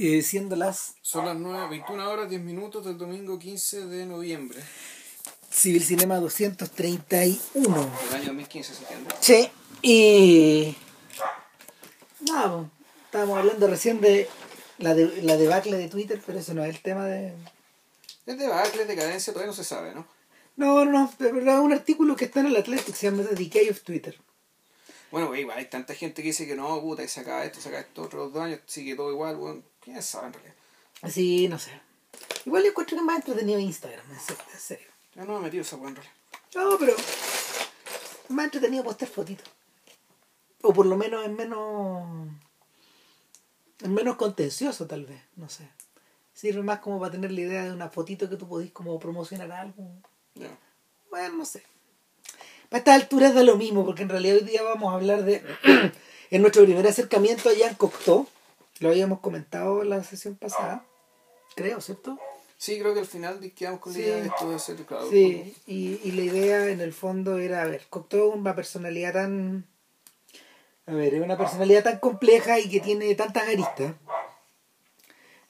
eh, siendo las Son las 9, 21 horas 10 minutos del domingo 15 de noviembre Civil Cinema 231. del año 2015, ¿se entiende? Sí, y. Nada, estábamos hablando recién de la, de la debacle de Twitter, pero eso no es el tema de. Es debacle, decadencia, todavía no se sabe, ¿no? No, no, no, pero era un artículo que está en el Athletic, se llama The Decay of Twitter. Bueno, igual hay tanta gente que dice que no, puta, y saca esto, saca esto, otros dos años, sigue todo igual, bueno, quién sabe en realidad. Así, no sé. Igual yo encuentro que es más entretenido Instagram, en serio. en serio. Yo no me he metido esa weá en realidad. No, pero. Es más entretenido postear fotitos. O por lo menos es menos. Es menos contencioso, tal vez, no sé. Sirve más como para tener la idea de una fotito que tú podís como promocionar algo. Ya. Bueno, no sé. Para estas alturas da lo mismo, porque en realidad hoy día vamos a hablar de. en nuestro primer acercamiento allá en Cocteau. Lo habíamos comentado en la sesión pasada. Creo, ¿cierto? Sí, creo que al final quedamos con la Sí. idea de esto de hacer, claro. Sí, y, y la idea en el fondo era, a ver, Cocteau es una personalidad tan... A ver, es una personalidad tan compleja y que tiene tantas aristas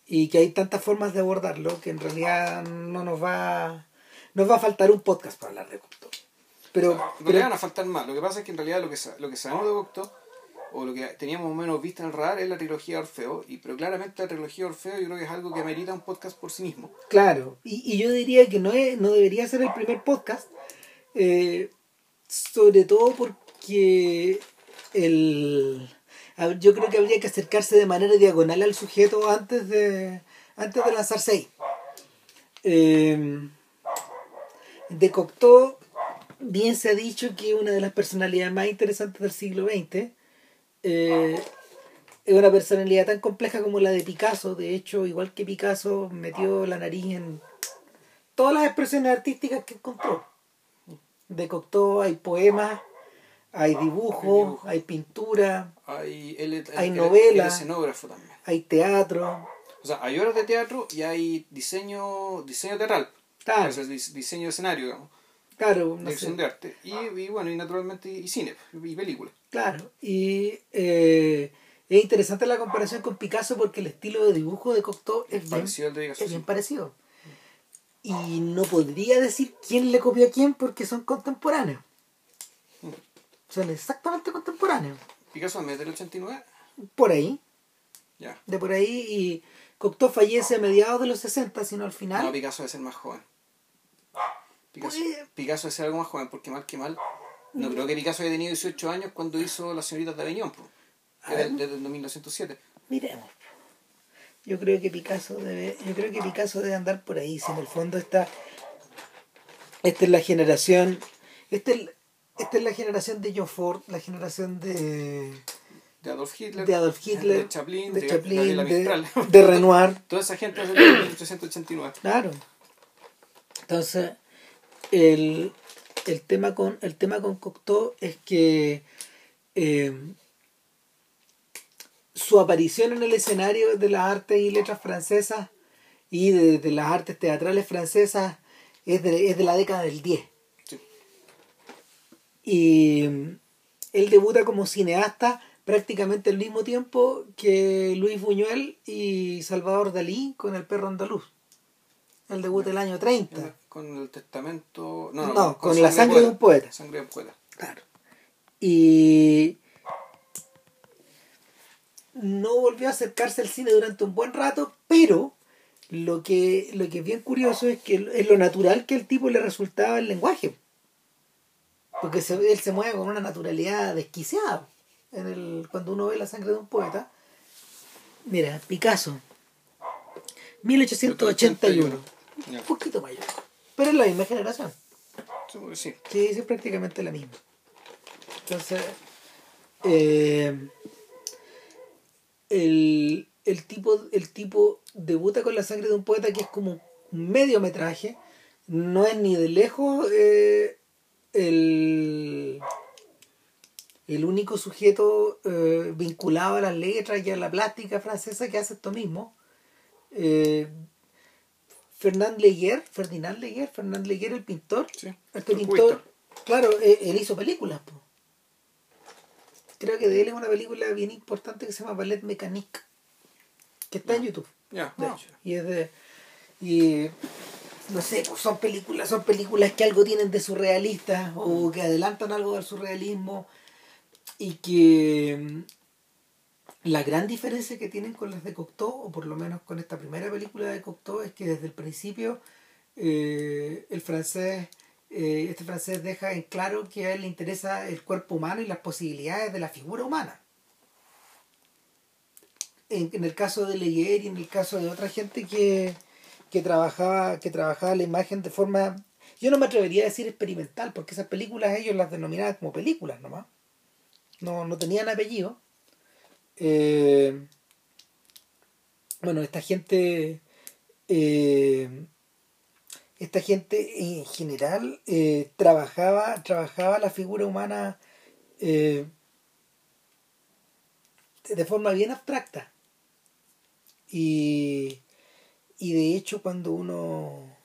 y que hay tantas formas de abordarlo que en realidad no nos va nos va a faltar un podcast para hablar de Cocteau. Pero, En pero van a faltar más. Lo que pasa es que en realidad lo que, sa- lo que sabemos de Cocteau, o lo que teníamos menos visto en el radar, es la trilogía de Orfeo. Y, pero claramente la trilogía de Orfeo yo creo que es algo que amerita un podcast por sí mismo. Claro, y, y yo diría que no, es, no debería ser el primer podcast, eh, sobre todo porque el, yo creo que habría que acercarse de manera diagonal al sujeto antes de, antes de lanzarse ahí. Eh, de Cocteau, bien se ha dicho que una de las personalidades más interesantes del siglo XX eh, es una personalidad tan compleja como la de Picasso. De hecho, igual que Picasso, metió la nariz en todas las expresiones artísticas que encontró. De Cocteau hay poemas, hay dibujos, dibujo. hay pintura, Hay, Hay él- novela. él es escenógrafo también. hay teatro. O sea, hay obras de teatro y hay diseño diseño teatral. Claro, O sea, dis- diseño de escenario, digamos. Claro, no dirección sé, de arte. Y, y bueno, y naturalmente y cine, y película. claro. Y eh, es interesante la comparación con Picasso porque el estilo de dibujo de Cocteau es bien, Parecido es bien parecido. Y no podría decir quién le copió a quién porque son contemporáneos. Son exactamente contemporáneos. Picasso en del 89, Por ahí, ya. de por ahí. Y Cocteau fallece a mediados de los 60, sino al final. No, Picasso debe ser más joven. Picasso, Picasso ser algo más joven, porque mal que mal. No creo que Picasso haya tenido 18 años cuando hizo Las señoritas de Aviñón, Desde, ver. desde el 1907. Miremos. Yo creo que Picasso debe, yo creo que Picasso debe andar por ahí, si en el fondo está esta es la generación, esta es, esta es la generación de John Ford, la generación de, De Adolf Hitler. de Adolf Hitler, De Chaplin. de, De, Chaplin, de, de Renoir, Toda esa gente es del 1889. claro. Entonces, el, el tema con el tema con Cocteau es que eh, su aparición en el escenario de las artes y letras francesas y de, de las artes teatrales francesas es de, es de la década del 10. Sí. Y mm, él debuta como cineasta prácticamente al mismo tiempo que Luis Buñuel y Salvador Dalí con El perro andaluz. Él debuta el año 30. Con el testamento. No, No, no, con La sangre de un poeta. Sangre de un poeta. Claro. Y no volvió a acercarse al cine durante un buen rato, pero lo que, lo que es bien curioso es que es lo natural que el tipo le resultaba el lenguaje. Porque se- él se mueve con una naturalidad desquiciada. En el, cuando uno ve la sangre de un poeta. Mira, Picasso. 1881. Ya. Un poquito mayor. Pero es la misma generación. Sí, Sí. Es prácticamente la misma. Entonces, eh, el, el, tipo, el tipo debuta con la sangre de un poeta que es como un mediometraje. No es ni de lejos eh, el, el único sujeto eh, vinculado a las letras y a la plástica francesa que hace esto mismo. Eh, Fernand Leguer, Ferdinand Leguer, Fernand Leguer, el pintor, Sí. este pintor, claro, eh, él hizo películas. po. Creo que de él es una película bien importante que se llama Ballet Mécanique. que está en YouTube, Ya, de hecho. Y es de. Y. No sé, pues son películas, son películas que algo tienen de surrealista o que adelantan algo del surrealismo y que la gran diferencia que tienen con las de Cocteau, o por lo menos con esta primera película de Cocteau, es que desde el principio eh, el francés, eh, este francés deja en claro que a él le interesa el cuerpo humano y las posibilidades de la figura humana. En, el caso de Leyer y en el caso de otra gente que, que trabajaba, que trabajaba la imagen de forma, yo no me atrevería a decir experimental, porque esas películas ellos las denominaban como películas nomás. No, no tenían apellido. Eh, bueno, esta gente, eh, esta gente en general eh, trabajaba, trabajaba la figura humana eh, de forma bien abstracta. Y, y de hecho cuando uno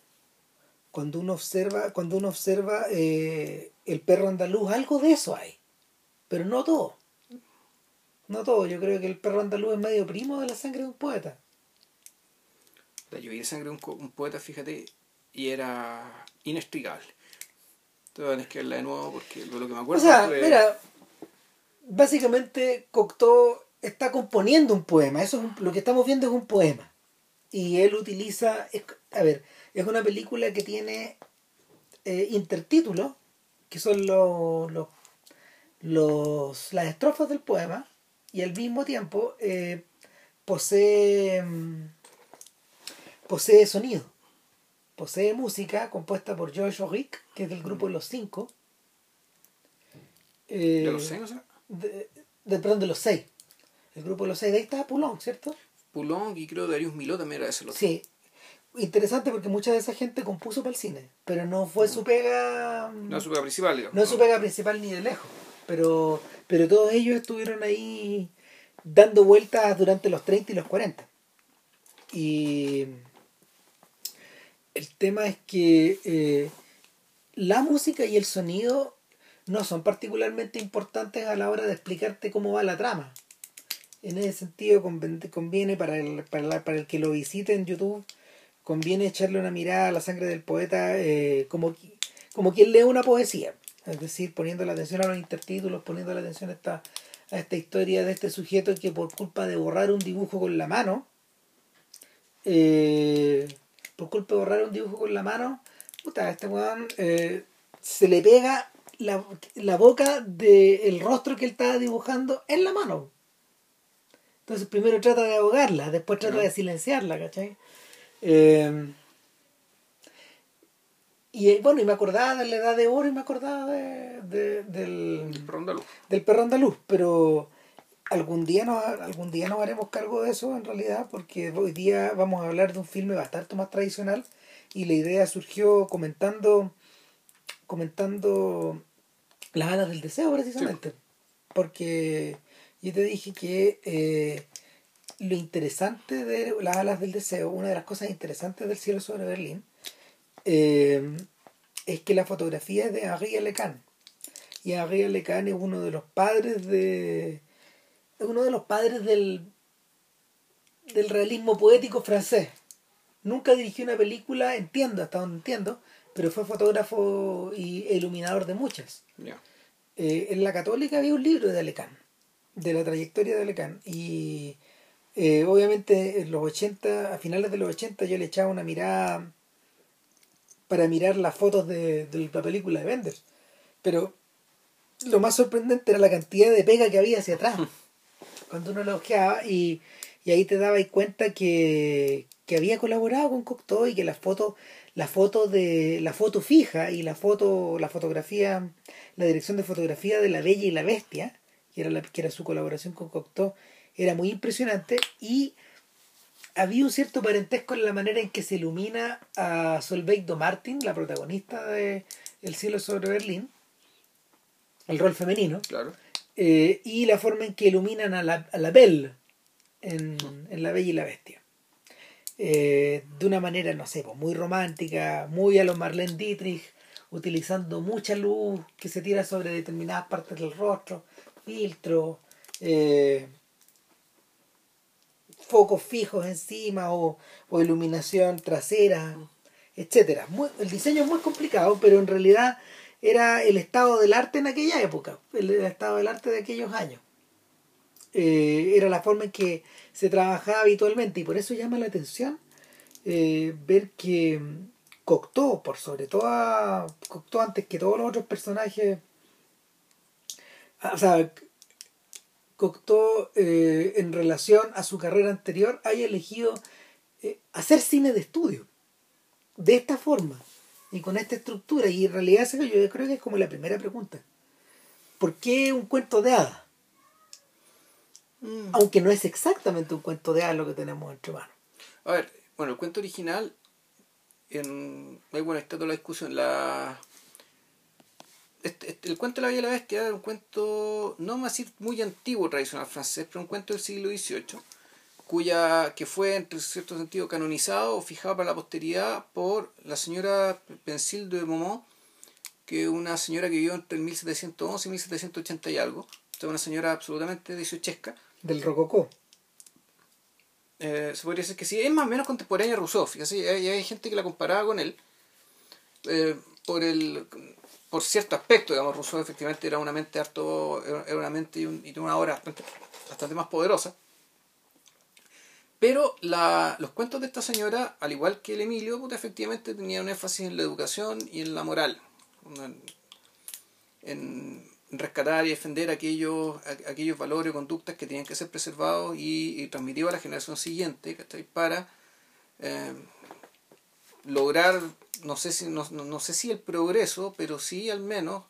cuando uno observa, cuando uno observa el perro andaluz, algo de eso hay. Pero no todo. No todo. Yo creo que el perro andaluz es medio primo de la sangre de un poeta. La lluvia de sangre de un, poeta, fíjate, y era inexplicable. Tener que verla de nuevo porque lo que me O acuerdo sea, fue- mira, básicamente Cocteau está componiendo un poema. Eso es un- lo que estamos viendo es un poema. Y él utiliza, es- a ver, es una película que tiene eh, intertítulos, que son los, los, los- las estrofas del poema, y al mismo tiempo eh, posee, mm, posee sonido. Posee música compuesta por George Auric, que es del grupo Los Cinco. Eh, de los seis, ¿no sé? de, de- perdón, de los seis. El grupo de los seis. De ahí estaba Poulon, ¿cierto? Poulon y creo Darius Miló también era ese. Sí. Interesante porque mucha de esa gente compuso para el cine. Pero no fue su pega. No es su pega principal, digamos. no es su pega principal ni de lejos. Pero, pero todos ellos estuvieron ahí dando vueltas durante los 30 y los 40. Y el tema es que eh, la música y el sonido no son particularmente importantes a la hora de explicarte cómo va la trama. En ese sentido conviene para el, para, la- para el que lo visite en YouTube, conviene echarle una mirada a la sangre del poeta eh, como, como quien lee una poesía. Es decir, poniendo la atención a los intertítulos, poniendo la atención a esta, a esta historia de este sujeto que por culpa de borrar un dibujo con la mano, eh, por culpa de borrar un dibujo con la mano, puta, este weón eh, se le pega la, la boca del rostro que él estaba dibujando en la mano. Entonces primero trata de ahogarla, después trata de silenciarla, ¿cachai? Eh, y eh, bueno, y me acordaba de la edad de oro y me acordaba de, de- del, Rondalú. del perro andaluz, pero algún día nos algún día nos haremos cargo de eso en realidad, porque hoy día vamos a hablar de un filme bastante más tradicional y la idea surgió comentando comentando las alas del deseo precisamente, porque yo te dije que eh, lo interesante de las alas del deseo, una de las cosas interesantes del cielo sobre Berlín, eh, es que la fotografía es de Henri Lecan. Y Henri Lecan es uno de los padres de. es uno de los padres del. del realismo poético francés. Nunca dirigió una película, entiendo, hasta donde entiendo, pero fue fotógrafo y iluminador de muchas. Eh, en la católica había un libro de Alecán, de la trayectoria de Alecán. Y eh, obviamente en los 80, a finales de los 80 yo le echaba una mirada para mirar las fotos de, de la película de Benders. Pero lo más sorprendente era la cantidad de pega que había hacia atrás. Cuando uno lo ojeaba y, y ahí te dabas cuenta que, que había colaborado con Cocteau y que las fotos la foto de la foto fija y la foto la fotografía la dirección de fotografía de la bella y la bestia que era la que era su colaboración con Cocteau era muy impresionante y había un cierto parentesco en la manera en que se ilumina a Solveig Martin la protagonista de El cielo sobre Berlín el rol femenino Claro. eh, y la forma en que iluminan a la, a la Belle en, en La Bella y la Bestia. Eh, de una manera, no sé, pues, muy romántica, muy a lo Marlene Dietrich, utilizando mucha luz que se tira sobre determinadas partes del rostro, filtro, eh, focos fijos encima o, o iluminación trasera, etcétera. El diseño es muy complicado, pero en realidad era el estado del arte en aquella época, el, estado del arte de aquellos años. Eh, era la forma en que se trabajaba habitualmente y por eso llama la atención eh, ver que Cocteau, por sobre todo Cocteau antes que todos los otros personajes, o sea, Cocteau eh, en relación a su carrera anterior haya elegido eh, hacer cine de estudio de esta forma y con esta estructura y en realidad yo creo que es como la primera pregunta ¿por qué un cuento de hadas? Mm. aunque no es exactamente un cuento de hadas lo que tenemos entre manos A ver, bueno, el cuento original, en, bueno, está toda la discusión. La, este- este- el cuento de la Bella y la Bestia era un cuento, no más decir muy antiguo tradicional francés, pero un cuento del siglo XVIII, cuya, que fue en cierto sentido canonizado o fijado para la posteridad por la señora Pensil de Beaumont, que es una señora que vivió entre el 1711 y 1780 y algo, o sea, una señora absolutamente dieciochesca, del rococó. Eh, se podría decir que sí, es más o menos contemporánea a Rousseau, fíjate, hay, hay gente que la comparaba con él eh, por el por cierto aspecto, digamos, Rousseau efectivamente era una mente harto, era una mente y, un- y una obra bastante, más poderosa. Pero los cuentos de esta señora, al igual que el Emilio, puta, efectivamente tenían un énfasis en la educación y en la moral. En, rescatar y defender aquellos, aquellos valores o conductas que tenían que ser preservados y, y transmitidos a la generación siguiente, ¿cachai? Para eh, lograr, no sé, si, no, no- sé si el progreso, pero sí al menos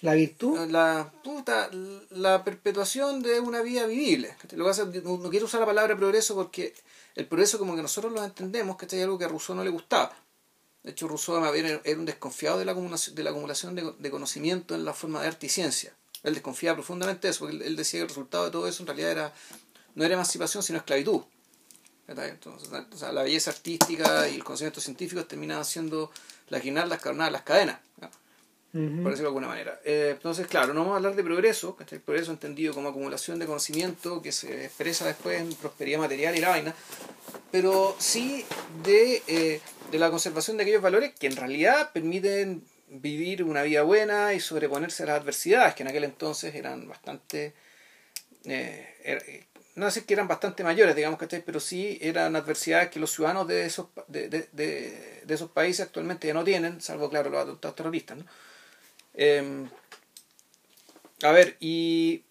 la virtud. La puta la perpetuación de una vida vivible lo que que no, no quiero usar la palabra progreso porque el progreso como que nosotros lo entendemos que es algo que a Rousseau no le gustaba. De hecho Rousseau más bien era un desconfiado de la acumulación de la acumulación de, de conocimiento en la forma de arte y ciencia. Él desconfiaba profundamente de eso porque él, él decía que el resultado de todo eso en realidad era no era emancipación sino esclavitud. Entonces, o sea, la belleza artística y el conocimiento científico terminaban siendo las guirnaldas las cadenas ¿no? Ujú. por decirlo de alguna manera. Eh, entonces, claro, no vamos a hablar de progreso, que el progreso entendido como acumulación de conocimiento que se expresa después en prosperidad material y la vaina, pero sí de, eh, de la conservación de aquellos valores que en realidad permiten vivir una vida buena y sobreponerse a las adversidades, que en aquel entonces eran bastante... eh, er- eh, no decir que eran bastante mayores, digamos, ¿cachai? pero sí eran adversidades que los ciudadanos de esos, de, de, de, esos países actualmente ya no tienen, salvo, claro, los atentados terroristas. ¿no? Eh, a ver, y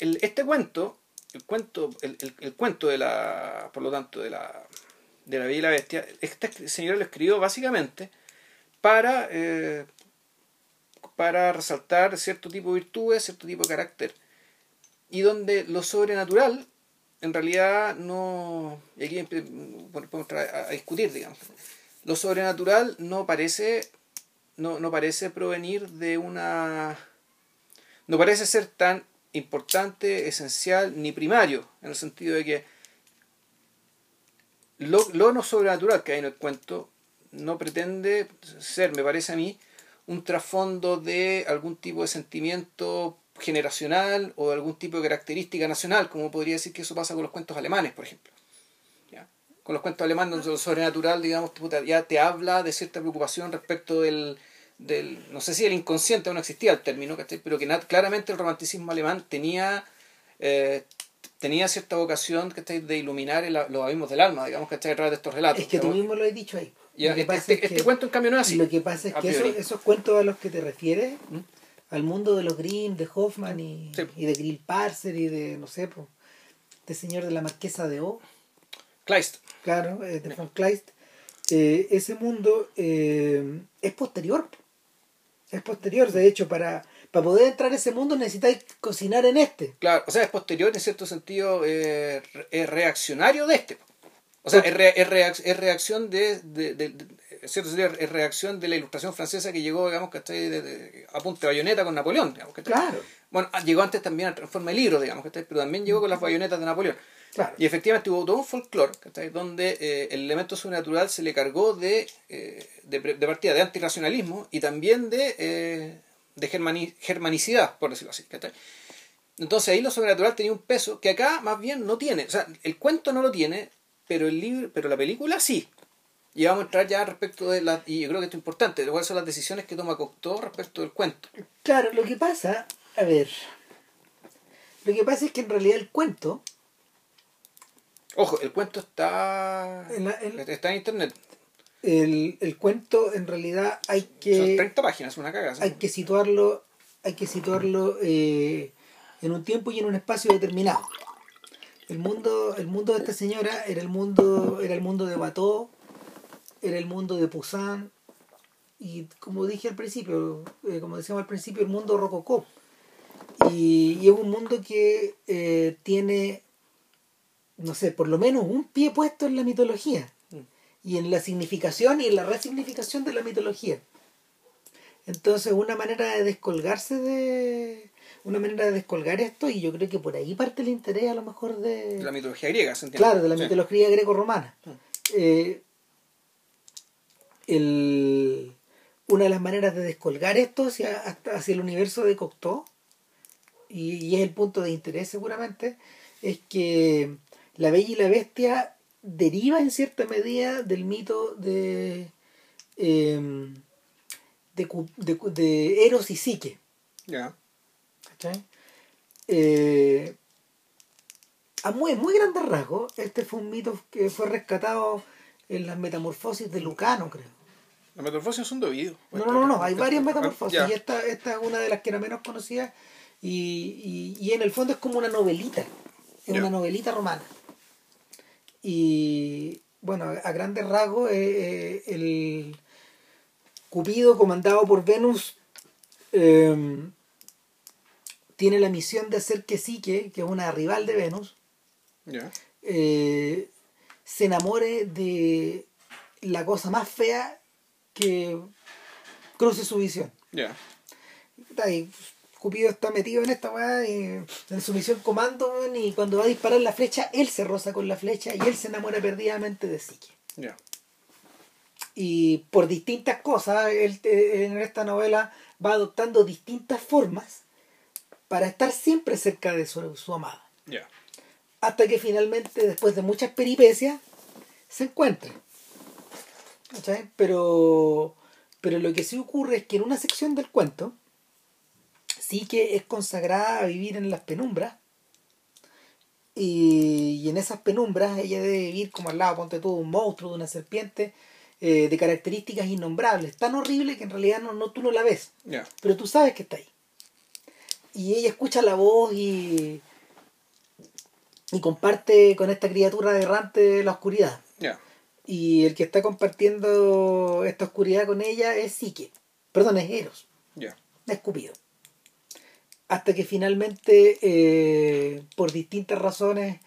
el, este cuento, el cuento, el, el, el cuento de la, por lo tanto, de la, de la Bella y la Bestia, este señor lo escribió básicamente para, eh, para resaltar cierto tipo de virtudes, cierto tipo de carácter, y donde lo sobrenatural en realidad no, y aquí podemos a, a discutir, digamos, lo sobrenatural no parece no, no parece provenir de una... no parece ser tan importante, esencial, ni primario, en el sentido de que lo, lo no sobrenatural que hay en el cuento no pretende ser, me parece a mí, un trasfondo de algún tipo de sentimiento generacional o de algún tipo de característica nacional, como podría decir que eso pasa con los cuentos alemanes, por ejemplo. ¿Ya? Con los cuentos alemanes, donde lo sobrenatural, digamos, ya te habla de cierta preocupación respecto del, del no sé si el inconsciente no existía el término, ¿cachai? pero que claramente el romanticismo alemán tenía eh, tenía cierta vocación ¿cachai? de iluminar el- los abismos del alma, digamos, que está detrás de estos relatos. es que tú mismo lo has dicho ahí Ya, este, este- es que- este cuento en cambio no es así. Lo que pasa es a que esos cuentos a los que te refieres, ¿Mm? Al mundo de los Grimm, de Hoffman y, Sí. y de Grill Parser y de, no sé, pues, de señor de la Marquesa de O, Kleist. claro, eh, de von Kleist, eh, ese mundo eh, es posterior. Es posterior, de hecho, para, para poder entrar a ese mundo necesitáis cocinar en este. Claro, o sea, es posterior en cierto sentido, es reaccionario de este. O sea, es, re- es, reac- es reacción de, cierto es reacción de la ilustración francesa que llegó, digamos, de- a punta de bayoneta con Napoleón. Claro, Bueno, ah, llegó antes también en forma de libro, digamos, ¿cachai? Pero también llegó con las bayonetas de Napoleón. claro. Y efectivamente hubo todo un folclore. Donde eh, el elemento sobrenatural se le cargó de, eh, de, partida de antirracionalismo y también de, eh, de germani- germanicidad, por decirlo así. Entonces ahí lo sobrenatural tenía un peso que acá más bien no tiene. O sea, el cuento no lo tiene, pero el libro, pero la película sí. Y vamos a entrar ya respecto de la, y yo creo que esto es importante, cuáles son las decisiones que toma Cocteau respecto del cuento. Claro, lo que pasa, a ver, lo que pasa es que en realidad el cuento, Ojo, el cuento está En la- en- está en internet. el, el cuento en realidad hay Son que 30 páginas, una cagada. ¿sí? hay que situarlo hay que situarlo eh, en un tiempo y en un espacio determinado el mundo el mundo de esta señora era el mundo era el mundo de Bateau era el mundo de Poussin y como dije al principio eh, como decíamos al principio el mundo rococó y, y es un mundo que eh, tiene no sé por lo menos un pie puesto en la mitología y en la significación y en la resignificación de la mitología entonces, una manera de descolgarse de. Una manera de descolgar esto, y yo creo que por ahí parte el interés a lo mejor de. De la mitología griega, ¿se entiende? claro, de la Sí. mitología greco-romana. Mm. Eh, el- una de las maneras de descolgar esto hacia, hacia el universo de Cocteau, y, y es el punto de interés seguramente, es que la Bella y la Bestia deriva en cierta medida del mito de. em, de, de, Eros y Psique. Ya. ¿cachai? Eh, a muy, muy grandes rasgos, este fue un mito que fue rescatado en las metamorfosis de Lucano, creo. La metamorfosis un dovido. No, no, no, no, hay varias metamorfosis Ya. y esta, esta es una de las que era menos conocida y, y, y en el fondo es como una novelita, es una novelita romana. Y bueno, a, grandes rasgos eh, eh, el Cupido comandado por Venus eh, tiene la misión de hacer que Psique, que es una rival de Venus, Ya. eh, se enamore de la cosa más fea que cruce su visión. Ya. Puta, y Cupido está metido en esta weá en su misión comando y cuando va a disparar la flecha, él se roza con la flecha y él se enamora perdidamente de Psique. Ya. Y por distintas cosas, él eh, en esta novela va adoptando distintas formas para estar siempre cerca de su, su amada. Ya. Hasta que finalmente, después de muchas peripecias, se encuentran. ¿Cachai? Pero, pero lo que sí ocurre es que en una sección del cuento, sí que es consagrada a vivir en las penumbras, y, y en esas penumbras ella debe vivir como al lado, ponte tú, de un monstruo, de una serpiente, eh, de características innombrables, tan horrible que en realidad no, no, tú no la ves, pero tú sabes que está ahí. Y ella escucha la voz y, y comparte con esta criatura errante la oscuridad. Y el que está compartiendo esta oscuridad con ella es Psique. Perdón, es Eros, Ya. es Cupido. Hasta que finalmente, eh, por distintas razones,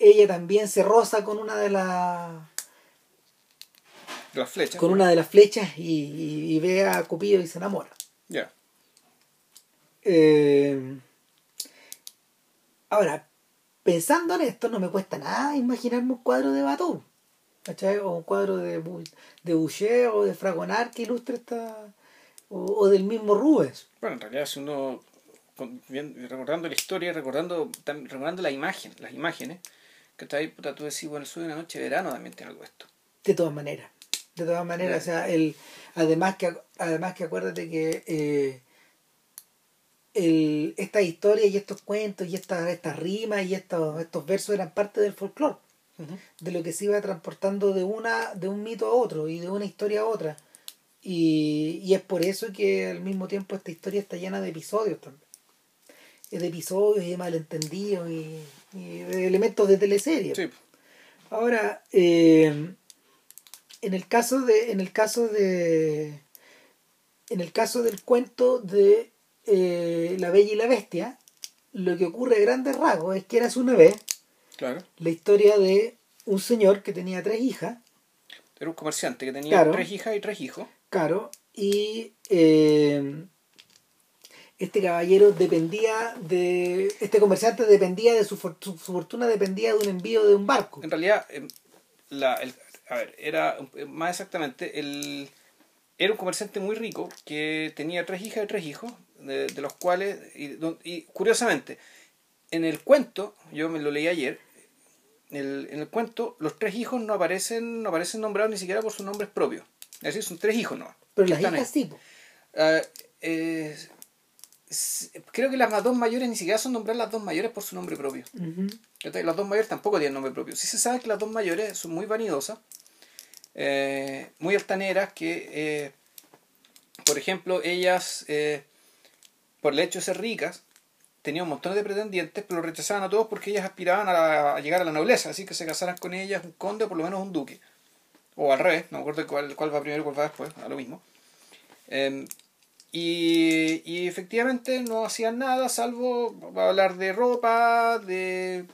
ella también se roza con una de las Las flechas. con una de las flechas y, y- y ve a Cupido y se enamora. Ya. Eh, ahora, pensando en esto, no me cuesta nada imaginarme un cuadro de Batou, ¿cachai? O un cuadro de, de Boucher o de Fragonard que ilustre esta. O, o del mismo Rubens. Bueno, en realidad, si uno, recordando la historia, recordando, recordando la imagen, las imágenes, que está ahí, puta, tú decís, bueno, de una noche de verano también tiene algo esto. De todas maneras. De todas maneras, o sea, el, además que además que acuérdate que eh, el, estas historias y estos cuentos y estas, estas rimas y estos, estos versos eran parte del folclore. de lo que se iba transportando de una de un mito a otro y de una historia a otra y, y es por eso que al mismo tiempo esta historia está llena de episodios también de episodios y de malentendidos y, y de elementos de teleserie Sí. ahora eh, en el caso de en el caso de en el caso del cuento de eh, la bella y la bestia lo que ocurre a grandes rasgos es que eras una vez Claro. la historia de un señor que tenía tres hijas, Era un comerciante que tenía Claro. tres hijas y tres hijos. claro, y eh, este caballero dependía de, este comerciante dependía de su, su, su fortuna dependía de un envío de un barco. En realidad, eh, la, el- a ver, era eh, más exactamente, el, era un comerciante muy rico que tenía tres hijas y tres hijos, de, de los cuales, y, curiosamente, en el cuento, yo me lo leí ayer, el, en el cuento los tres hijos no aparecen, no aparecen nombrados ni siquiera por sus nombres propios. Es decir, son tres hijos no. Pero las hijas sí. Uh, eh, creo que las dos mayores ni siquiera son nombradas las dos mayores por su nombre propio. Las dos mayores tampoco tienen nombre propio. Sí se sabe que las dos mayores son muy vanidosas, eh, muy altaneras, que, eh, por ejemplo, ellas, eh, por el hecho de ser ricas, tenían un montón de pretendientes, pero lo rechazaban a todos porque ellas aspiraban a, llegar a la nobleza, así que se casaran con ellas un conde o por lo menos un duque. O al revés, no me acuerdo cuál, cuál va primero y cuál va después, a lo mismo. Em, y, efectivamente no hacían nada salvo hablar de ropa, de,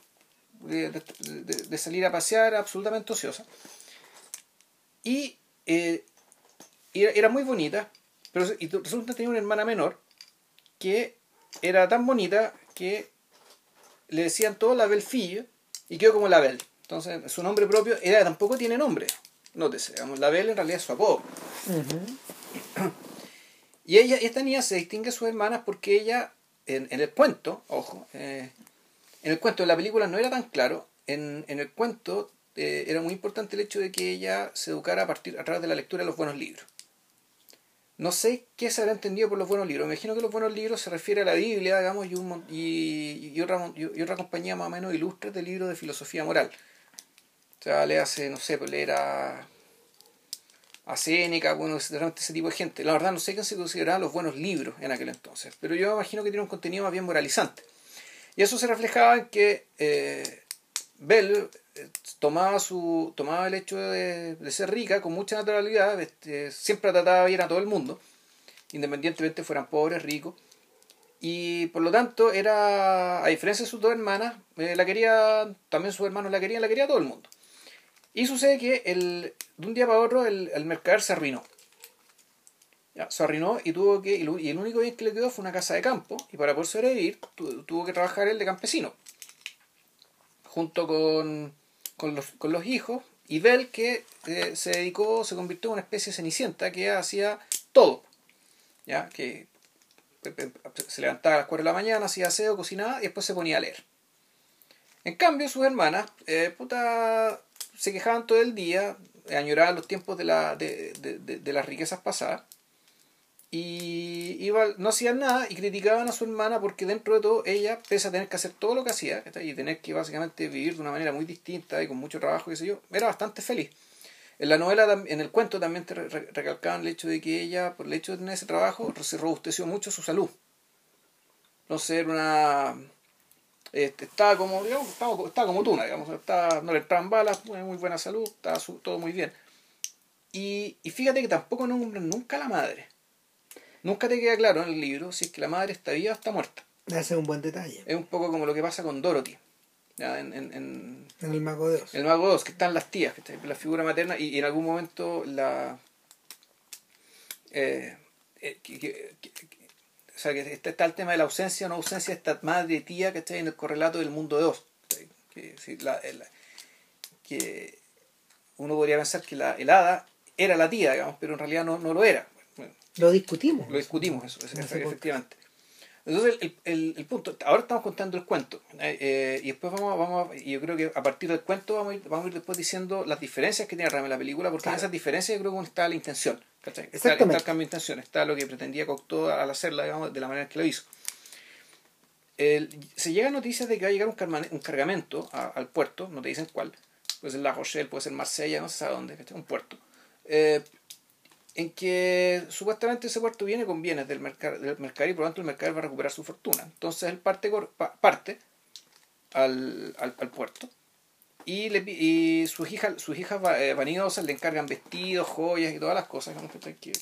de, salir a pasear, absolutamente ociosa. Y eh, era muy bonita, pero y resulta que tenía una hermana menor que era tan bonita que le decían todo la Belfille y quedó como la Bel. Entonces su nombre propio era, tampoco tiene nombre. Nótese, digamos, la Bel en realidad es su apodo. Y ella, esta niña se distingue a sus hermanas porque ella, en, el cuento, ojo, eh, en el cuento de la película no era tan claro, en, el cuento eh, era muy importante el hecho de que ella se educara a, partir, a través de la lectura de los buenos libros. No sé qué se habrá entendido por los buenos libros. Me imagino que los buenos libros se refiere a la Biblia, digamos, y, un, y, y, otra, compañía más o menos ilustre de libros de filosofía moral. O sea, le hace, no sé, pues leer a a Seneca, bueno, ese tipo de gente. La verdad no sé qué se consideraban los buenos libros en aquel entonces, pero yo imagino que tiene un contenido más bien moralizante. Y eso se reflejaba en que eh, Bell tomaba, su, tomaba el hecho de, ser rica con mucha naturalidad, este, siempre trataba bien a todo el mundo, independientemente fueran pobres, ricos, y por lo tanto era, a diferencia de sus dos hermanas, eh, la quería, también sus hermanos la querían, la quería todo el mundo. Y sucede que el, de un día para otro el, el mercader se arruinó. Ya, se arruinó y tuvo que. Y el único bien que le quedó fue una casa de campo. Y para poder sobrevivir, tuvo que trabajar él de campesino. Junto con, con, los, con los hijos. Y Bell que eh, se dedicó, se convirtió en una especie de cenicienta que hacía todo. ¿Ya? Que se levantaba a las 4 de la mañana, hacía aseo, cocinaba y después se ponía a leer. En cambio, sus hermanas, eh, puta, se quejaban todo el día, añoraban los tiempos de, la, de, de, las riquezas pasadas y iba, no hacían nada y criticaban a su hermana porque dentro de todo ella, pese a tener que hacer todo lo que hacía y tener que básicamente vivir de una manera muy distinta y con mucho trabajo, qué sé yo, era bastante feliz. En la novela, en el cuento también te recalcaban el hecho de que ella, por el hecho de tener ese trabajo, se robusteció mucho su salud. No ser una este, estaba como, digamos, estaba, como tuna, digamos, estaba, no le entraban balas, muy buena salud, estaba todo muy bien. Y, y fíjate que tampoco nombran nunca la madre. Nunca te queda claro en el libro si es que la madre está viva o está muerta. Ese es un buen detalle. Es un poco como lo que pasa con Dorothy. En, en, en, el Mago de Oz. El Mago de Oz, que están las tías, que la figura materna, y, en algún momento la. Eh, eh, que, o sea, que está, el tema de la ausencia o no ausencia de esta madre tía que está en el correlato del mundo de dos. Que, que uno podría pensar que la helada era la tía, digamos, pero en realidad no, no lo era. Lo discutimos. Lo discutimos, eso, efectivamente. Entonces, el, el, el, punto, ahora estamos contando el cuento, eh, eh, y después vamos, vamos y yo creo que a partir del cuento vamos a ir, vamos a ir después diciendo las diferencias que tiene realmente la película, porque en esas diferencias yo creo que está la intención, Está, está, el cambio de intención, está lo que pretendía Cocteau al hacerla, digamos, de la manera que lo hizo. se llegan noticias de que va a llegar un, cargamento al puerto, no te dicen cuál, puede ser La Rochelle, puede ser Marsella, no sé a dónde, un puerto. Eh, en que supuestamente ese puerto viene con bienes del, mercado del mercado y por lo tanto el mercado va a recuperar su fortuna. Entonces él parte, parte al, al, puerto y, le, y sus hijas, sus hijas eh, vanidosas le encargan vestidos, joyas y todas las cosas que,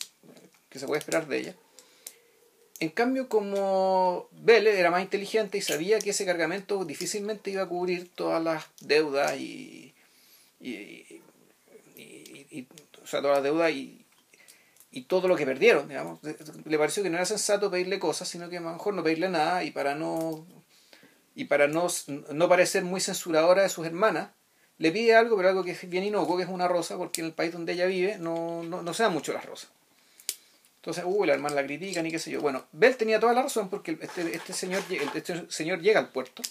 que se puede esperar de ella. En cambio, como Vélez era más inteligente y sabía que ese cargamento difícilmente iba a cubrir todas las deudas y, y, y, y o sea, todas las deudas y, y todo lo que perdieron, digamos. Le pareció que no era sensato pedirle cosas, sino que mejor no pedirle nada y para no y para no, no parecer muy censuradora de sus hermanas, le pide algo, pero algo que es bien inocuo, que es una rosa, porque en el país donde ella vive no, no, no se dan mucho las rosas. Entonces, uy, la hermana la critican y qué sé yo. Bueno, Bell tenía toda la razón porque este, este, señor, este señor llega al puerto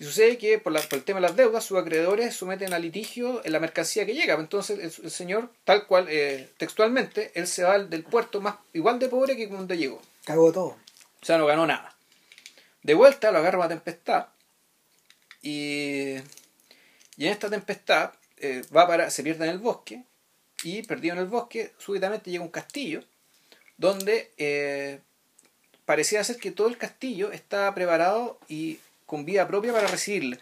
y sucede que por, el tema de las deudas, sus acreedores someten a litigio en la mercancía que llega. Entonces, el, señor, tal cual, eh, textualmente, él se va del puerto más igual de pobre que cuando llegó. Cagó todo. O sea, no ganó nada. De vuelta lo agarra una tempestad y, y en esta tempestad eh, va para, se pierde en el bosque y perdido en el bosque, súbitamente llega un castillo donde eh, parecía ser que todo el castillo estaba preparado y con vida propia para recibirle.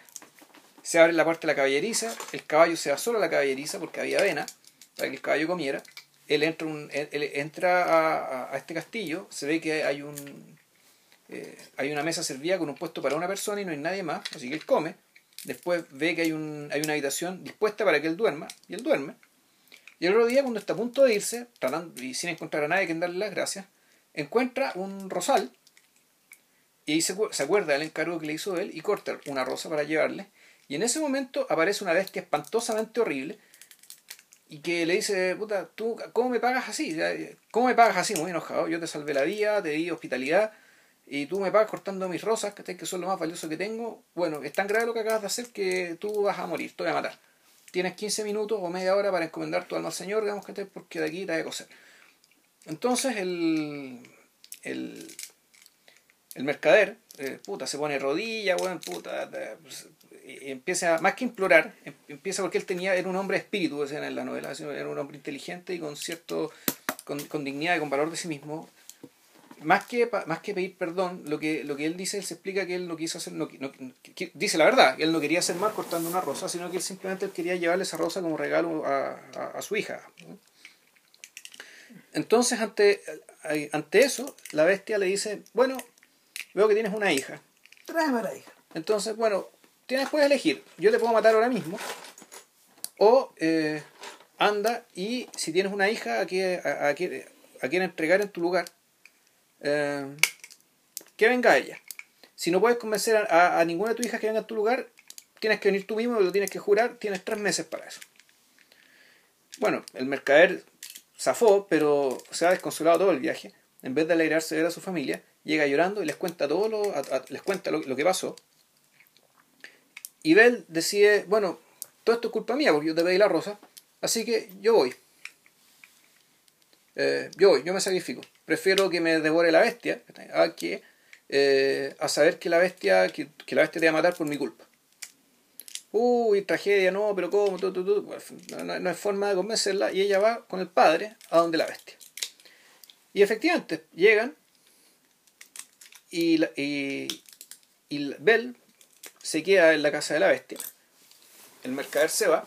Se abre la puerta de la caballeriza, el caballo se va solo a la caballeriza porque había avena para que el caballo comiera. Él entra, entra a, este castillo, se ve que hay un eh, hay una mesa servida con un puesto para una persona y no hay nadie más, así que él come. Después ve que hay, un, hay una habitación dispuesta para que él duerma y él duerme. Y el otro día, cuando está a punto de irse, tratando, y sin encontrar a nadie que darle las gracias, encuentra un rosal y se, se acuerda del encargo que le hizo él y corta una rosa para llevarle. Y en ese momento aparece una bestia espantosamente horrible y que le dice, puta, ¿tú cómo me pagas así? ¿Cómo me pagas así? Muy enojado. Yo te salvé la vida, te di hospitalidad y tú me pagas cortando mis rosas, que son lo más valioso que tengo. Bueno, es tan grave lo que acabas de hacer que tú vas a morir, te voy a matar tienes 15 minutos o media hora para encomendar tu alma al Señor, digamos que te, porque de aquí te hay que coser. Entonces el, el, el mercader, eh, puta, se pone rodilla, bueno, puta, pues, y empieza, más que implorar, em, empieza porque él tenía, era un hombre espíritu, decían en la novela, era un hombre inteligente y con cierto, con, con dignidad y con valor de sí mismo, más que, más que pedir perdón, lo que, lo que él dice, él se explica que él no quiso hacer, no, dice la verdad, él no quería hacer mal cortando una rosa, sino que él simplemente quería llevarle esa rosa como regalo a, a, su hija. Entonces, ante, ante eso, la bestia le dice, bueno, veo que tienes una hija. Tráeme a la hija. Entonces, bueno, tienes, puedes elegir, yo te puedo matar ahora mismo, o eh, anda y si tienes una hija a, a, a, a quien entregar en tu lugar, eh, que venga ella. Si no puedes convencer a, ninguna de tus hijas que venga a tu lugar, tienes que venir tú mismo, lo tienes que jurar, tienes tres meses para eso. Bueno, el mercader zafó, pero se ha desconsolado todo el viaje. En vez de alegrarse de ver a su familia, llega llorando y les cuenta todo lo, les cuenta lo, que pasó. Y Bell decide, bueno, todo esto es culpa mía porque yo te pedí la rosa, así que yo voy. Eh, yo voy, yo me sacrifico. Prefiero que me devore la bestia a que eh, a saber que la bestia que, la bestia te va a matar por mi culpa uy tragedia no pero cómo no, no, hay forma de convencerla y ella va con el padre a donde la bestia. Y efectivamente llegan y, y, y Bell se queda en la casa de la bestia el mercader se va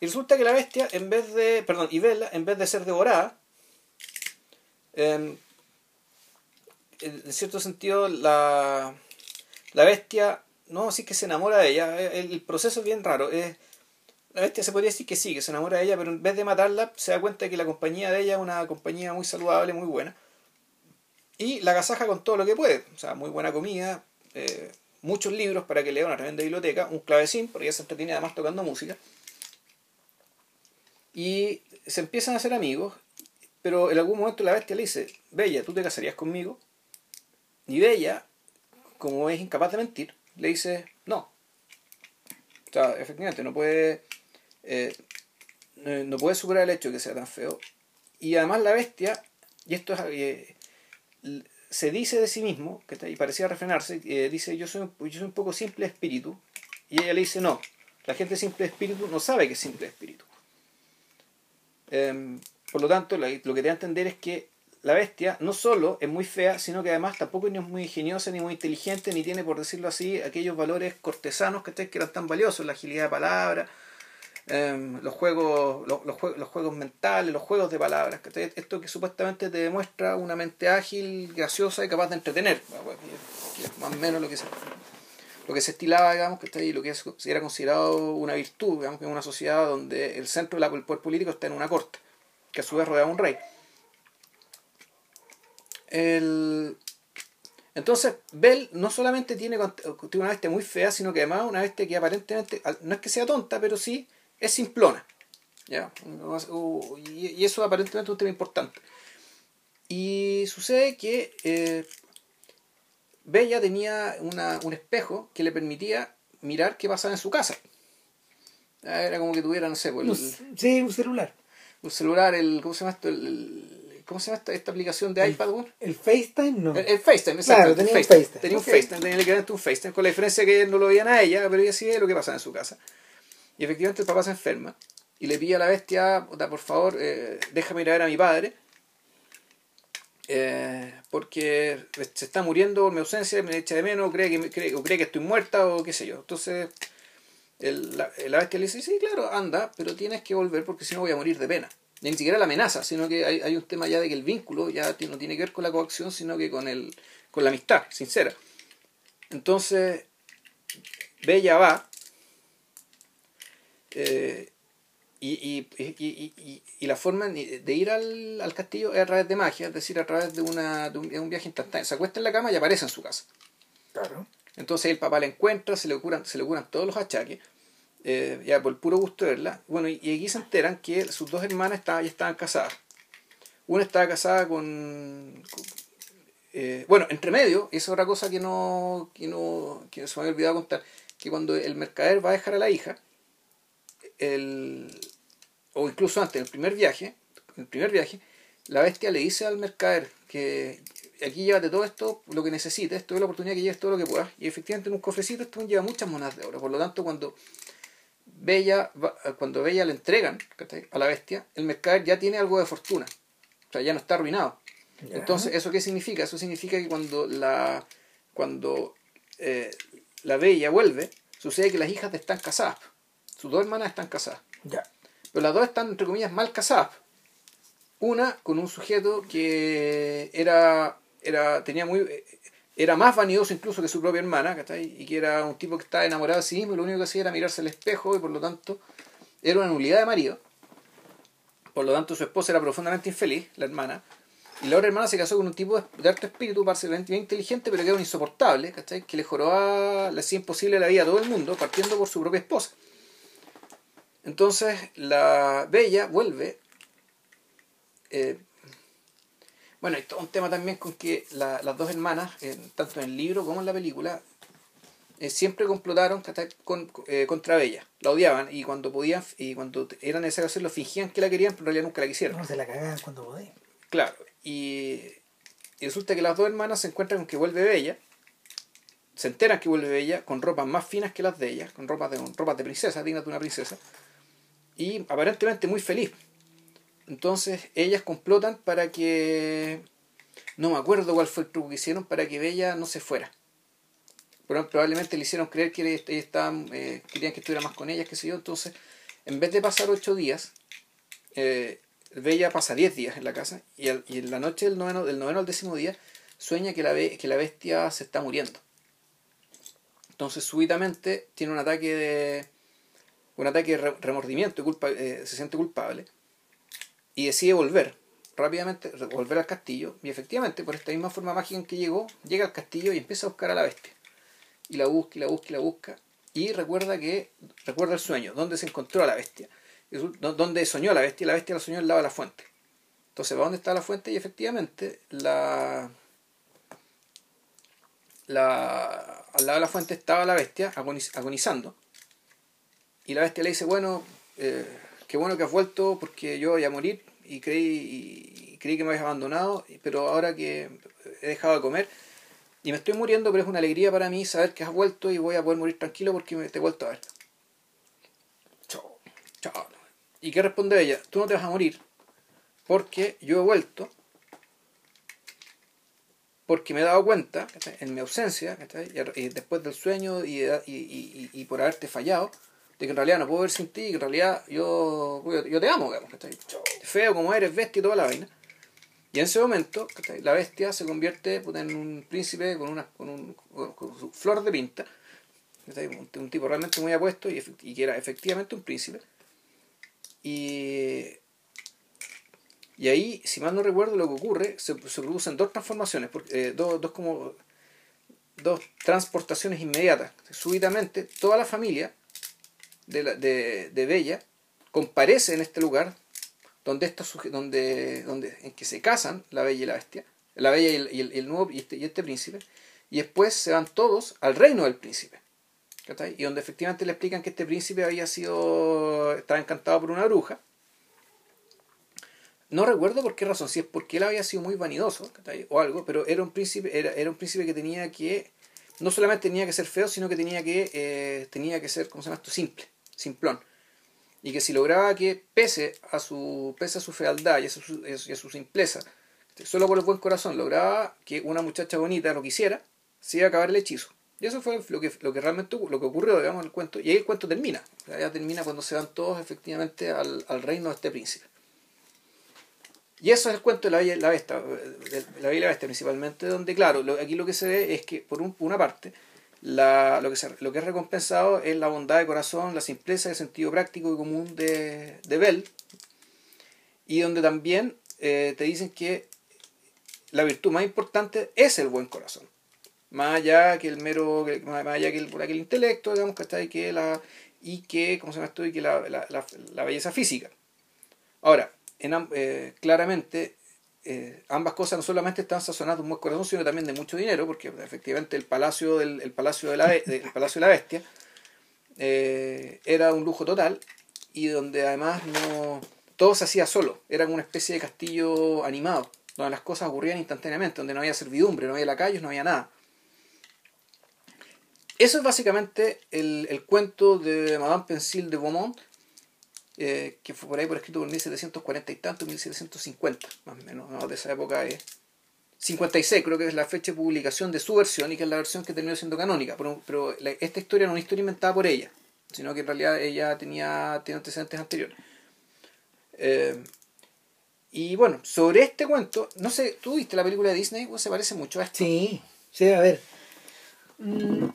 y resulta que la bestia en vez de perdón y Bella en vez de ser devorada Em, en cierto sentido, la, la bestia, no, sí que se enamora de ella. El, proceso es bien raro. La bestia se podría decir que sí, que se enamora de ella, pero en vez de matarla, se da cuenta de que la compañía de ella es una compañía muy saludable, muy buena. Y la agasaja con todo lo que puede. O sea, muy buena comida, eh, muchos libros para que lea una tremenda biblioteca, un clavecín, porque ella se entretiene además tocando música. Y se empiezan a hacer amigos pero en algún momento la bestia le dice, Bella, ¿tú te casarías conmigo? Y Bella, como es incapaz de mentir, le dice, no. O sea, efectivamente, no puede, eh, no puede superar el hecho de que sea tan feo. Y además la bestia, y esto es, eh, se dice de sí mismo, y parecía refrenarse, eh, dice, yo soy, yo soy un poco simple espíritu. Y ella le dice, no, la gente simple espíritu no sabe que es simple espíritu. Em, por lo tanto, lo que te da a entender es que la bestia no solo es muy fea, sino que además tampoco es muy ingeniosa, ni muy inteligente, ni tiene, por decirlo así, aquellos valores cortesanos que, que eran tan valiosos, la agilidad de palabra, em, los, juegos, los, los, juegos mentales, los juegos de palabras. Esto que supuestamente te demuestra una mente ágil, graciosa y capaz de entretener. más o menos lo que se, lo que se estilaba, digamos, que está ahí, lo que era considerado una virtud, digamos, en una sociedad donde el centro del poder político está en una corte que a su vez rodeaba un rey. Entonces, Bell no solamente tiene, una bestia muy fea, sino que además una bestia que aparentemente, no es que sea tonta, pero sí es simplona. ¿ya? Y eso aparentemente es un tema importante. Y sucede que eh, Bella tenía una, un espejo que le permitía mirar qué pasaba en su casa. Ah, Era como que tuviera, no sé, pues, el- Sí, un celular. un celular, el, ¿cómo se llama esto? El- el- ¿Cómo se llama esta, esta aplicación de iPad? El FaceTime no. El, FaceTime, exacto. Claro, tenía un FaceTime. Tenía un. FaceTime, tenía un FaceTime, con la diferencia que no lo veían a ella, pero ella sí veía lo que pasaba en su casa. Y efectivamente el papá se enferma y le pide a la bestia, "Puta, por favor, eh, déjame ir a ver a mi padre, eh, porque se está muriendo por mi ausencia, me echa de menos, cree que, o cree que estoy muerta o qué sé yo. Entonces el- la, la bestia le dice, sí, claro, anda, pero tienes que volver porque si no voy a morir de pena. Ni siquiera la amenaza, sino que hay, hay un tema ya de que el vínculo ya no tiene que ver con la coacción, sino que con, el, con la amistad, sincera. Entonces, Bella va eh, y, y, y, y- la forma de ir al, al castillo es a través de magia, es decir, a través de, una, de, un, de un viaje instantáneo. Se acuesta en la cama y aparece en su casa. Claro. Entonces el papá la encuentra, se le curan, se le curan todos los achaques, eh, ya por el puro gusto de verla. Bueno, y, y aquí se enteran que sus dos hermanas estaban, ya estaban casadas. Una estaba casada con... con- eh, bueno, entre medio, esa es otra cosa que no, que no que se me había olvidado contar, que cuando el mercader va a dejar a la hija, el, o incluso antes, en el primer viaje, el primer viaje, la bestia le dice al mercader que aquí llévate todo esto, lo que necesites, tuve la oportunidad que lleves todo lo que puedas, y efectivamente en un cofrecito esto lleva muchas monedas de oro, por lo tanto cuando Bella, cuando Bella le entregan a la bestia, el mercader ya tiene algo de fortuna, o sea, ya no está arruinado. Entonces, ¿eso qué significa? Eso significa que cuando la cuando eh, la Bella vuelve, sucede que las hijas están casadas. Sus dos hermanas están casadas. Ya. Pero las dos están, entre comillas, mal casadas. Una con un sujeto que era, era, tenía muy, era más vanidoso incluso que su propia hermana, ¿cachai? Y que era un tipo que estaba enamorado de sí mismo y lo único que hacía era mirarse al espejo y por lo tanto era una nulidad de marido. Por lo tanto su esposa era profundamente infeliz, la hermana. Y la otra hermana se casó con un tipo de, alto espíritu, parcialmente bien inteligente, pero que era un insoportable, ¿cachai? Que le jorobaba, le hacía imposible la vida a todo el mundo, partiendo por su propia esposa. Entonces la Bella vuelve. eh, bueno, hay todo un tema también con que la- las dos hermanas, eh, tanto en el libro como en la película, eh, siempre complotaron con, eh, contra Bella. La odiaban y cuando podían y cuando era necesario hacerlo fingían que la querían, pero en realidad nunca la quisieron. No se la cagaban cuando podían. Claro, y, y resulta que las dos hermanas se encuentran con que vuelve Bella, se enteran que vuelve Bella con ropas más finas que las de ellas, con ropas de, ropas de princesa, dignas de una princesa, y aparentemente muy feliz. Entonces ellas complotan para que... No me acuerdo cuál fue el truco que hicieron para que Bella no se fuera. Pero probablemente le hicieron creer que ellas estaban, eh, querían que estuviera más con ellas, qué sé yo. Entonces, en vez de pasar ocho días, eh, Bella pasa 10 días en la casa y en la noche del noveno, del noveno al décimo día sueña que la, be- que la bestia se está muriendo. Entonces súbitamente tiene un ataque de un ataque de re- remordimiento y culpa, eh, se siente culpable y decide volver rápidamente, volver al castillo y efectivamente por esta misma forma mágica en que llegó, llega al castillo y empieza a buscar a la bestia. Y la busca y la busca y la busca y recuerda que recuerda el sueño, donde se encontró a la bestia. Y donde soñó la bestia, la bestia la soñó al lado de la fuente. Entonces va donde está la fuente y efectivamente la, la al lado de la fuente estaba la bestia agoniz- agonizando. Y la bestia le dice, bueno, eh, qué bueno que has vuelto porque yo voy a morir y creí, y creí que me habías abandonado, pero ahora que he dejado de comer y me estoy muriendo, pero es una alegría para mí saber que has vuelto y voy a poder morir tranquilo porque me, te he vuelto a ver. Chao. Chao. ¿Y qué responde ella? Tú no te vas a morir porque yo he vuelto porque me he dado cuenta en mi ausencia y, después del sueño y, y por haberte fallado de que en realidad no puedo ver sin ti que en realidad yo, yo, te amo digamos, ¿cachai? feo como eres bestia y toda la vaina y en ese momento la bestia se convierte puta, en un príncipe con una con, un, con, su flor de pinta un, tipo realmente muy apuesto y, y que era efectivamente un príncipe y, y ahí, si mal no recuerdo, lo que ocurre, se, se producen dos transformaciones, eh, dos, dos como dos transportaciones inmediatas. Súbitamente, toda la familia de, la, de, de Bella comparece en este lugar donde, donde, donde en que se casan la bella y la bestia, la bella y el, y el, nuevo y este, y este príncipe, y después se van todos al reino del príncipe. Y donde efectivamente le explican que este príncipe había sido. estaba encantado por una bruja. No recuerdo por qué razón, si es porque él había sido muy vanidoso o algo, pero era un príncipe, era, era un príncipe que tenía que. no solamente tenía que ser feo, sino que tenía que, eh, tenía que ser, ¿cómo se llama esto? Simple, simplón. Y que si lograba que, pese a su, pese a su fealdad y a su, y a su simpleza, solo por el buen corazón lograba que una muchacha bonita lo quisiera, se iba a acabar el hechizo. Y eso fue lo que, lo que realmente lo que ocurrió, digamos, en el cuento. Y ahí el cuento termina. Ya termina cuando se van todos efectivamente al, al reino de este príncipe. Y eso es el cuento de la Bella y la Bestia, la Bestia principalmente, donde, claro, aquí lo que se ve es que, por una parte, la, lo, que se, lo que es recompensado es la bondad de corazón, la simpleza, el sentido práctico y común de, de Bell, y donde también eh, te dicen que la virtud más importante es el buen corazón más allá que el mero, más allá que el, por aquel intelecto, digamos, que Que la, y que, ¿cómo se llama esto? Y que la, la, la, belleza física. Ahora, en, eh, claramente, eh, ambas cosas no solamente están sazonadas de un buen corazón, sino también de mucho dinero, porque efectivamente el palacio, del, el palacio, de, la, el palacio de la bestia eh, era un lujo total y donde además no todo se hacía solo, era una especie de castillo animado, donde las cosas ocurrían instantáneamente, donde no había servidumbre, no había lacayos, no había nada. Eso es básicamente el, el cuento de Madame Pensil de Beaumont, eh, que fue por ahí por escrito por 1740 y tanto, 1750, más o menos, de esa época es. 56 creo que es la fecha de publicación de su versión y que es la versión que terminó siendo canónica, pero, pero esta historia no es una historia inventada por ella, sino que en realidad ella tenía, tenía antecedentes anteriores. Eh, y bueno, sobre este cuento, no sé, ¿tú viste la película de Disney? ¿O se parece mucho a esto? Sí, sí, a ver. Mm,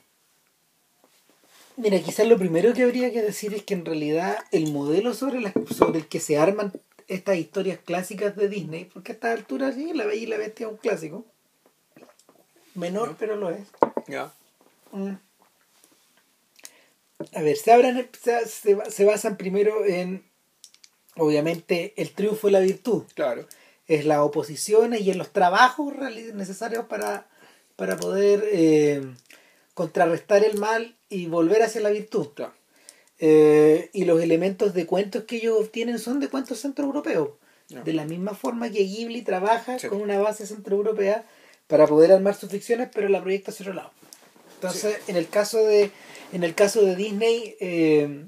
Mira, quizás lo primero que habría que decir es que en realidad el modelo sobre, la, sobre el que se arman estas historias clásicas de Disney, porque a esta altura sí, La Bella y la Bestia es un clásico. Menor, pero lo es. Ya. Mm. A ver, se, abran, se, se, basan primero en, obviamente, el triunfo de la virtud. Claro. Es las oposiciones y en los trabajos necesarios para, para poder eh, contrarrestar el mal y volver hacia la virtud. Eh, y los elementos de cuentos que ellos obtienen son de cuentos centroeuropeos. De la misma forma que Ghibli trabaja con una base centroeuropea para poder armar sus ficciones, pero la proyecta hacia otro lado. Entonces, en el caso de, en el caso de Disney, eh,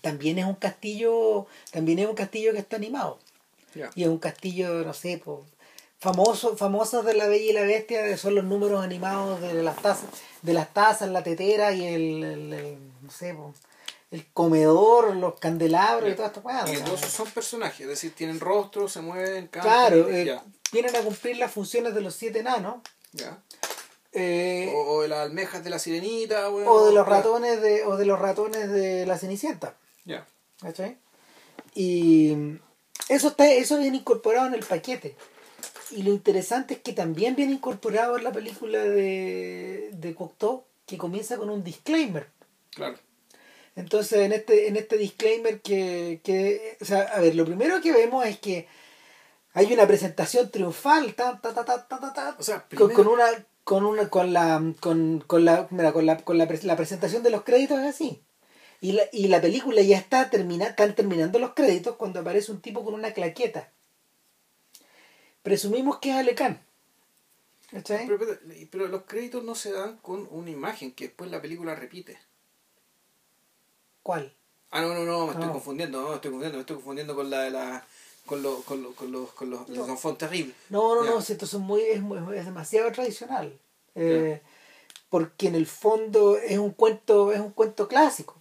también es un castillo, también es un castillo que está animado. Y es un castillo, no sé, pues, famoso, famosos de la Bella y la Bestia son los números animados de las tazas, de las tazas, la tetera y el, no sé, el comedor, los candelabros y todas estas cosas. Y todos son personajes, es decir, tienen rostro, se mueven, cantan. Claro, eh, vienen a cumplir las funciones de los siete enanos. Ya. Eh, o, de las almejas de la sirenita, o de los ratones de, o de los ratones de la cenicienta. Ya. Y eso está, eso viene incorporado en el paquete. Y lo interesante es que también viene incorporado en la película de, de Cocteau, que comienza con un disclaimer. Claro. Entonces, en este, en este disclaimer que, que, o sea, a ver, lo primero que vemos es que hay una presentación triunfal, ta, ta, ta, ta, ta, ta, o sea, con, una, con una, con la, con, con la, mira, con la, con la, la presentación de los créditos es así. Y la, y la película ya está termina, están terminando los créditos cuando aparece un tipo con una claqueta presumimos que es Alecán. Pero, pero, los créditos no se dan con una imagen que después la película repite. ¿Cuál? Ah, no, no, no, me estoy confundiendo, no, me estoy confundiendo, me estoy confundiendo con la de la con, lo, con, lo, con los con los, no. los terribles. No, no, no, esto son muy, es, es demasiado tradicional. Eh, porque en el fondo es un cuento, es un cuento clásico.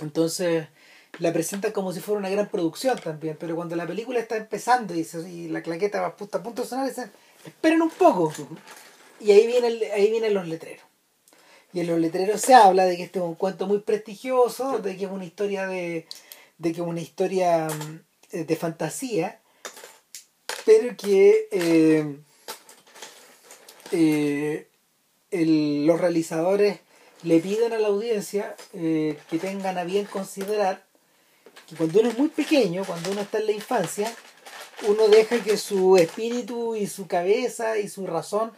Entonces, la presenta como si fuera una gran producción también, pero cuando la película está empezando y, y la claqueta va a punto de sonar, dicen, esperen un poco. Y ahí, viene ahí vienen los letreros. Y en los letreros se habla de que este es un cuento muy prestigioso, de que es una historia de, de que es una historia mm, de fantasía, pero que eh, eh, los realizadores le piden a la audiencia eh, que tengan a bien considerar que cuando uno es muy pequeño, cuando uno está en la infancia, uno deja que su espíritu y su cabeza y su razón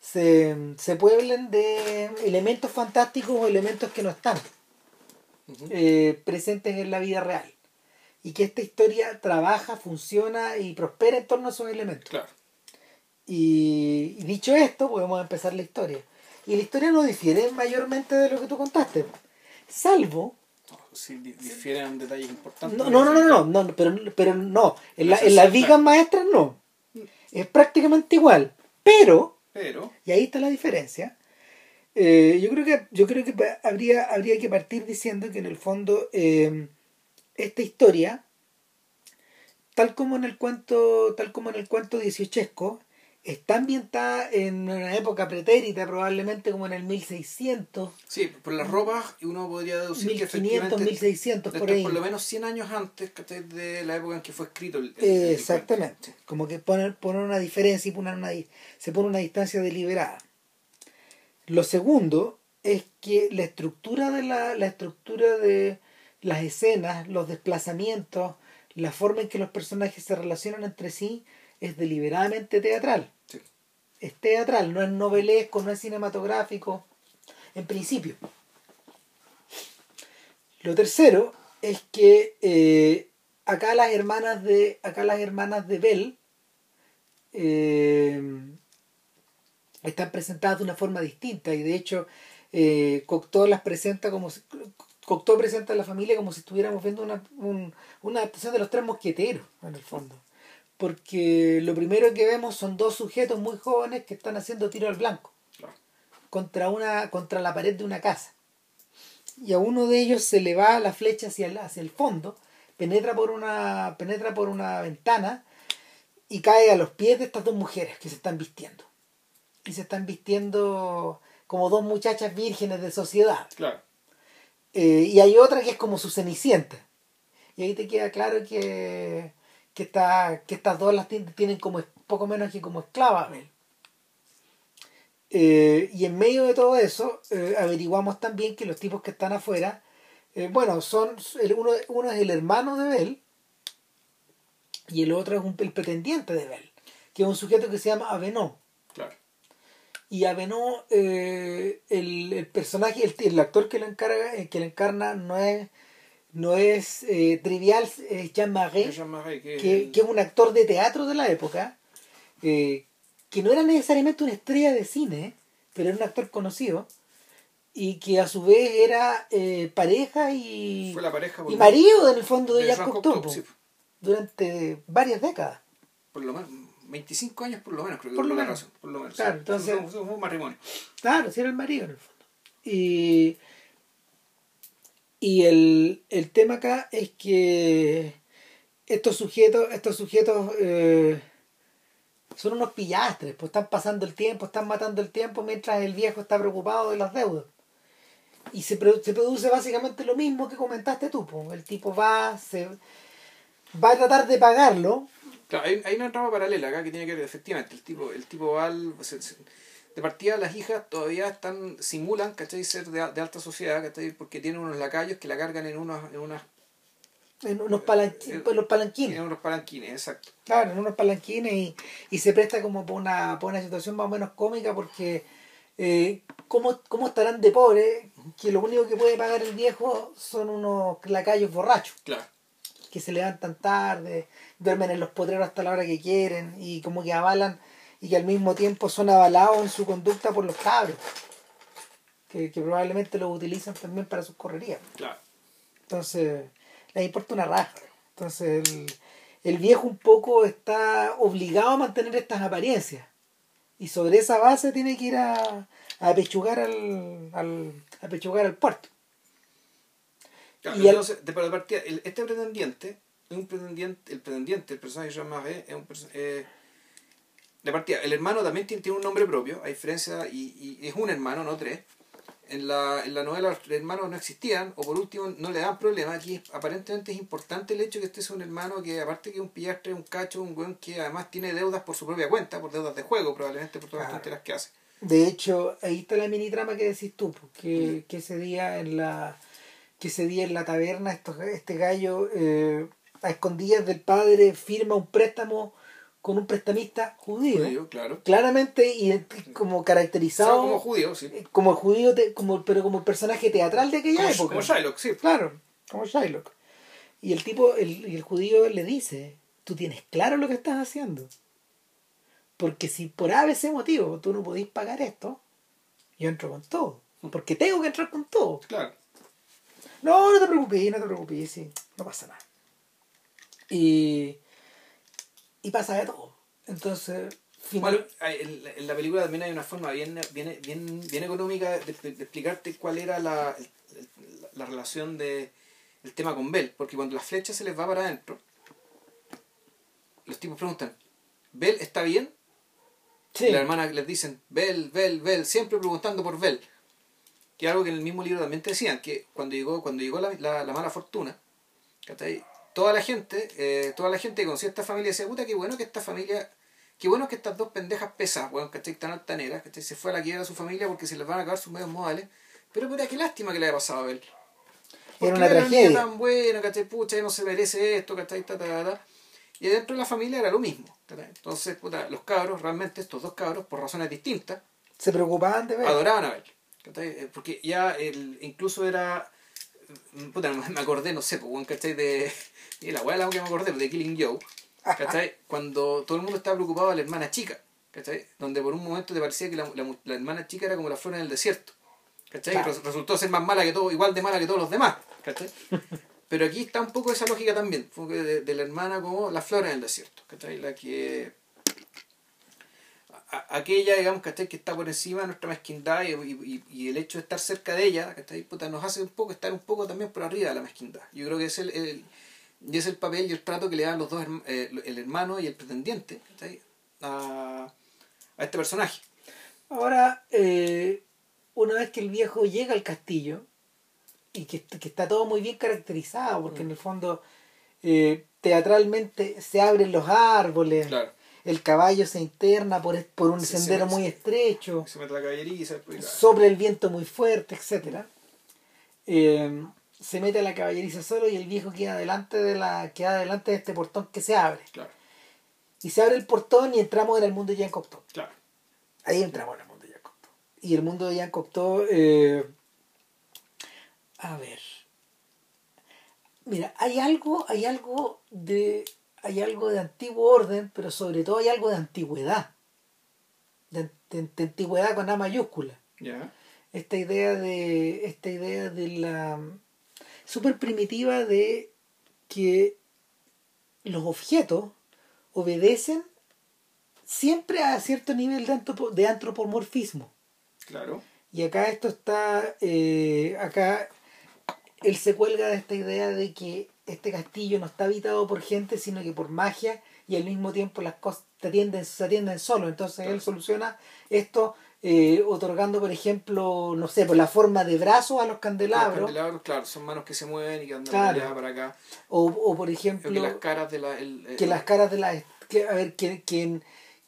se, se pueblen de elementos fantásticos o elementos que no están eh, presentes en la vida real. Y que esta historia trabaja, funciona y prospera en torno a esos elementos. Claro. Y, y dicho esto, podemos empezar la historia. Y la historia no difiere mayormente de lo que tú contaste. Salvo Di- difieren detalles importantes. no, no, no, no, no, no, pero, pero no. En, la- en las vigas maestras no. Es prácticamente igual. Pero, Pero, y ahí está la diferencia, eh, yo creo que, yo creo que habría, habría que partir diciendo que en el fondo eh, esta historia, tal como en el cuento, tal como en el cuento dieciochesco, está ambientada en una época pretérita, probablemente como en el 1600, sí, por las ropas uno podría deducir que 1500, efectivamente 1600, por ahí. por lo menos 100 años antes ¿cachai? de la época en que fue escrito el, el- Eh. Exactamente. Como que ponen, ponen una diferencia y ponen una, se pone una distancia deliberada. Lo segundo es que la estructura de la, la estructura de las escenas, los desplazamientos, la forma en que los personajes se relacionan entre sí es deliberadamente teatral. Es teatral, no es novelesco, no es cinematográfico, en principio. Lo tercero es que eh, acá las hermanas de acá las hermanas de Bell eh, están presentadas de una forma distinta y de hecho eh, Cocteau las presenta como si, Cocteau presenta a la familia como si estuviéramos viendo una, un- una adaptación de los tres mosqueteros en el fondo porque lo primero que vemos son dos sujetos muy jóvenes que están haciendo tiro al blanco Claro. contra una contra la pared de una casa y a uno de ellos se le va la flecha hacia el, hacia el fondo penetra por una penetra por una ventana y cae a los pies de estas dos mujeres que se están vistiendo y se están vistiendo como dos muchachas vírgenes de sociedad Claro. Eh, y hay otra que es como su cenicienta y ahí te queda claro que que, esta- que estas dos las tien- tienen como poco menos que como esclavas. Eh, y en medio de todo eso, eh, averiguamos también que los tipos que están afuera, eh, bueno, son uno, uno es el hermano de Bell y el otro es un, el pretendiente de Bell, que es un sujeto que se llama Avenó. Claro. Y Avenó, eh, el, el personaje, el, el actor que lo encarga, que lo encarna no es, no es eh, trivial, es Jean Marais Jean Marais, que, que, que es un actor de teatro de la época, eh, que no era necesariamente una estrella de cine, pero era un actor conocido, y que a su vez era eh, pareja y, fue la pareja y marido en el fondo de, de Jacques Cocteau, sí, durante varias décadas. por lo menos 25 años por lo menos creo que Por lo menos. relación, por lo menos Claro, entonces- fue un matrimonio Claro, sí era el marido en el fondo. Y, y el, el tema acá es que estos sujetos, estos sujetos eh, son unos pillastres, pues están pasando el tiempo, están matando el tiempo mientras el viejo está preocupado de las deudas. Y se, se produce básicamente lo mismo que comentaste tú, pues. el tipo va, se va a tratar de pagarlo, Claro, hay, hay una trama paralela acá que tiene que ver, efectivamente, el tipo, el tipo va al- de partida las hijas todavía están, simulan, ¿cachai? Ser de, de alta sociedad, ¿cachai? Porque tienen unos lacayos que la cargan en unos, en unas, en unos palanqui- Eh, pues, los palanquines. en unos palanquines, exacto. Claro, en unos palanquines y, y se presta como por una, por una situación más o menos cómica porque eh, ¿cómo, ¿cómo estarán de pobre que lo único que puede pagar el viejo son unos lacayos borrachos Claro. que se levantan tarde, duermen en los potreros hasta la hora que quieren y como que avalan y que al mismo tiempo son avalados en su conducta por los cabros que, que probablemente los utilizan también para sus correrías. Claro. Entonces, les importa una raja. Entonces, el, el viejo un poco está obligado a mantener estas apariencias. Y sobre esa base tiene que ir a, a apechugar al, al, a apechugar al puerto. Claro, Y al- entonces, de para partida, el- este pretendiente, es un pretendiente, el pretendiente, el personaje de Jean Marais, es un eh, de partida, el hermano también tiene, tiene un nombre propio, a diferencia, y, y es un hermano, no tres. En la, en la novela los hermanos no existían, o por último no le dan problema. Aquí aparentemente es importante el hecho que este sea un hermano que, aparte que es un pillastre, un cacho, un buen que además tiene deudas por su propia cuenta, por deudas de juego, probablemente por todas las Claro. tonteras que hace. De hecho, ahí está la mini trama que decís tú, porque que ese día en la que ese día en la taberna estos- este gallo eh, a escondidas del padre firma un préstamo con un prestamista judío, Judío, claro. claramente como caracterizado. Como judío, sí. como el judío te- como pero como el personaje teatral de aquella Como, época. como Shylock, sí. claro como Shylock. Y el tipo el, el judío le dice tú tienes claro lo que estás haciendo. Porque si por ABC motivo tú no podís pagar esto yo entro con todo. Porque tengo que entrar con todo Claro. no no te preocupes no te preocupes sí no pasa nada y y pasa de todo entonces final- Bueno, en la- película también hay una forma bien, bien, bien, bien económica de, explicarte cuál era la, la relación de el tema con Bell, porque cuando la flecha se les va para adentro, los tipos preguntan, ¿Bell está bien? sí, Y las hermanas les dicen, Bell, Bell, Bell, siempre preguntando por Bell. Que algo que en el mismo libro también te decían, que cuando llegó, cuando llegó la, la- la mala fortuna. Toda la gente, eh, toda la gente que conocía esta familia decía, puta, qué bueno que esta familia, qué bueno que estas dos pendejas pesas, weón, ¿cachai? Tan altaneras, ¿cachai? Se fue a la quiebra a su familia porque se les van a acabar sus medios modales. Pero puta, qué lástima que le haya pasado a él. Era una tragedia. tan buena, ¿cachai? Pucha, no se merece esto, ¿cachai? Ta, ta, ta. Y dentro de la familia era lo mismo. ¿cachai? Entonces, puta, los cabros, realmente estos dos cabros, por razones distintas, se preocupaban de ver adoraban a. ¿cachai? Eh, Porque ya el, incluso era. Puta, me acordé, no sé, pues, ¿cachai? De. Y la weá la que me acordé, pues, de Killing Joe. ¿cachai? Cuando todo el mundo estaba preocupado de la hermana chica. ¿cachai? Donde por un momento te parecía que la, la, la hermana chica era como la flor en el desierto. ¿cachai? Claro. Resultó ser más mala que todo, igual de mala que todos los demás. ¿cachai? Pero aquí está un poco esa lógica también, de, de la hermana como la flor en el desierto, ¿cachai? La que a- aquella, digamos, ¿cachai? que está por encima de nuestra mezquindad y, y- y el hecho de estar cerca de ella, ¿cachai? Puta, nos hace un poco estar un poco también por arriba de la mezquindad. Yo creo que es el, el- y es el papel y el trato que le dan los dos, eh, el hermano y el pretendiente, ¿cachai? A, a este personaje. Ahora, eh, una vez que el viejo llega al castillo, y que, que está todo muy bien caracterizado, porque en el fondo eh, teatralmente se abren los árboles, Claro. El caballo se interna por, por un sendero sí, muy estrecho, Se mete la caballeriza, claro. sopla el viento muy fuerte, etcétera. Eh, se mete a la caballeriza solo y el viejo queda delante de la queda delante de este portón que se abre. Claro, y se abre el portón y entramos en el mundo de Jean Cocteau claro. ahí entramos en el mundo de Jean Cocteau y el mundo de Jean Cocteau eh, a ver. Mira hay algo hay algo de hay algo de antiguo orden pero sobre todo hay algo de antigüedad. De, de- de antigüedad con A mayúscula. Esta idea de esta idea de la súper primitiva de que los objetos obedecen siempre a cierto nivel de antropomorfismo. Claro. y acá esto está eh, acá él se cuelga de esta idea de que este castillo no está habitado por gente sino que por magia y al mismo tiempo las cosas se atienden, se atienden solo entonces él soluciona esto eh, otorgando por ejemplo no sé por la forma de brazos a los Los candelabros candelabros, claro, son manos que se mueven y que andan Claro. para allá, para acá. o, o por ejemplo que las caras de la. el- que el- las caras de las que, a ver que, que,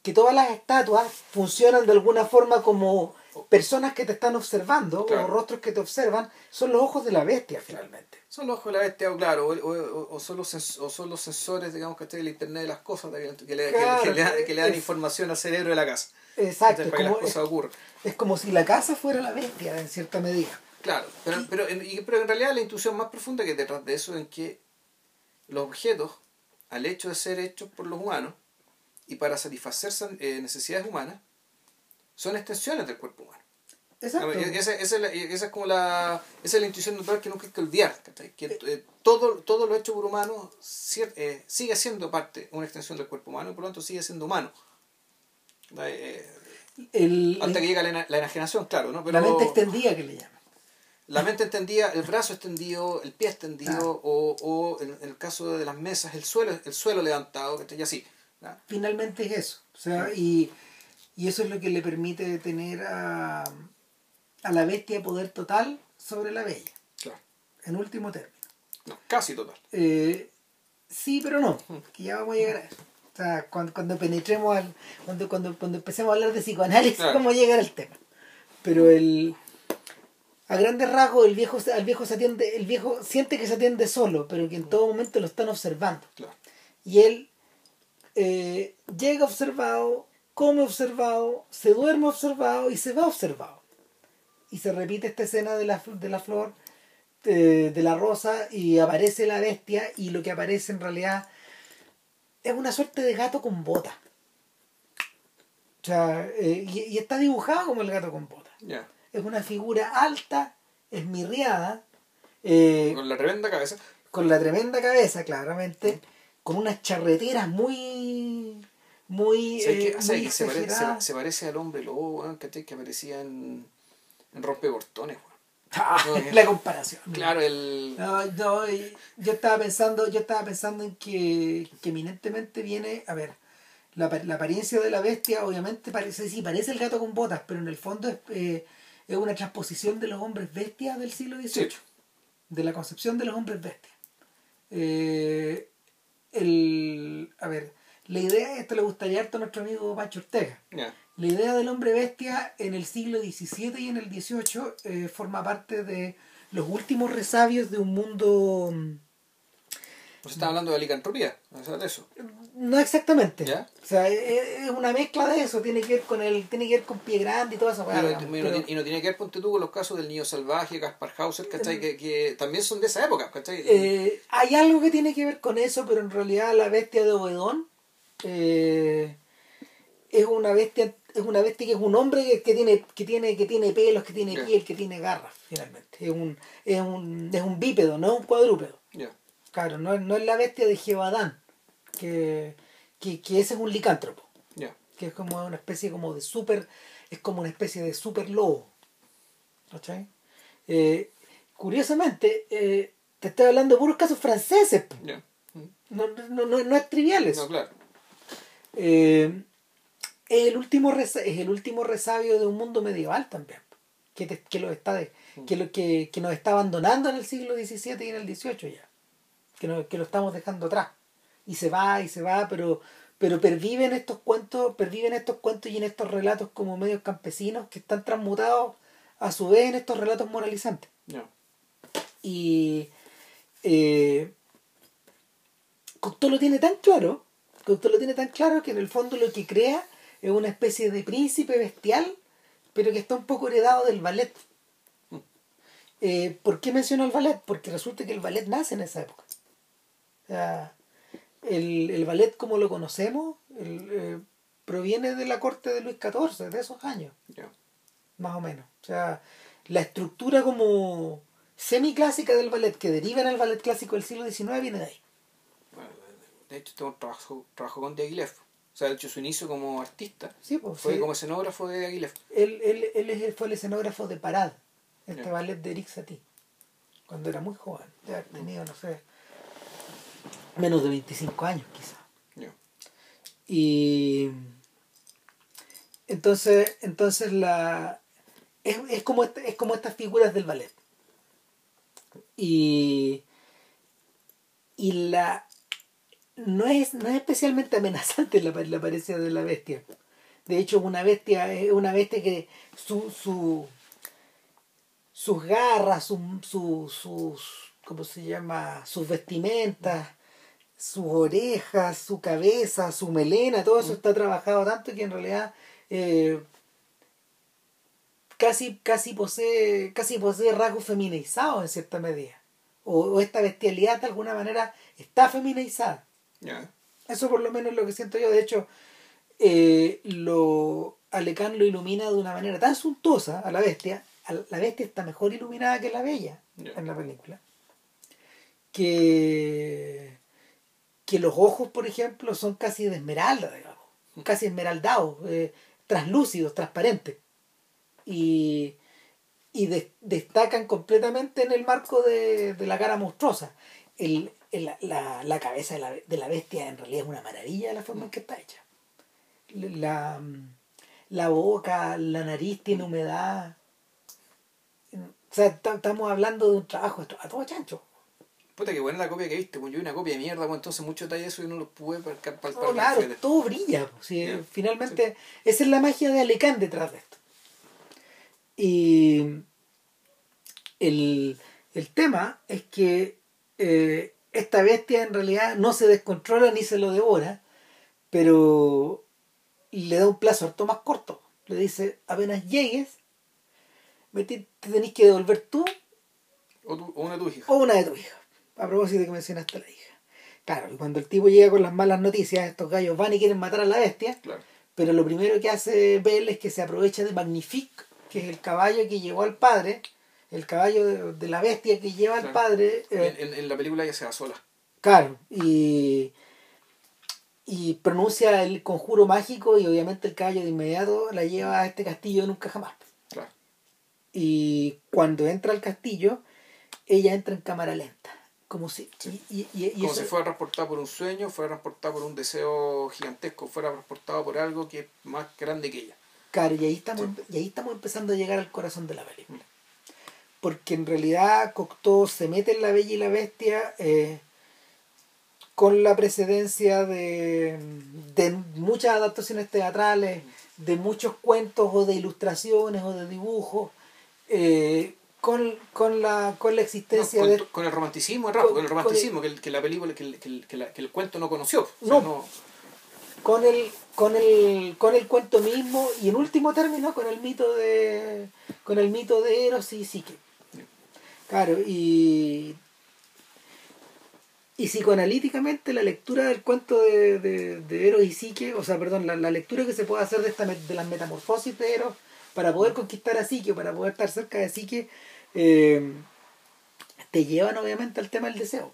que todas las estatuas funcionan de alguna forma como personas que te están observando Claro. o rostros que te observan son los ojos de la bestia finalmente Son los ojos de la bestia, o claro, o, o- o son los o son los sensores, digamos, que del Internet de las cosas, que le, que- Claro, que le dan- que le dan es- información al cerebro de la casa. exacto es para que las como, es, cosas ocurran. es como si la casa fuera la bestia en cierta medida Claro, pero, pero, en, pero en realidad la intuición más profunda que detrás de eso es en que los objetos, al hecho de ser hechos por los humanos y para satisfacer eh, necesidades humanas, son extensiones del cuerpo humano. exacto Esa, esa es la- esa es como la, esa es la intuición natural que nunca hay que olvidar. Que eh, todo, todo lo hecho por humanos eh, sigue siendo parte, una extensión del cuerpo humano y por lo tanto sigue siendo humano. Eh, el, hasta que llega la, la enajenación, claro, ¿no? Pero la mente extendida que le llaman la mente entendía, el brazo extendido, el pie extendido, Ah. o, o en, en el caso de las mesas, el suelo, el suelo levantado, y así. ¿no? finalmente es eso o sea y, y eso es lo que le permite tener a, a la bestia poder total sobre la bella Claro. en último término No, casi total. Eh, sí, pero no, que ya vamos a llegar a eso. O sea, cuando, cuando penetremos al. Cuando, cuando, cuando empecemos a hablar de psicoanálisis, Claro. vamos a llegar al tema. Pero el. a grandes rasgos el viejo, el viejo se atiende, el viejo siente que se atiende solo, pero que en todo momento lo están observando. Claro. Y él eh, llega observado, come observado, se duerme observado y se va observado. Y se repite esta escena de la, de la flor, de, de la rosa, y aparece la bestia, y lo que aparece en realidad es una suerte de gato con bota. O sea, eh, y, y está dibujado como el gato con bota. Es una figura alta, esmirriada, eh, Con la tremenda cabeza. con la tremenda cabeza, claramente, con unas charreteras muy. Muy. ¿Sabes eh, muy se, parece, se, parece al hombre lobo, ¿cachai? Que aparecía en, en Rompeportones, weón. Ah, No, la comparación. Claro, el. No, no, yo estaba pensando, yo estaba pensando en que, que eminentemente viene, a ver, la, la apariencia de la bestia obviamente parece, sí, parece el gato con botas, pero en el fondo es, eh, es una transposición de los hombres bestias del siglo XVIII, Sí. de la concepción de los hombres bestias. Eh, el, a ver, la idea, esto le gustaría harto a nuestro amigo Pancho Ortega. La idea del hombre bestia en el siglo XVII y en el XVIII eh, forma parte de los últimos resabios de un mundo... mm, Pues estaba hablando de licantropía, o sea, de eso. No exactamente. ¿Ya? O sea, es es una mezcla de eso. Tiene que ver con el, tiene que ver con pie grande y todo eso. Y no, y no- y no tiene que ver, ponte tú, con los casos del niño salvaje, Gaspar Hauser, ¿cachai? Que, que también son de esa época, ¿cachai? Eh, hay algo que tiene que ver con eso, pero en realidad la bestia de Obedón eh, es una bestia es una bestia que es un hombre que, que tiene que tiene que tiene pelos, que tiene piel, que tiene garras, finalmente. Es un es un es un bípedo, no es un cuadrúpedo. Claro, no, es- no es la bestia de Jebadán, que, que, que ese es un licántropo, que es como una especie como de super, es como una especie de super lobo. ¿Cachai? Eh, curiosamente, eh, te estoy hablando de puros casos franceses, no, no, no, no es trivial eso. No, claro. Eh, es el último es el último resabio de un mundo medieval también que, te- que, lo está de- que, lo, que, que nos está abandonando en el siglo XVII y en el XVIII ya que, no- que lo estamos dejando atrás. Y se va y se va pero pero perviven estos cuentos perviven estos cuentos y en estos relatos como medios campesinos que están transmutados a su vez en estos relatos moralizantes. Ya. y eh, Cocteau lo tiene tan claro, Cocteau lo tiene tan claro que en el fondo lo que crea es una especie de príncipe bestial, pero que está un poco heredado del ballet. Eh, ¿Por qué menciono el ballet? Porque resulta que el ballet nace en esa época. O sea, el, el ballet como lo conocemos el, eh, proviene de la corte de Luis XIV, de esos años Ya. más o menos. O sea, la estructura como semiclásica del ballet que deriva en el ballet clásico del siglo XIX viene de ahí. De hecho, tengo trabajo, trabajo con Diaghilev. O sea, de hecho, su inicio como artista Sí, pues, fue sí. como escenógrafo de Diaghilev. Él, él, él fue el escenógrafo de Parad, este ballet de Eric Satie, cuando era muy joven, ya tenía, no sé, menos de 25 años quizá. Y entonces, entonces la es, es como esta- es como estas figuras del ballet. Y y la no es, no es especialmente amenazante la, la apariencia de la bestia. De hecho, una bestia es una bestia que su, su sus garras, sus, sus, sus ¿cómo se llama? sus vestimentas, sus orejas, su cabeza, su melena, todo eso está trabajado tanto que en realidad eh, casi, casi posee, casi posee rasgos feminizados en cierta medida. O, o esta bestialidad de alguna manera está feminizada. Eso por lo menos es lo que siento yo. De hecho, eh, lo Alecán lo ilumina de una manera tan suntuosa a la bestia. a la bestia está mejor iluminada que la bella en la película. Que, que los ojos, por ejemplo, son casi de esmeralda, digamos. Casi esmeraldados, eh, translúcidos, transparentes. Y, y des- destacan completamente en el marco de, de la cara monstruosa. El, el- la, la cabeza de la, de la bestia en realidad es una maravilla la forma en que está hecha. La, la boca, la nariz tiene humedad. O sea, ta- estamos hablando de un trabajo a todo chancho. Puta, que buena la copia que viste, pues yo una copia de mierda, pues entonces mucho detalle de eso y no lo pude palpar No, claro, todo brilla. pues, sí, finalmente, esa es la magia de Alecán detrás de esto. Y, el, el tema es que eh, esta bestia en realidad no se descontrola ni se lo devora, pero le da un plazo harto más corto. Le dice, apenas llegues, te, te tenés que devolver tú O, tu- o una de tus hijas. o una de tus hijas. A propósito de que mencionaste a la hija. Claro, y cuando el tipo llega con las malas noticias, estos gallos van y quieren matar a la bestia, Claro. pero lo primero que hace Bell es que se aprovecha de Magnifique, que es el caballo que llevó al padre, el caballo de, de la bestia que lleva Claro. padre. eh, En, en- la película ella se va sola. Claro, y, y pronuncia el conjuro mágico y obviamente el caballo de inmediato la lleva a este castillo nunca jamás. Claro. Y cuando entra al castillo, ella entra en cámara lenta, como si... Sí. Y, y- y- y Como eso- si fuera transportado por un sueño, fuera transportado por un deseo gigantesco, fuera transportado por algo que es más grande que ella. Claro, y ahí estamos, y ahí estamos empezando a llegar al corazón de la película. Porque en realidad Cocteau se mete en La Bella y la Bestia eh, con la precedencia de, de muchas adaptaciones teatrales, de muchos cuentos o de ilustraciones o de dibujos, eh, con, con, la, con la No, existencia con, de... con el romanticismo, raro, con- con, el con romanticismo que, el- que la película, que el, que el- que la- el cuento no conoció. O sea, No. no- con el con el con el cuento mismo y en último término con el mito de con el mito de Eros y Psique claro y y psicoanalíticamente la lectura del cuento de, de, de Eros y Psique o sea perdón la, la lectura que se puede hacer de esta de las metamorfosis de Eros para poder conquistar a Psique para poder estar cerca de Psique eh, te llevan obviamente al tema del deseo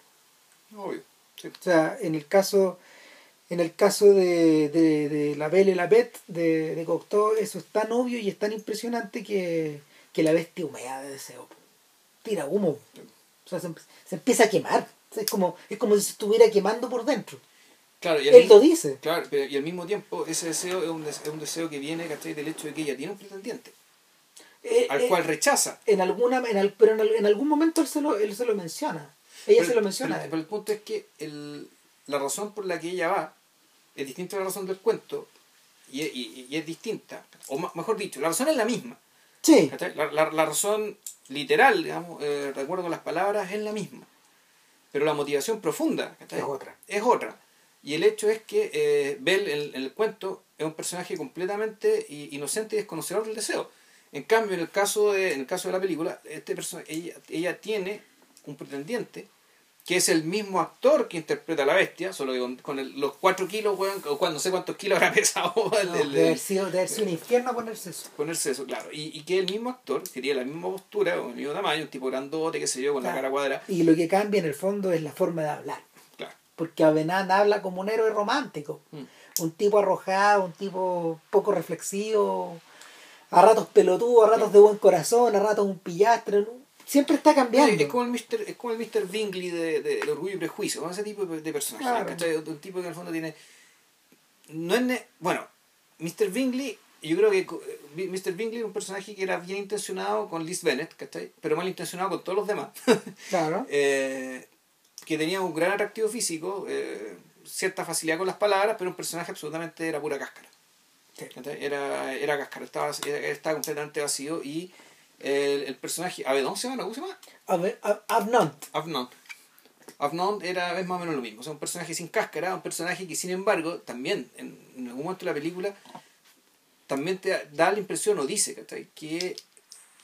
obvio. Sí. o sea, en el caso, en el caso de, de, de la Belle y la Bête de, de Cocteau, eso es tan obvio y es tan impresionante que, que la bestia humea de deseo. Tira humo. O sea, se, se empieza a quemar. O sea, es, como, es como si se estuviera quemando por dentro. Claro, y Él mismo- lo dice. Claro, pero y al mismo tiempo ese deseo es un, des- es un deseo que viene ¿cachai? del hecho de que ella tiene un pretendiente, Eh, al eh, cual rechaza. en alguna en al- pero en, al- en algún momento él se lo, él se lo menciona. Ella Pero- se lo menciona. Pero, pero el punto es que el, la razón por la que ella va es distinta a la razón del cuento y, es- y- y es distinta. O ma- mejor dicho, la razón es la misma. sí, la- la razón literal, digamos, eh, con las palabras, es la misma. Pero la motivación profunda ¿cachai? Es otra. Es otra. Y el hecho es que eh, Bell en, en el cuento es un personaje completamente inocente y desconocedor del deseo. En cambio, en el caso de, en el caso de la película, este ella, ella tiene un pretendiente que es el mismo actor que interpreta a la bestia, solo que con, con el- los 4 kilos, weón, o cuando no sé cuántos kilos habrá pesado no, el- debe, el- haber sido, debe haber sido un infierno ponerse eso. ponerse eso, claro. Y, y que el mismo actor, que tiene la misma postura, o el mismo tamaño, un tipo grandote, qué sé yo, con la cara cuadrada. Y lo que cambia en el fondo es la forma de hablar. Claro. Porque Avenán habla como un héroe romántico. Mm. Un tipo arrojado, un tipo poco reflexivo, a ratos pelotudo, a ratos de buen corazón, a ratos un pillastre. ¿no? Siempre está cambiando. Es como el Mr. Es como el Mr. Bingley de, de, de Orgullo y Prejuicio, con ese tipo de, de personaje. Claro. Un tipo que en el fondo tiene. No es. Bueno, Mr. Bingley, yo creo que eh, Mr. Bingley era un personaje que era bien intencionado con Liz Bennett, ¿cachai? Pero mal intencionado con todos los demás. Claro. Eh, que tenía un gran atractivo físico, eh, cierta facilidad con las palabras, pero un personaje absolutamente era pura cáscara. Sí. Era, era cáscara, estaba, estaba completamente vacío y el, el personaje, Avedon se llama, ¿cómo se llama? Av- Avnont. Avnon. Era, es más o menos lo mismo, o sea, un personaje sin cáscara, un personaje que sin embargo, también, en, en algún momento de la película, también te da la impresión, o dice, ¿cachai? que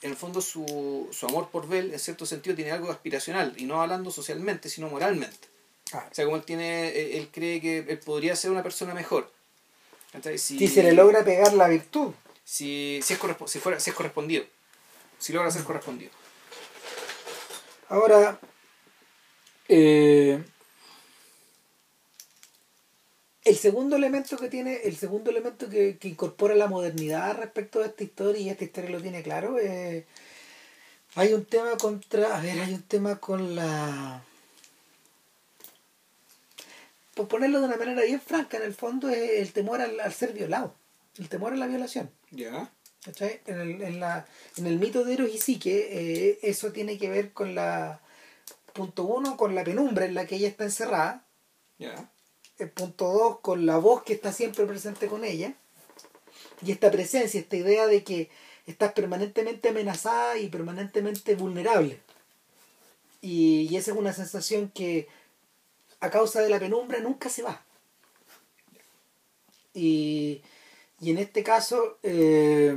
en el fondo su, su amor por Bell, en cierto sentido, tiene algo aspiracional, y no hablando socialmente, sino moralmente. O sea, como él tiene, él, él cree que él podría ser una persona mejor. ¿cachai? Si, Si se le logra pegar la virtud. si, si es, si, fuera, si es correspondido. Si logra ser correspondido. Ahora, eh, el segundo elemento que tiene, el segundo elemento que, que incorpora la modernidad respecto de esta historia, y esta historia lo tiene claro, eh, hay un tema contra, a ver, hay un tema con la... Por ponerlo de una manera bien franca, en el fondo es el temor al, al ser violado, el temor a la violación. ¿Ya? En el, en, la, en el mito de Eros y Psique, eh, eso tiene que ver con la. Punto uno, con la penumbra en la que ella está encerrada. ¿Ya? El punto dos, con la voz que está siempre presente con ella. Y esta presencia, esta idea de que estás permanentemente amenazada y permanentemente vulnerable. Y, y esa es una sensación que a causa de la penumbra nunca se va. Y, y en este caso, eh,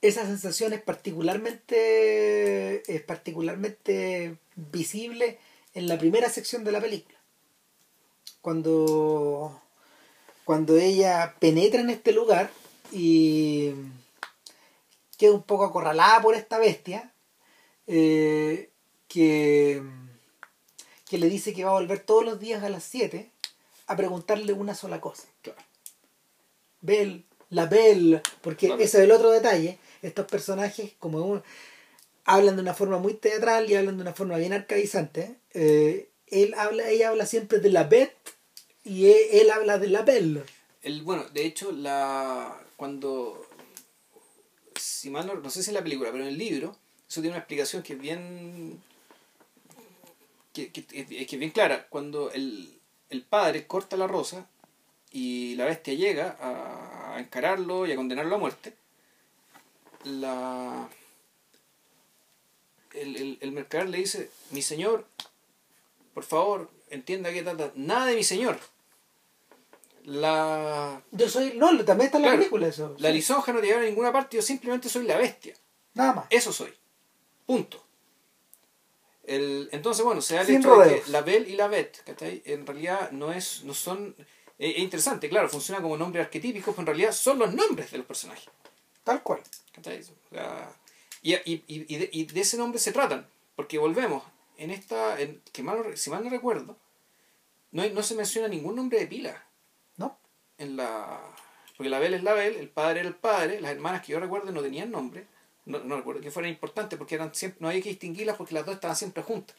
esa sensación es particularmente, es particularmente visible en la primera sección de la película. Cuando, cuando ella penetra en este lugar y queda un poco acorralada por esta bestia, eh, que, que le dice que va a volver todos los días a las 7 a preguntarle una sola cosa. Bell, la Bell, porque Claro. ese es el otro detalle. Estos personajes, como un- hablan de una forma muy teatral y hablan de una forma bien arcaizante. eh, él habla, ella habla siempre de la Beth y él, él habla de la Bell. El, bueno, de hecho, la cuando. Si mal no, no sé si en la película, pero en el libro, eso tiene una explicación que es bien. que, que, que es bien clara. Cuando el, el padre corta la rosa y la bestia llega a, encararlo y a condenarlo a muerte, la. El, el, el mercader le dice: Mi señor, por favor, entienda que trata nada de mi señor. La Yo soy. No, también está en la película eso. la Sí. lisonja no te lleva a ninguna parte, yo simplemente soy la bestia. Nada más. Eso soy. Punto. El, entonces, bueno, se da el Sin hecho de que la Bel y la Bet, ¿cachai? En realidad no es, no son. Es, es interesante, claro, funciona como nombres arquetípicos, pero en realidad son los nombres de los personajes. Tal cual. ¿cachai? O sea, y, y, y, de, y de ese nombre se tratan, porque volvemos, en esta, en, que mal, si mal no recuerdo, no, no se menciona ningún nombre de pila ¿No? en la porque la Bel es la Bel, el padre era el padre, las hermanas que yo recuerdo no tenían nombre, no, no recuerdo que fueran importantes porque eran siempre, no había que distinguirlas porque las dos estaban siempre juntas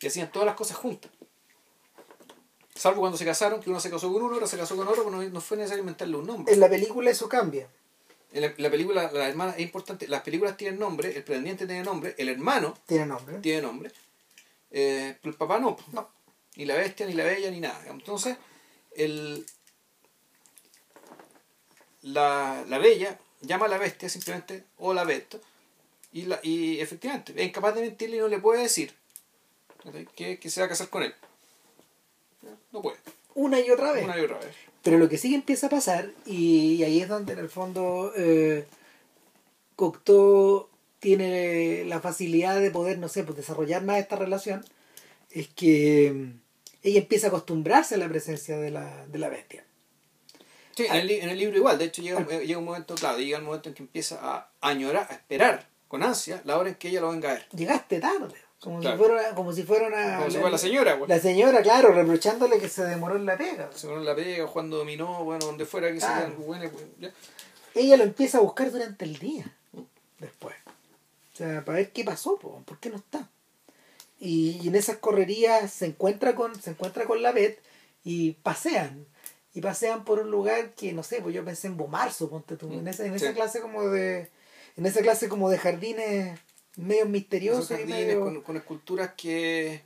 y hacían todas las cosas juntas. Salvo cuando se casaron, que uno se casó con uno, otro se casó con otro, pero no, no fue necesario inventarle un nombre. En la película eso cambia. En la, la película, la hermana es importante, las películas tienen nombre, el pretendiente tiene nombre, el hermano Tiene nombre. tiene nombre, eh, pero el papá no, No. ni la bestia, ni la bella, ni nada. Entonces, el, la, la bella llama a la bestia simplemente, o la besto, y, la, y efectivamente es incapaz de mentirle y no le puede decir que, que se va a casar con él. No puede, Una y otra vez. una y otra vez. Pero lo que sí que empieza a pasar, y ahí es donde en el fondo eh, Cocteau tiene la facilidad de poder, no sé, pues desarrollar más esta relación, es que mm, ella empieza a acostumbrarse a la presencia de la, de la bestia. Sí, en el, en el libro igual, de hecho llega, un- eh, llega un momento, claro, llega el momento en que empieza a añorar, a esperar con ansia la hora en que ella lo venga a ver. Llegaste tarde, como, Claro. si, fuera, como si fuera una... Como si fuera la señora, pues. La señora, claro, reprochándole que se demoró en la pega. Se pone la pega, jugando dominó, bueno, donde fuera que sea, Claro. bueno, pues, ya. Ella lo empieza a buscar durante el día, después. O sea, para ver qué pasó, po, por qué no está. Y, y en esas correrías se encuentra con, se encuentra con la Bet y pasean. Y pasean por un lugar que, no sé, pues yo pensé en Bomarzo, ponte tú, en esa, en esa Sí. clase como de. En esa clase como de jardines medio misteriosos y jardines medio- con, con esculturas que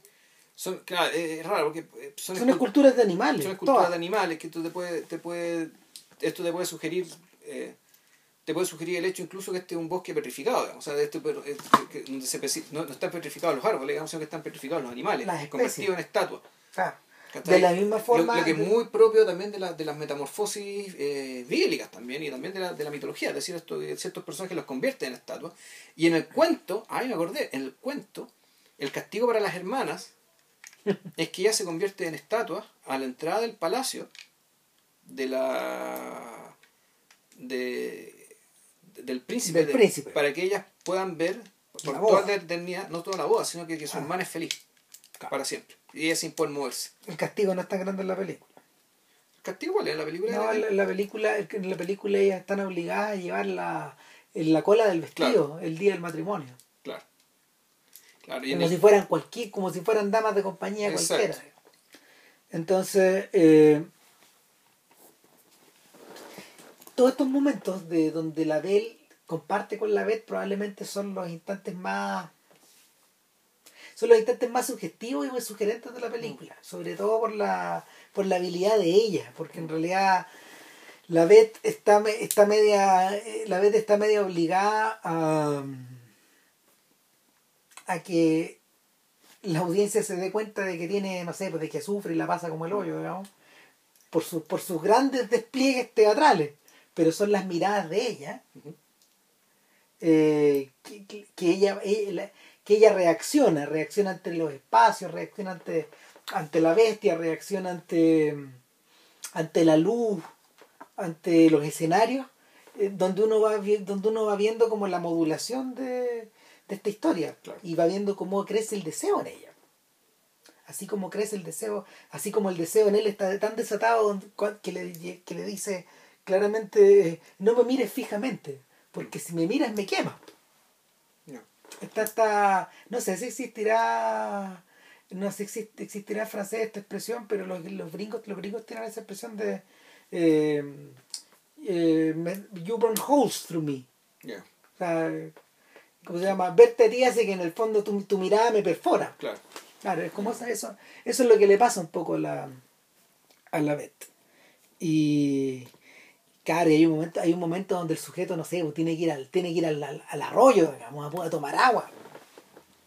son, claro, es raro porque eh, son, son escul- esculturas de animales. son esculturas todas. de animales que tú te puede, te puede, esto te puede sugerir, eh, te puede sugerir el hecho incluso que este es un bosque petrificado, digamos, o sea, este, eh, que- que se no, no están petrificados los árboles, digamos, sino que están petrificados los animales, convertidos en estatuas. Claro. ¿Cachai? De la misma forma. Lo, que es muy propio también de, la, de las metamorfosis eh, bíblicas también y también de la, de la mitología. Es decir, esto, que ciertos personajes los convierten en estatuas. Y en el cuento, ay me acordé, en el cuento, el castigo para las hermanas es que ella se convierte en estatua a la entrada del palacio de la. de del príncipe, Del de- príncipe. para que ellas puedan ver por La toda boda. la eternidad, no toda la boda, sino que, que su Ah. hermana es feliz para siempre. Y ella sin poder moverse. El castigo no es tan grande en la película. ¿El castigo cuál es? ¿La película? No, en la, en la película, en la película ellas están obligadas a llevar la, en la cola del vestido el día del matrimonio. Claro. Claro, y en Como el- si fueran cualquier, como si fueran damas de compañía Exacto. cualquiera. Entonces, eh, todos estos momentos de donde la Bel comparte con la Bet probablemente son los instantes más son los instantes más sugestivos y más sugerentes de la película, sobre todo por la por la habilidad de ella, porque en realidad la Beth está, está media la Beth está media obligada a a que la audiencia se dé cuenta de que tiene, no sé, pues de que sufre y la pasa como el hoyo, digamos, por, su, por sus grandes despliegues teatrales, pero son las miradas de ella, eh, que, ella, que ella reacciona, reacciona ante los espacios, reacciona ante, ante la bestia, reacciona ante, ante la luz, ante los escenarios, eh, donde, uno va, donde uno va viendo como la modulación de, de esta historia y va viendo cómo crece el deseo en ella. Así como crece el deseo, así como el deseo en él está tan desatado que le, que le dice claramente, no me mires fijamente, porque si me miras me quema. Está, no sé si existirá, no sé si existirá en francés esta expresión, pero los, los gringos, los gringos tienen esa expresión de eh, eh, you burn holes through me. O sea, ¿cómo se llama? Verte ti hace que en el fondo tu, tu mirada me perfora. Claro. Claro, es como eso, eso es lo que le pasa un poco a la, a la Bet. Y claro, hay un momento, hay un momento donde el sujeto, no sé, pues, tiene que ir al, tiene que ir al, al, arroyo, digamos, a, tomar agua.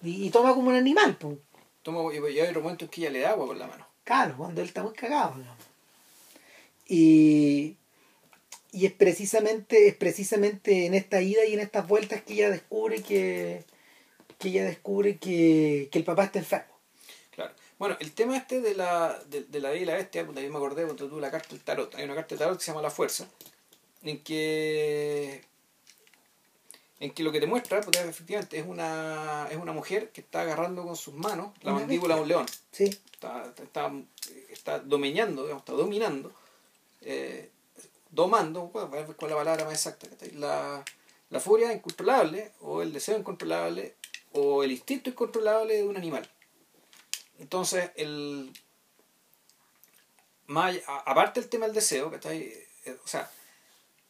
Y, toma como un animal, pues. Toma, y hay otro momento en que ella le da agua con la mano. Claro, cuando él está muy cagado, digamos. Y y es precisamente, es precisamente en esta ida y en estas vueltas que ella descubre que, que ella descubre que, el papá está enfermo. Claro. Bueno, el tema este de la, de, de la vida y la bestia, pues, también me acordé cuando tuve la carta del tarot. Hay una carta del tarot que se llama La Fuerza, en que en que lo que te muestra, pues, efectivamente, es una, es una mujer que está agarrando con sus manos la mandíbula de un león. Sí. Está, está, está dominando, está dominando eh, domando, cuál es la palabra más exacta, la, la furia incontrolable o el deseo incontrolable o el instinto incontrolable de un animal. Entonces, el, más, aparte del tema del deseo, eh, o sea,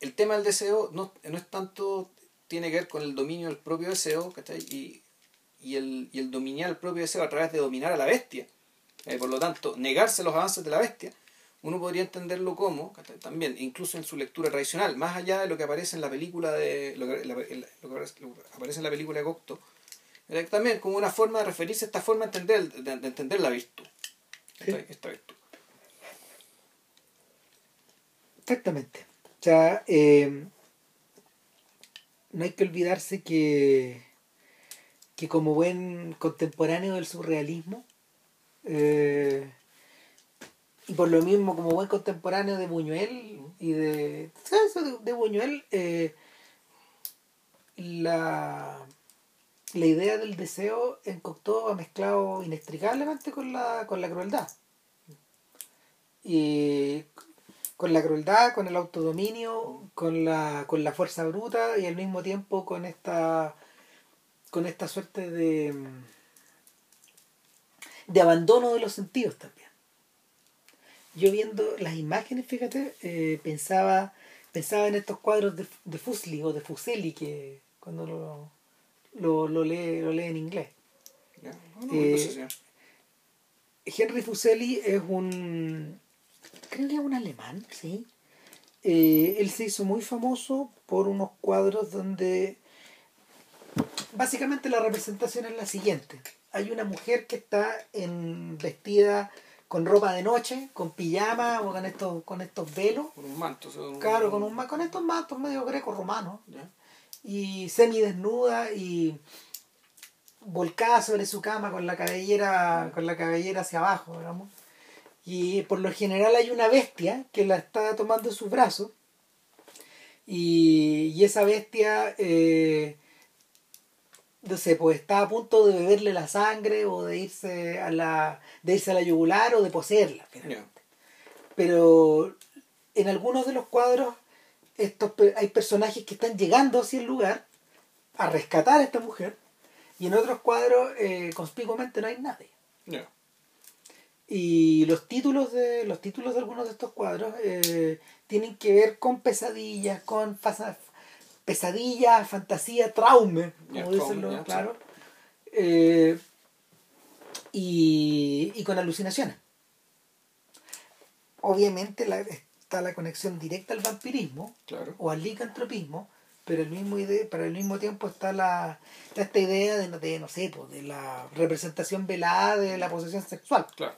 el tema del deseo no, no es tanto, tiene que ver con el dominio del propio deseo, y, y, el, y el dominar el propio deseo a través de dominar a la bestia. Eh, por lo tanto, negarse los avances de la bestia uno podría entenderlo como, también, incluso en su lectura tradicional, más allá de lo que aparece en la película de lo que, aparece en la película de Cocteau, también como una forma de referirse a esta forma de entender, de, entender la virtud. Esta, virtud. Exactamente. O sea, eh, no hay que olvidarse que, que como buen contemporáneo del surrealismo, eh, y por lo mismo como buen contemporáneo de Buñuel y de de Buñuel eh, la la idea del deseo en Cocteau ha mezclado inextricablemente con la con la crueldad. Y con la crueldad con el autodominio con la con la fuerza bruta y al mismo tiempo con esta con esta suerte de de abandono de los sentidos también yo viendo las imágenes, fíjate, eh, pensaba, pensaba en estos cuadros de, de Fuseli o de Fuseli que cuando lo, lo, lo, lee, lo lee en inglés. Eh, Henry Fuseli es un, creo que es un alemán, sí. Eh, él se hizo muy famoso por unos cuadros donde básicamente la representación es la siguiente. Hay una mujer que está en vestida con ropa de noche, con pijama o con estos, con estos velos. Con un manto. claro, con, un, con estos mantos medio greco-romanos. Y semidesnuda y volcada sobre su cama con la cabellera, con la cabellera hacia abajo, digamos. Y por lo general hay una bestia que la está tomando en sus brazos. Y, y esa bestia eh, no sé, pues está a punto de beberle la sangre o de irse a la, de irse a la yugular o de poseerla, Pero en algunos de los cuadros estos, hay personajes que están llegando hacia el lugar a rescatar a esta mujer y en otros cuadros eh, conspicuamente no hay nadie. Y los títulos de los títulos de algunos de estos cuadros eh, tienen que ver con pesadillas, con pesadilla, fantasía, trauma, como dicen claro. Eh, y, y, con alucinaciones. Obviamente la, está la conexión directa al vampirismo Claro. o al licantropismo, pero el mismo ide- pero al mismo tiempo está la está esta idea de, de, no sé, pues, de la representación velada de la posesión sexual Claro.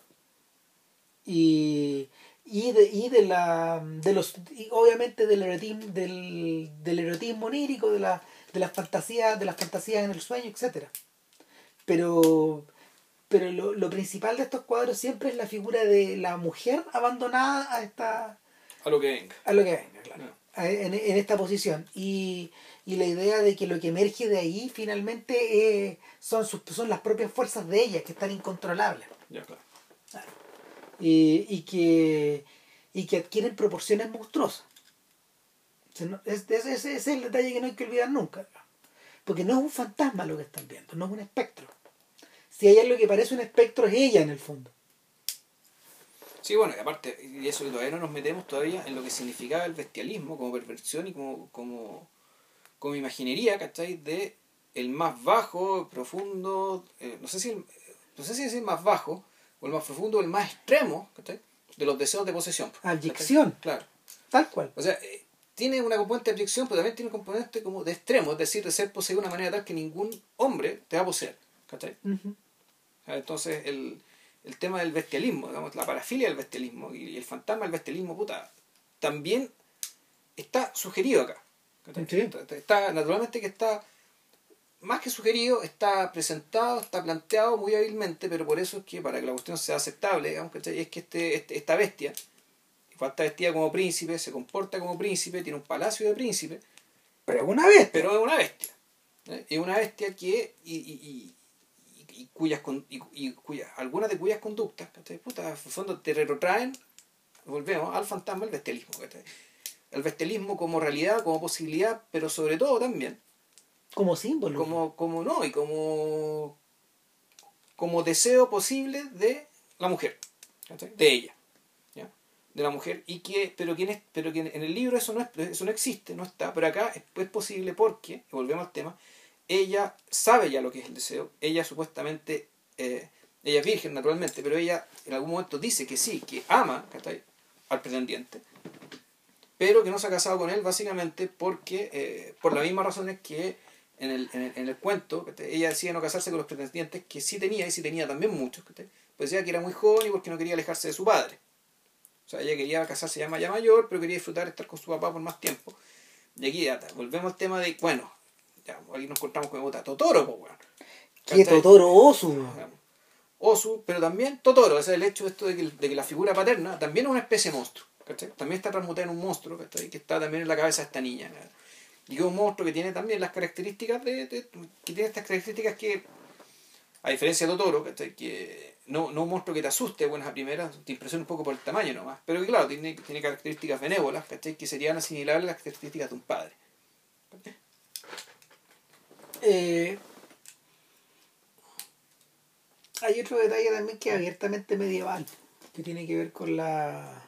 Y y de, y de la de los y obviamente del erotismo del, del erotismo onírico de la de las fantasías de las fantasías en el sueño etcétera pero pero lo, lo principal de estos cuadros siempre es la figura de la mujer abandonada a esta A lo que venga. a lo que venga claro No. a- en, en esta posición y, y la idea de que lo que emerge de ahí finalmente eh, son sus son las propias fuerzas de ella que están incontrolables Ya, claro. Y, y que y que adquieren proporciones monstruosas. O sea, no- es- es- ese es el detalle que no hay que olvidar nunca porque no es un fantasma lo que están viendo no es un espectro. Si hay algo que parece un espectro es ella en el fondo. Sí, bueno, y aparte, y eso todavía no nos metemos todavía en lo que significaba el bestialismo como perversión y como, como, como imaginería, ¿cachai? De el más bajo, profundo, eh, no sé si el, no sé si es el más bajo, o el más profundo, o el más extremo, ¿cachai? De los deseos de posesión. ¿cachai? Abyección. Claro. tal cual O sea, eh, tiene una componente de abyección, pero también tiene un componente como de extremo, es decir, de ser poseído de una manera tal que ningún hombre te va a poseer, ¿cachai? Entonces, el, el tema del bestialismo, digamos, la parafilia del bestialismo y el fantasma del bestialismo, puta, también está sugerido acá. ¿cachai? Está- naturalmente que está, más que sugerido, está presentado, está planteado muy hábilmente, pero por eso es que para que la cuestión sea aceptable, digamos, ¿cachai? es que este, este- esta bestia, igual está vestida como príncipe, se comporta como príncipe, tiene un palacio de príncipe, pero una vez pero es una bestia. ¿eh? Es una bestia que. Y, y, y- y cuyas, y, y cuyas, algunas de cuyas conductas, ¿cachai? Puta, en el fondo te retrotraen, volvemos al fantasma del bestialismo, ¿cachai? El bestialismo como realidad, como posibilidad, pero sobre todo también, como símbolo como, como no, y como, como deseo posible de la mujer, de ella, ¿ya? de la mujer, y que, pero, que en, es- pero que en el libro eso no, es, eso no existe, no está, pero acá es, es posible porque, y volvemos al tema, ella sabe ya lo que es el deseo, ella supuestamente, eh, ella es virgen naturalmente, pero ella en algún momento dice que sí, que ama ¿cachai? al pretendiente, pero que no se ha casado con él básicamente porque, eh, por las mismas razones que en el, en el, en el cuento, ella decía no casarse con los pretendientes que sí tenía y sí tenía también muchos, pues decía que era muy joven y porque no quería alejarse de su padre. O sea, ella quería casarse ya, ya mayor, pero quería disfrutar de estar con su papá por más tiempo. Y aquí ya, volvemos al tema de, bueno, ya, aquí nos encontramos con puta, Totoro, pues, que ¿Cachai? Totoro Osu. Osu, pero también Totoro, ese es el hecho de esto de que, de que la figura paterna también es una especie de monstruo, ¿cachai? También está transmutada en un monstruo, ¿cachai? Que está también en la cabeza de esta niña. ¿cachai? Y es un monstruo que tiene también las características de, que tiene estas características que, a diferencia de Totoro. Que no, no un monstruo que te asuste, buenas a primeras, te impresiona un poco por el tamaño nomás, pero que claro, tiene, tiene características benévolas, ¿cachai? Que serían asimilables a las características de un padre. Eh, hay otro detalle también que es abiertamente medieval, que tiene que ver con la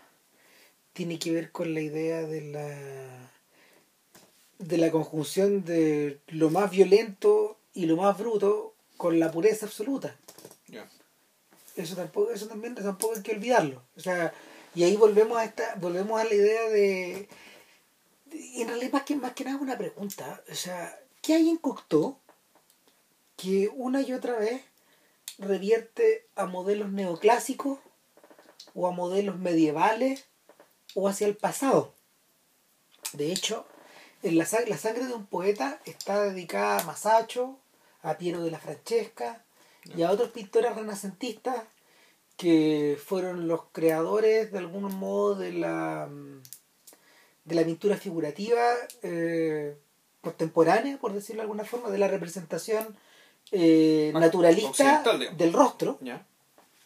tiene que ver con la idea de la de la conjunción de lo más violento y lo más bruto con la pureza absoluta. Eso tampoco, eso también tampoco hay que olvidarlo. O sea, y ahí volvemos a esta, volvemos a la idea de, de- y en realidad más que más que nada una pregunta. O sea, ¿qué hay en Cocteau que una y otra vez revierte a modelos neoclásicos o a modelos medievales o hacia el pasado? De hecho, en la, sa- la sangre de un poeta está dedicada a Masaccio, a Piero de la Francesca y a otros pintores renacentistas que fueron los creadores de algún modo de la mm, de la pintura figurativa eh, contemporánea, por decirlo de alguna forma, de la representación eh, naturalista del rostro,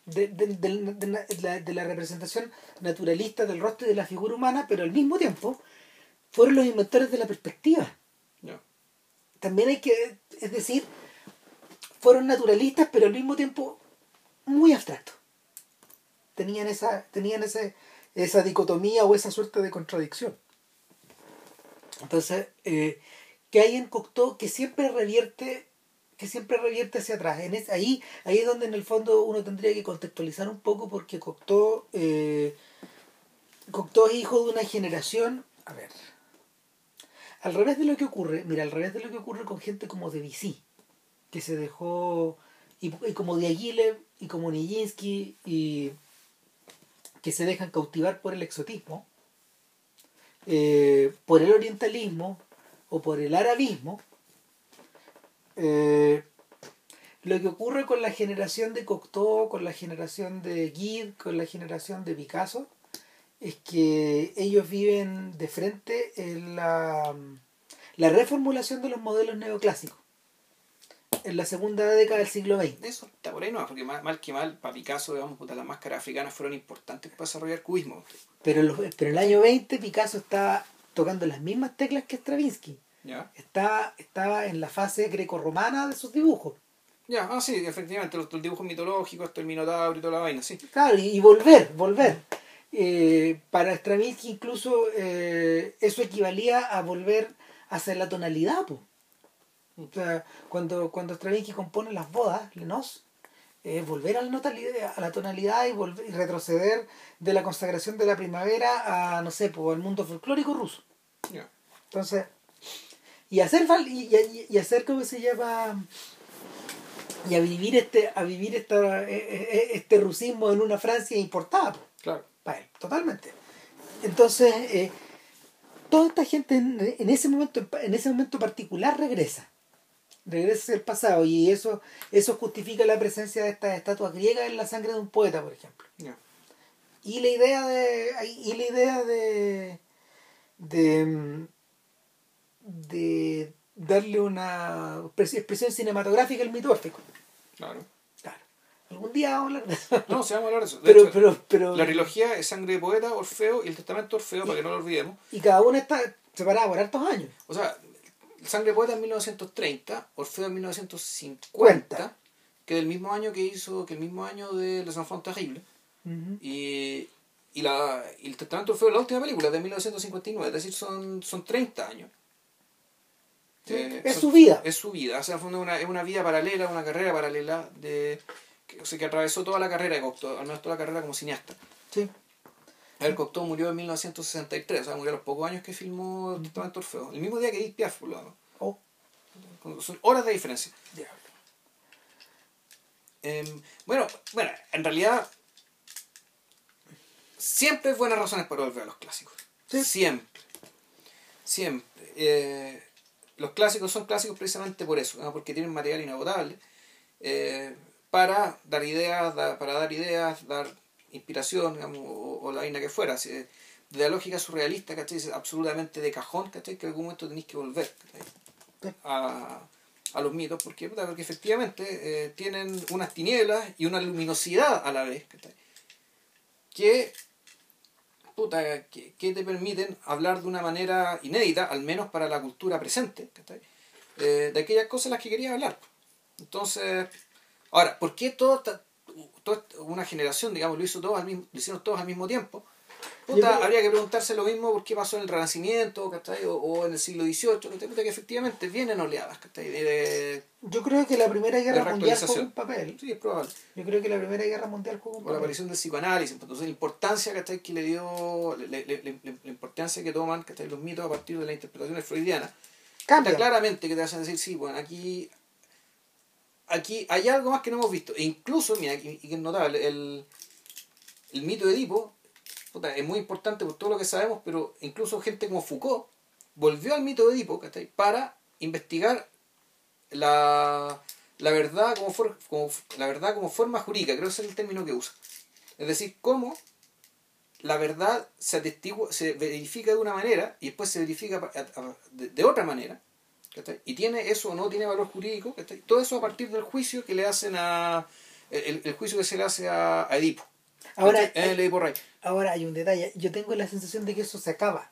de la representación naturalista del rostro y de la figura humana, pero al mismo tiempo fueron los inventores de la perspectiva. También hay que, es decir, fueron naturalistas, pero al mismo tiempo muy abstractos. Tenían esa, tenían ese, esa dicotomía o esa suerte de contradicción. Entonces, eh, que hay en Cocteau que siempre revierte que siempre revierte hacia atrás. En es- ahí, ahí es donde en el fondo uno tendría que contextualizar un poco porque Cocteau eh, Cocteau es hijo de una generación, a ver, al revés de lo que ocurre, mira, al revés de lo que ocurre con gente como Debussy, que se dejó, y, como Diaghilev, y como Nijinsky, y que se dejan cautivar por el exotismo, eh, por el orientalismo o por el arabismo, eh, lo que ocurre con la generación de Cocteau, con la generación de Guide, con la generación de Picasso, es que ellos viven de frente en la, la reformulación de los modelos neoclásicos en la segunda década del siglo XX. Eso está por ahí no, porque mal, mal que mal, para Picasso, digamos, puta, las máscaras africanas fueron importantes para desarrollar cubismo. Pero en, los- pero en el año 20 Picasso estaba tocando las mismas teclas que Stravinsky. ¿Ya? Estaba, estaba en la fase grecorromana de sus dibujos. Ya, ah, sí, efectivamente, los, los dibujos mitológicos, esto el Minotauro y toda la vaina, sí. Claro, y, y volver, volver. Eh, para Stravinsky incluso eh, eso equivalía a volver hacia la tonalidad. po. O sea, cuando, cuando Stravinsky compone las bodas, Lenos, es volver a la, a la tonalidad y, volver, y retroceder de la consagración de la primavera a, no sé, po, al mundo folclórico ruso. Entonces, y hacer y, y- y hacer cómo se llama y a vivir este a vivir esta, eh, eh, este rusismo en una Francia importada po, Claro. Para él, totalmente. Entonces, eh, toda esta gente en, en ese momento en ese momento particular regresa. Regresa al pasado y eso eso justifica la presencia de estas estatuas griegas en la sangre de un poeta, por ejemplo. Y la idea de. Y la idea de. de. de darle una expres- expresión cinematográfica al mito órfico. Claro. Algún día vamos a hablar de eso. No, se va a hablar de eso. De Pero, hecho, pero, pero. la trilogía es Sangre de Poeta, Orfeo y el Testamento Orfeo, para que no lo olvidemos. Y cada una está separada por hartos años. O sea, Sangre de Poeta en 1930, Orfeo en 1950, Cuenta. que del mismo año que hizo, que el mismo año de Les Enfants Terribles. Y, y, la, y el Testamento Orfeo, la última película, de 1959, es decir, son, son 30 años. Sí, Eh, es son- su vida. Es su vida, o sea, fue una, es una vida paralela, una carrera paralela de que, o sea, que atravesó toda la carrera de Cocteau, al menos toda la carrera como cineasta. Sí. El Cocteau murió en 1963, o sea, murió a los pocos años que filmó el Testamento Orfeo. El mismo día que Edith Piaf, por lo demás. Oh, Son horas de diferencia. diablo. Em, bueno, bueno, en realidad siempre hay buenas razones para volver a los clásicos. Sí. Siempre. Siempre. Eh, los clásicos son clásicos precisamente por eso, ¿no? porque tienen material inagotable eh, para dar ideas, da- para dar ideas, dar inspiración, digamos, o, o la vaina que fuera. Si- de la lógica surrealista, ¿cachai? Es absolutamente de cajón, ¿cachai? Que en algún momento tenéis que volver, a, a los mitos, porque, efectivamente eh, tienen unas tinieblas y una luminosidad a la vez, ¿cachai? que, puta, que, que te permiten hablar de una manera inédita, al menos para la cultura presente, ¿cachai? Eh, de aquellas cosas las que quería hablar. Entonces, ahora, ¿por qué toda, esta- toda una generación, digamos, lo hizo todos al mismo, lo hicieron todos al mismo tiempo? Puta, creo- habría que preguntarse lo mismo por qué pasó en el Renacimiento. O, o en el siglo XVIII. Puta, que efectivamente vienen oleadas. De- Yo creo que la Primera Guerra Mundial jugó un papel. sí, es probable. Yo creo que la Primera Guerra Mundial jugó un o la papel. aparición del psicoanálisis, entonces la importancia ¿cachai? que le dio, le- le- le- la importancia que toman ¿cachai? los mitos a partir de las interpretaciones freudianas, Cambia. está claramente que te hacen decir, sí, bueno, aquí, aquí hay algo más que no hemos visto, e incluso, mira, y, que es notable, el, mito de Edipo puta, es muy importante por todo lo que sabemos, pero incluso gente como Foucault volvió al mito de Edipo para investigar la, verdad como, for- como forma jurídica, creo que ese es el término que usa. Es decir, cómo la verdad se atestigua, se verifica de una manera y después se verifica de otra manera. Y tiene eso o no tiene valor jurídico. Todo eso a partir del juicio que le hacen a. El, el juicio que se le hace a, a Edipo. Ahora, el Edipo Rey. Ahora hay un detalle. Yo tengo la sensación de que eso se acaba.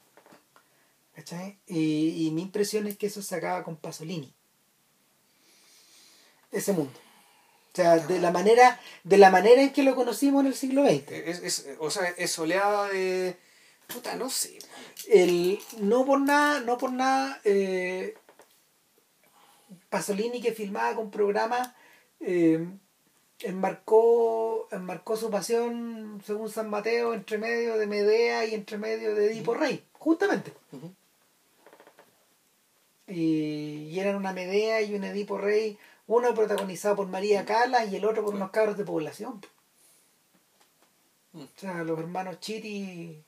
¿Cachai? Y, y mi impresión es que eso se acaba con Pasolini. Ese mundo. O sea, de la manera, de la manera en que lo conocimos en el siglo XX. Es, es- o sea, es oleada de. Puta, no sé. El, no por nada, no por nada, eh, Pasolini que filmaba con programas eh, enmarcó, enmarcó su pasión, según San Mateo, entre medio de Medea y entre medio de Edipo Rey, justamente. Y, y eran una Medea y un Edipo Rey, uno protagonizado por María Calas y el otro por unos cabros de población. Mm. O sea, los hermanos Chiri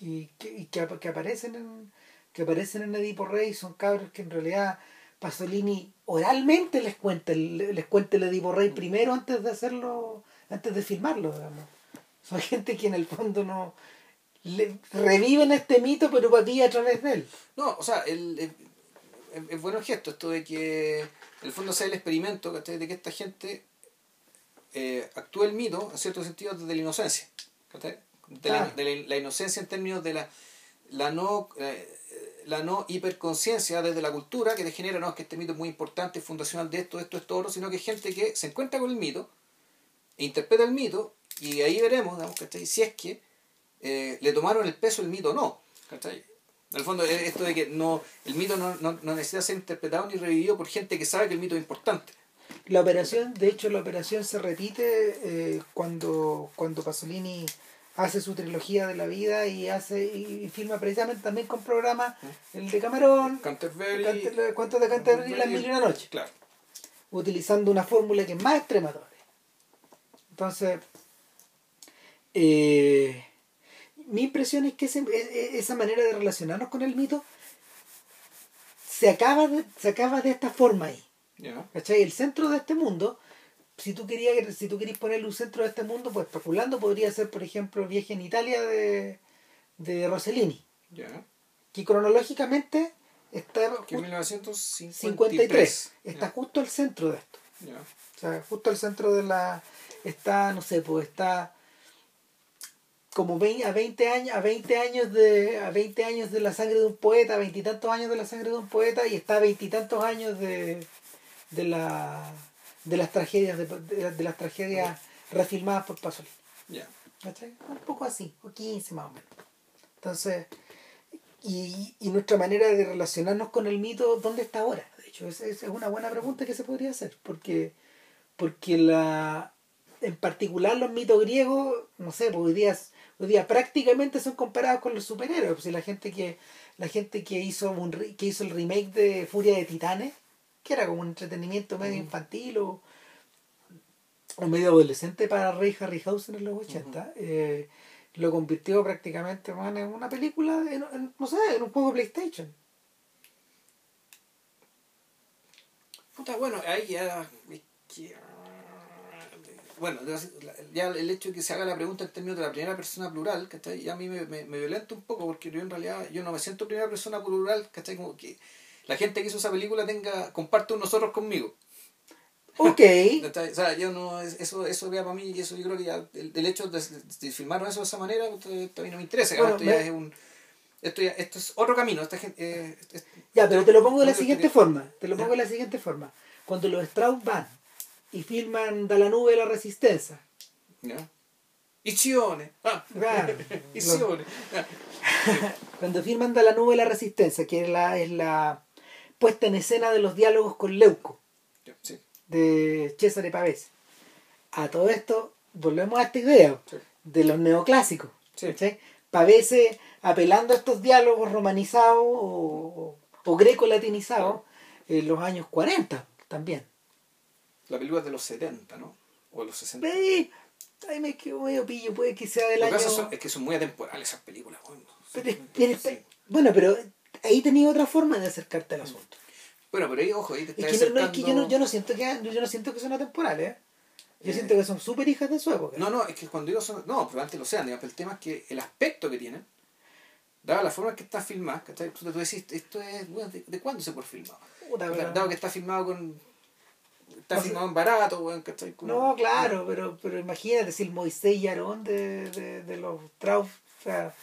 y que, que aparecen en que aparecen en Edipo Rey son cabros que en realidad Pasolini oralmente les cuenta el, les cuenta el Edipo Rey primero antes de hacerlo, antes de filmarlo, digamos. Son gente que en el fondo no le, reviven este mito pero aquí a través de él. No, o sea, el, el- es, es bueno el gesto esto de que en el fondo sea el experimento ¿cachai? de que esta gente eh, actúa el mito, en cierto sentido, desde la inocencia. ¿cachai? De, la, de la- la inocencia en términos de la, la no eh, la no hiperconciencia desde la cultura que te genera, no, es que este mito es muy importante, fundacional de esto, esto, esto, otro, sino que es gente que se encuentra con el mito, e interpreta el mito, y ahí veremos, digamos, ¿cachai? si es que eh, le tomaron el peso el mito o no. ¿cachai? En el fondo, es esto de que no el mito no, no, no necesita ser interpretado ni revivido por gente que sabe que el mito es importante. La operación, de hecho, la operación se repite eh, cuando, cuando Pasolini hace su trilogía de la vida y hace y, y filma precisamente también con programas el de Camarón, Canterbury. Cante- Cuentos de Canterbury y Las Mil y una Noche, Claro. utilizando una fórmula que es más extrema todavía. Entonces, eh, mi impresión es que ese- e- e- esa manera de relacionarnos con el mito se acaba de, se acaba de esta forma ahí. Ya. ¿Cachai? El centro de este mundo, si tú querías, si tú querías ponerle un centro de este mundo, pues especulando podría ser, por ejemplo, el viaje en Italia de, de Rossellini, Ya. que cronológicamente está Que ju- 1953. 53, está justo al centro de esto. Ya. O sea, justo al centro de la. Está, no sé, pues está como 20, a 20 años, a 20 años de. a 20 años de la sangre de un poeta, veintitantos años de la sangre de un poeta, y está a veintitantos años de, de la de las tragedias de, de, de las tragedias refilmadas por Pasolini. Ya. ¿Cachai? Un poco así, o 15 más o menos. Entonces, y, y nuestra manera de relacionarnos con el mito, ¿dónde está ahora? De hecho, esa esa es una buena pregunta que se podría hacer, porque, porque la, en particular los mitos griegos, no sé, pues hoy día, hoy día prácticamente son comparados con los superhéroes. Pues la gente que, la gente que hizo un que hizo el remake de Furia de Titanes, que era como un entretenimiento medio infantil o, o medio adolescente para Ray Harryhausen en los 80, eh, lo convirtió prácticamente man, en una película, en- en- no sé, en un juego de PlayStation. Puta, bueno, ahí ya. Bueno, ya el hecho de que se haga la pregunta en términos de la primera persona plural, ¿cachai? Ya a mí me, me, me violenta un poco porque yo en realidad yo no me siento primera persona plural, ¿cachai? Como que la gente que hizo esa película tenga comparte un nosotros conmigo. Ok. O sea, yo no, eso, eso ya para mí, y eso yo creo que ya, el, el hecho de, de filmar eso de esa manera, pues, mí no me interesa, Bueno, esto ya es un... Esto, ya, esto es otro camino, esta gente... eh, es- ya, pero te lo pongo de la siguiente forma. Te lo pongo de la siguiente forma. Cuando los Strauss van y filman Da la nube de la resistencia, ¿ya? Ichione. Ah, Claro. Ah, cuando filman Da la nube de la resistencia, que es la, es la puesta en escena de los diálogos con Leuco. sí. de Cesare Pavese. A todo esto, volvemos a esta idea Sí. de los neoclásicos. Sí. Pavese apelando a estos diálogos romanizados o, o greco-latinizados en los años 40 también. La película es de los 70, ¿no? O de los 60. Ve, Ahí me quedo medio pillo, puede que sea del Lo año... son- es que son muy atemporales esas películas. Bueno, Pero Sí. pero está- Bueno, pero ahí tenía otra forma de acercarte al asunto. Bueno, pero ahí, ojo, ahí te Es estás que, no, no, es que yo, no, acercando- yo no siento que yo no siento que son atemporales. ¿eh? Yo Eh. siento que son súper hijas de su época. No, no, es que cuando digo son... No, probablemente lo sean, digamos, pero el tema es que el aspecto que tienen, dada la forma en que está filmada, ¿cachai? Tú, tú decís, esto es... bueno, ¿de, de cuándo se puede filmar? Puta, pero- Dado que está filmado con... Está filmado en barato, weón, ¿cachai? Con- No, claro, pero, pero imagínate si el Moisés y Aarón de, de, de los Strauss, o sea,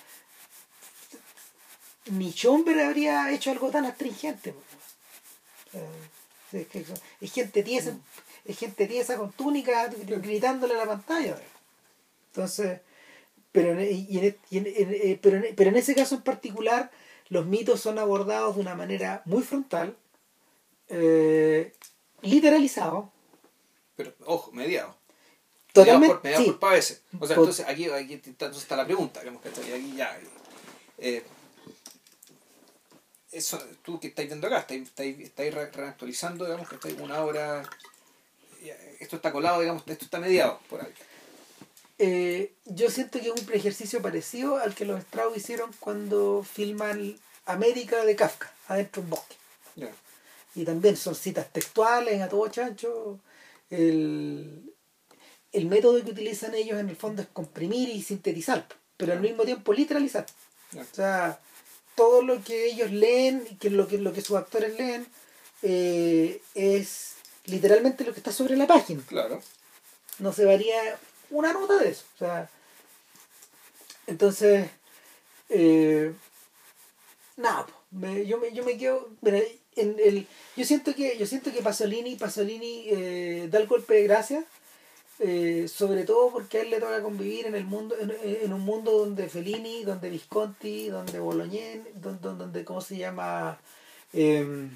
ni Schomberg habría hecho algo tan astringente. sea, es, que son- es gente tiesa, es gente tiesa con túnica gritándole a la pantalla. Entonces, pero en, y en- y en- eh, pero, en, pero en ese caso en particular, los mitos son abordados de una manera muy frontal, eh, literalizados, Pero, ojo, mediado. Totalmente, por, mediados sí. por Pavese. O sea, entonces aquí, aquí está, entonces está la pregunta, digamos, ¿cachai? Aquí ya. eh, eso, tú que estáis viendo acá, estáis, estáis, estáis re- reactualizando, digamos, que estáis una hora. Esto está colado, digamos, esto está mediado por ahí. Eh, yo siento que es un preejercicio parecido al que los Strauss hicieron cuando filman América de Kafka, adentro de un bosque. Y también son citas textuales a todo chancho. El, el método que utilizan ellos en el fondo es comprimir y sintetizar, pero al mismo tiempo literalizar. O sea, todo lo que ellos leen y que lo que, lo que sus actores leen eh, es literalmente lo que está sobre la página. Claro. No se varía una nota de eso. O sea, entonces, eh, nada, me- yo, me, yo me quedo. mira, en el, yo siento que yo siento que Pasolini, Pasolini eh, da el golpe de gracia. Eh, sobre todo porque a él le toca convivir en el mundo en, en un mundo donde Fellini donde Visconti donde Bolognese donde, donde cómo se llama eh,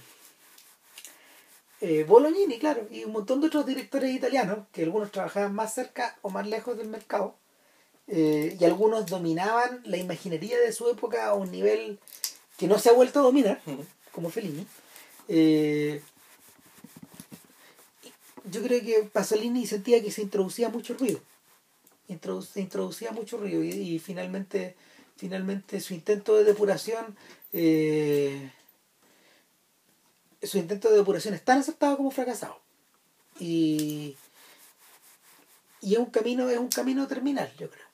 eh, Bolognini, claro, y un montón de otros directores italianos, que algunos trabajaban más cerca o más lejos del mercado, eh, y algunos dominaban la imaginería de su época a un nivel que no se ha vuelto a dominar, como Fellini. Yo creo que Pasolini sentía que se introducía mucho ruido. Introdu- se introducía mucho ruido y, y finalmente, finalmente su intento de depuración eh, su intento de depuración es tan aceptado como fracasado. Y, y es un camino, es un camino terminal, yo creo.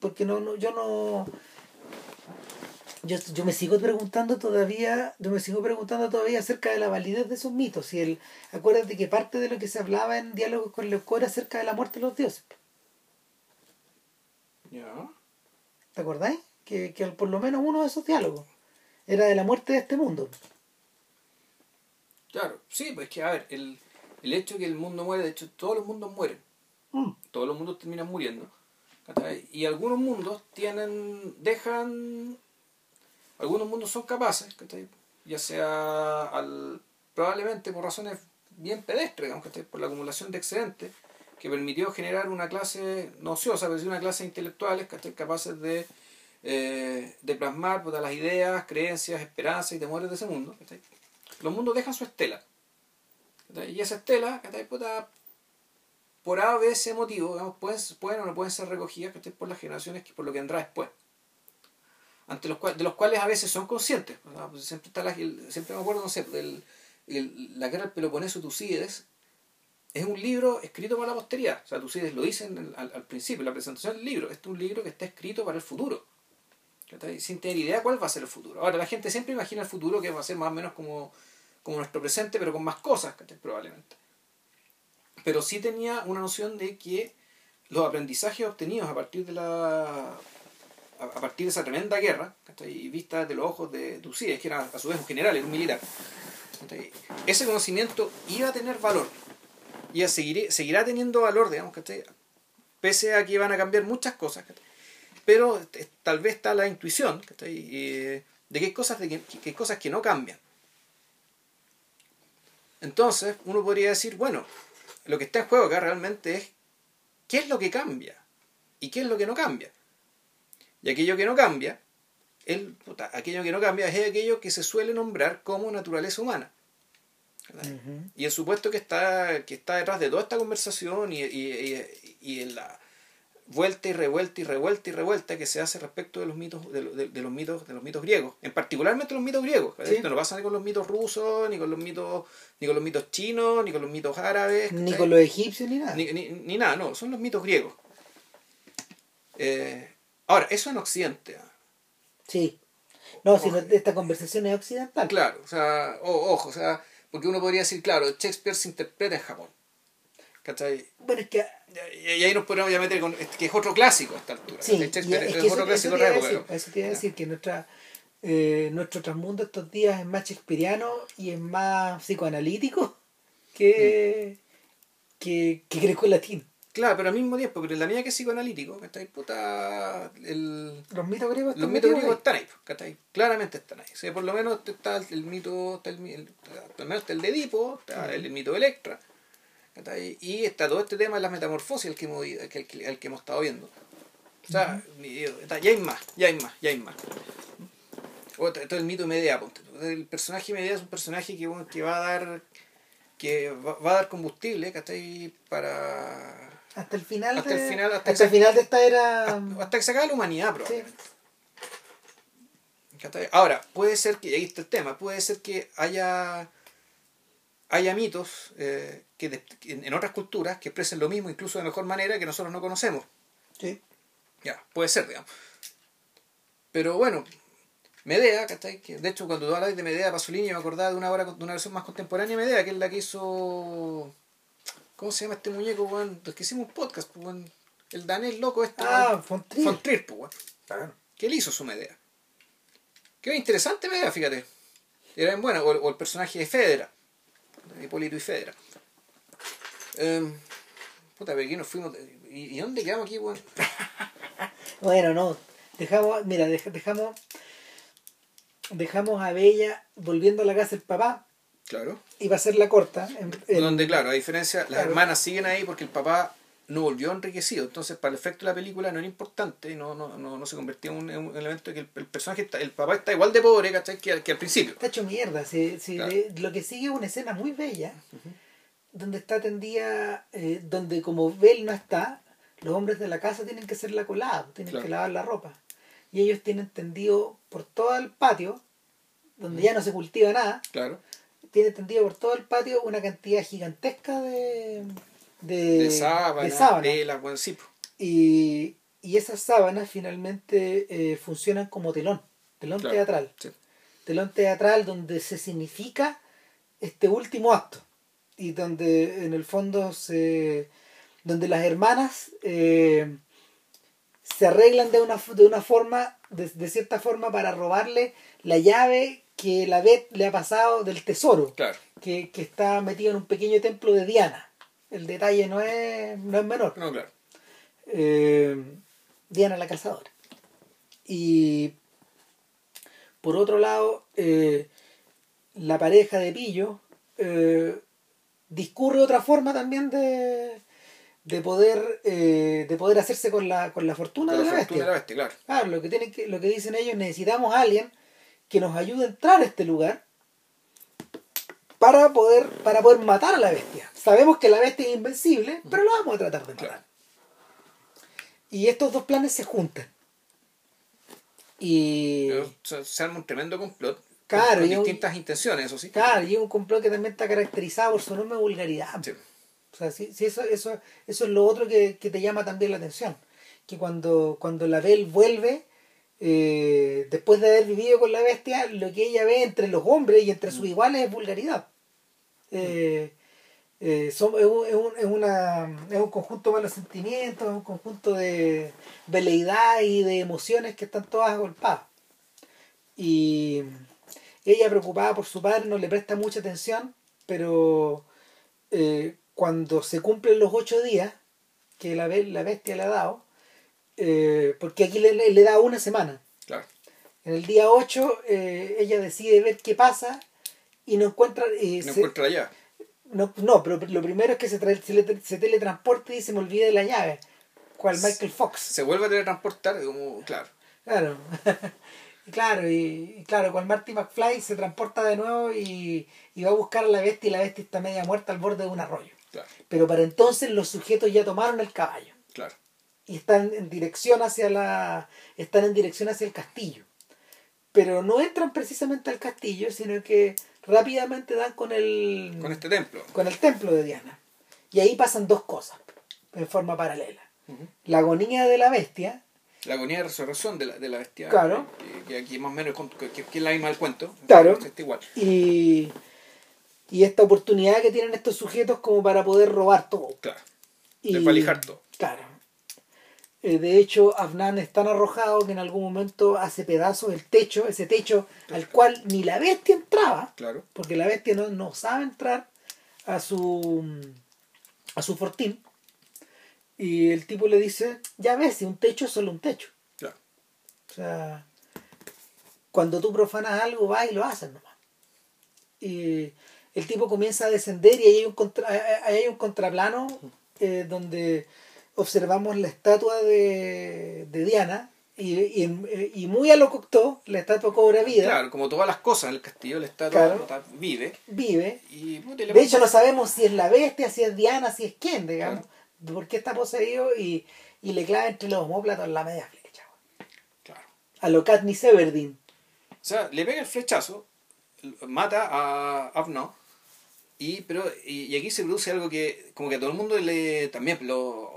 Porque no, no, yo no. Yo, yo me sigo preguntando todavía, yo me sigo preguntando todavía acerca de la validez de esos mitos. Y el, acuérdate que parte de lo que se hablaba en diálogos con Leucó era acerca de la muerte de los dioses. Ya. ¿Te acordáis? Que, que por lo menos uno de esos diálogos era de la muerte de este mundo. Claro, sí, pues que a ver, el, el hecho de que el mundo muere, de hecho todos los mundos mueren, Mm. todos los mundos terminan muriendo, y algunos mundos tienen, dejan, algunos mundos son capaces, ya sea al, probablemente por razones bien pedestres, digamos, ¿cachai? por la acumulación de excedentes, que permitió generar una clase no ociosa, pero sí una clase de intelectuales ¿cachai? capaces de, eh, de plasmar las ideas, creencias, esperanzas y temores de ese mundo. Los mundos dejan su estela. Y esa estela. Puta, por A, B, C motivo, digamos, pueden, pueden o no pueden ser recogidas por las generaciones que por lo que vendrá después. Ante los cuales, de los cuales a veces son conscientes. Pues siempre, está siempre me acuerdo, no sé, del, el- la guerra del Peloponeso Tucídides es un libro escrito para la posteridad. O sea, Tucídides lo dice al, principio, la presentación del libro. Este es un libro que está escrito para el futuro. Sin tener idea cuál va a ser el futuro. Ahora, la gente siempre imagina el futuro que va a ser más o menos como, como nuestro presente, pero con más cosas, probablemente. Pero sí tenía una noción de que los aprendizajes obtenidos a partir de la a partir de esa tremenda guerra, ¿cachai? vista desde los ojos de Tucídides, que era a su vez un general, era un militar, ese conocimiento iba a tener valor, y seguirá teniendo valor, digamos, ¿cachai? pese a que van a cambiar muchas cosas, pero tal vez está la intuición de que cosas, de que, que hay cosas que no cambian. Entonces, uno podría decir, bueno, lo que está en juego acá realmente es qué es lo que cambia y qué es lo que no cambia. Y aquello que no cambia, el, puta, aquello que no cambia es aquello que se suele nombrar como naturaleza humana. Y el supuesto que está, que está detrás de toda esta conversación y, y, y, y en la vuelta y revuelta y revuelta y revuelta que se hace respecto de los mitos de, lo- de- de los mitos de los mitos griegos en particularmente los mitos griegos Sí. no pasa ni con los mitos rusos ni con los mitos ni con los mitos chinos ni con los mitos árabes Ni con los egipcios ni nada. ni, ni, ni nada no son los mitos griegos Eh, ahora eso en occidente. Sí. No, si Ojo. no, esta conversación es occidental. claro o sea o- ojo o sea porque uno podría decir claro Shakespeare se interpreta en Japón ¿cachai? Bueno, es que y, ahí nos podemos ya meter con que es otro clásico a esta altura Sí, Shakespeare es es, que eso, otro eso clásico de decir, eso te iba a decir que nuestra, eh, nuestro trasmundo estos días es más shakespeariano y es más psicoanalítico que, que, que greco-latino. Claro, pero al mismo tiempo, pero en la mía que es psicoanalítico, ¿cachai? Puta, el, Los mitos griegos los mitos griegos ahí. están ahí, ¿cachai? Claramente están ahí. O sea, por lo menos está el mito, está el, el- menos está el de Edipo, está el, mito de Electra, ¿cachai? Y está todo este tema de las metamorfosis al que hemos, que, que- hemos estado viendo. O sea, ya hay más, ya hay más, ya hay más. Otra, todo el mito de Medea, ponte. El personaje de Medea es un personaje que, bueno, que va a dar que va, va a dar combustible, ¿cachai? Para... Hasta el final Hasta de, el final, hasta hasta el final de esta era Hasta que se acabe la humanidad, probablemente. Ahora, puede ser que, y ahí está el tema, puede ser que haya haya mitos eh, que de- en otras culturas que expresen lo mismo, incluso de mejor manera que nosotros no conocemos. sí. Ya, puede ser, digamos. Pero bueno, Medea, ¿cachai? Que de hecho cuando tú hablas de Medea Pasolini me acordaba de una obra, de una versión más contemporánea de Medea, que es la que hizo... ¿Cómo se llama este muñeco, weón? Los que hicimos un podcast, pues, weón. El danés loco este, Ah, weón. von Trier. Von Trier, pues, weón. Claro. que él hizo su Medea. Qué interesante Medea, fíjate. Era bien buena. O, o el personaje de Fedra. Hipólito y Fedra. Em, puta, pero aquí nos fuimos. ¿Y, y dónde quedamos aquí, weón? Bueno, no. Dejamos, mira, dej- dejamos dejamos a Bella volviendo a la casa del papá Claro. y va a ser la corta. en- en- Donde, claro, a diferencia, las Claro. hermanas siguen ahí porque el papá no volvió enriquecido. Entonces, para el efecto de la película no era importante, no, no, no, no se convertía en un, en un elemento que el, el personaje, está, el papá está igual de pobre, ¿cachai? Que, al- que al principio. Está hecho mierda. Si, si Claro. de- lo que sigue es una escena muy bella donde está tendida, eh, donde como Bell no está, los hombres de la casa tienen que hacer la colada, tienen Claro. que lavar la ropa. Y ellos tienen tendido por todo el patio, donde ya no se cultiva nada, Claro. Tienen tendido por todo el patio una cantidad gigantesca de, de, De sábanas, de sí. po. Y, y esas sábanas finalmente eh, funcionan como telón, telón Claro, teatral. sí. Telón teatral donde se significa este último acto y donde en el fondo se donde las hermanas eh, se arreglan de una, de una forma de, de cierta forma para robarle la llave que la Beth le ha pasado del tesoro Claro. que, que está metido en un pequeño templo de Diana el detalle no es, no es menor No, claro. eh, Diana la cazadora. Y por otro lado, eh, la pareja de Pillo eh, discurre otra forma también de, de poder eh, de poder hacerse con la, con la fortuna Con de la la fortuna bestia. de la bestia, claro. Claro, lo que tienen que, lo que dicen ellos, necesitamos a alguien que nos ayude a entrar a este lugar para poder, para poder matar a la bestia. Sabemos que la bestia es invencible, pero lo vamos a tratar de matar. Claro. Y estos dos planes se juntan. Y Pero se, arma un tremendo complot. Claro, con un- distintas intenciones, eso sí. claro, y es un complot que también está caracterizado por su enorme vulgaridad. Sí. O sea, sí, sí, eso, eso, eso es lo otro que, que te llama también la atención. Que cuando, cuando la Bell vuelve, eh, después de haber vivido con la bestia, lo que ella ve entre los hombres y entre sus iguales es vulgaridad. Eh, eh, son- es, un, es, un, es una, es un conjunto de malos sentimientos, es un conjunto de veleidad y de emociones que están todas agolpadas. Y ella preocupada por su padre no le presta mucha atención, pero eh, cuando se cumplen los ocho días que la, la bestia le ha dado, eh, porque aquí le, le- da una semana. Claro. En el día 8 ella decide ver qué pasa y no encuentra... eh, No se- encuentra allá. no, no, pero lo primero es que se, tra- se, le- se teletransporta y se me olvida de la llave. Cual Michael Fox. Se vuelve a teletransportar, como, claro. Claro. Claro, y, y claro, cual Marty McFly se transporta de nuevo y, y va a buscar a la bestia y la bestia está media muerta al borde de un arroyo. Claro, Pero para entonces los sujetos ya tomaron el caballo claro. Y están en dirección hacia la están en dirección hacia el castillo. Pero no entran precisamente al castillo, sino que rápidamente dan con el Con este templo. con el templo de Diana. Y ahí pasan dos cosas en forma paralela. La agonía de la bestia, La agonía de resurrección de la, de la bestia. Claro. Que, que aquí más o menos que, que- que es la misma del cuento. Claro. Está igual. y, y esta oportunidad que tienen estos sujetos como para poder robar todo. Claro. Y, Desvalijar todo. Claro. Eh, de hecho, Afnan es tan arrojado que en algún momento hace pedazos el techo, ese techo al cual ni la bestia entraba, Claro. porque la bestia no, no sabe entrar a su a su fortín. Y el tipo le dice, ya ves, si un techo es solo un techo. Claro. O sea, cuando tú profanas algo, vas y lo haces nomás. Y, el tipo comienza a descender y ahí hay un, contra, ahí hay un contraplano eh, donde observamos la estatua de, de Diana y, y, y, muy a lo Cocteau, la estatua cobra vida. Claro, como todas las cosas en el castillo, la estatua claro, vive. Vive. Y, de hecho, no sabemos si es la bestia, si es Diana, si es quién, digamos. Claro. Por qué está poseído y, y le clava entre los homóplatos la media flecha. Claro. A lo Katniss Everdeen. O sea, le pega el flechazo, mata a Avno, y, pero, y, y, aquí se produce algo que como que a todo el mundo le también lo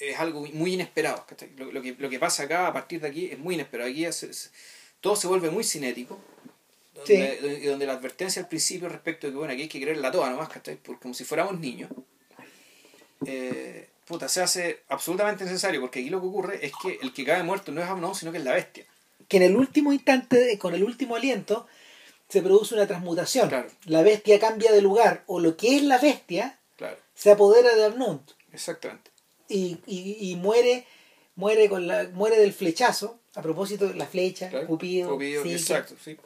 es algo muy inesperado. Lo, lo, que, lo que pasa acá a partir de aquí es muy inesperado. Aquí todo se vuelve muy cinético. Donde, sí. donde, la advertencia al principio respecto de que bueno, aquí hay que creerla toda nomás, ¿cachai? Porque como si fuéramos niños. Eh, puta, se hace absolutamente necesario, porque aquí lo que ocurre es que el que cae muerto no es Amnon, sino que es la bestia. Que en el último instante, con el último aliento, se produce una transmutación. Claro. La bestia cambia de lugar, o lo que es la bestia claro. se apodera de Amnon. Exactamente y, y, y, muere muere con la muere del flechazo a propósito la flecha claro, Cupido, Cupido sí, exacto sí.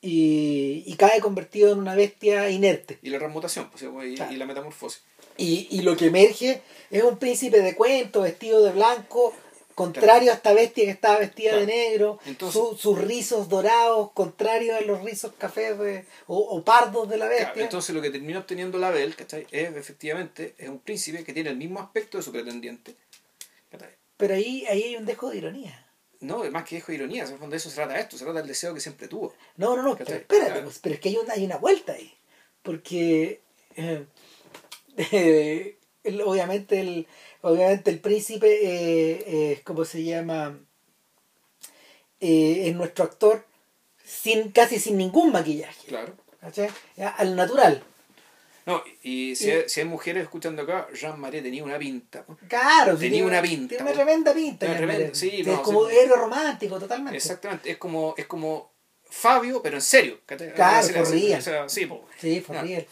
y, y cae convertido en una bestia inerte. Y la transmutación pues, y, claro. y la metamorfosis. Y, y lo que emerge es un príncipe de cuento vestido de blanco contrario a esta bestia que estaba vestida de negro Entonces, su, sus rizos dorados contrarios a los rizos cafés de, o, o, pardos de la bestia entonces lo que termina obteniendo la Bel ¿cachai? es efectivamente es un príncipe que tiene el mismo aspecto de su pretendiente ¿cachai? pero ahí, ahí hay un dejo de ironía no, más que dejo de ironía, en de eso se trata esto, se trata del deseo que siempre tuvo. No, no, no, pero espérate, pues, pero es que hay una, hay una vuelta ahí. Porque eh, eh, el, obviamente el, obviamente el príncipe eh, eh, ¿cómo se llama? Eh, es nuestro actor sin casi sin ningún maquillaje. Claro. Al natural. No y si, y, hay, si hay mujeres escuchando acá Jean Marie tenía una pinta claro tenía tiene, una pinta tiene una tremenda pinta una tremenda, sí, no, es como sí. héroe romántico totalmente. Exactamente es como es como Fabio pero en serio claro for real. O sea, sí, po. sí for real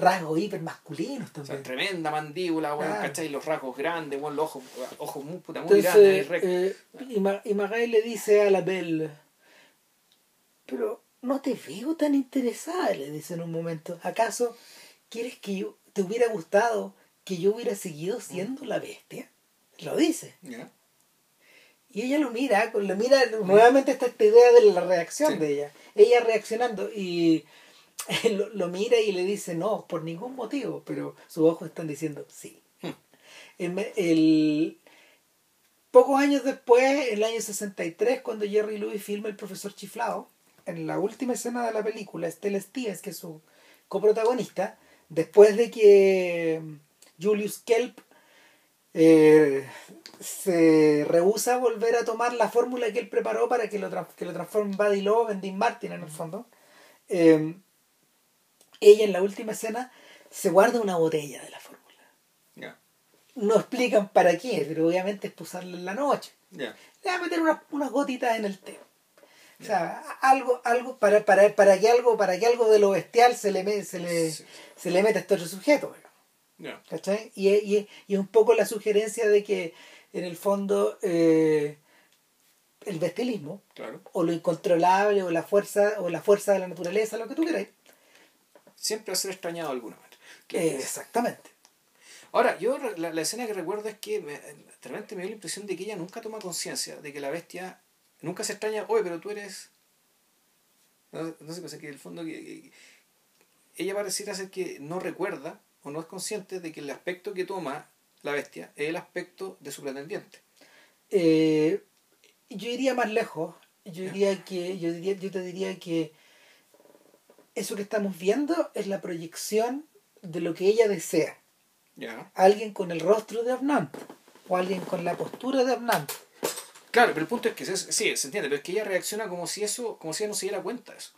rasgos hipermasculinos también. O sea, tremenda mandíbula, bueno, claro. ¿cachai? Los rasgos grandes, bueno, los ojos, ojos muy, puta, muy Entonces, grandes. Eh, y, Ma y Magai le dice a la Belle, pero no te veo tan interesada, le dice en un momento. ¿Acaso quieres que yo, te hubiera gustado que yo hubiera seguido siendo la bestia? Lo dice. Yeah. Y ella lo mira, lo mira nuevamente está esta idea de la reacción sí. de ella. Ella reaccionando y lo, lo, mira y le dice no, por ningún motivo, pero sus ojos están diciendo sí. El, el, pocos años después, en el año 63, cuando Jerry Lewis filma El profesor chiflado, en la última escena de la película, Estelle Stives, que es su coprotagonista, después de que Julius Kelp eh, se rehúsa a volver a tomar la fórmula que él preparó para que lo, que lo transforme en Buddy Love, en Dean Martin en el fondo, eh, ella en la última escena se guarda una botella de la fórmula. Yeah. No explican para qué, pero obviamente es posarla en la noche. Yeah. Le va a meter unas, unas gotitas en el té. O sea, algo, algo para, para, para que algo, para que algo de lo bestial se le, se le, Sí. se le meta a este otro sujeto. Yeah. ¿Cachai? Y, y, un poco la sugerencia de que en el fondo eh, el bestialismo Claro. o lo incontrolable o la fuerza o la fuerza de la naturaleza, lo que tú queráis. Siempre va a ser extrañado de alguna manera. Eh, exactamente. Ahora, yo la, la escena que recuerdo es que me, de repente me dio la impresión de que ella nunca toma conciencia de que la bestia nunca se extraña, oye, pero tú eres. No, no sé, pues es que en el fondo que, que- ella pareciera ser que no recuerda o no es consciente de que el aspecto que toma la bestia es el aspecto de su pretendiente. Eh, yo iría más lejos. Yo diría que, yo diría, yo te diría que eso que estamos viendo es la proyección de lo que ella desea. Alguien con el rostro de Abnant o alguien con la postura de Abnant. Claro, pero el punto es que se- sí, se entiende, pero es que ella reacciona como si eso, como si ella no se diera cuenta de eso.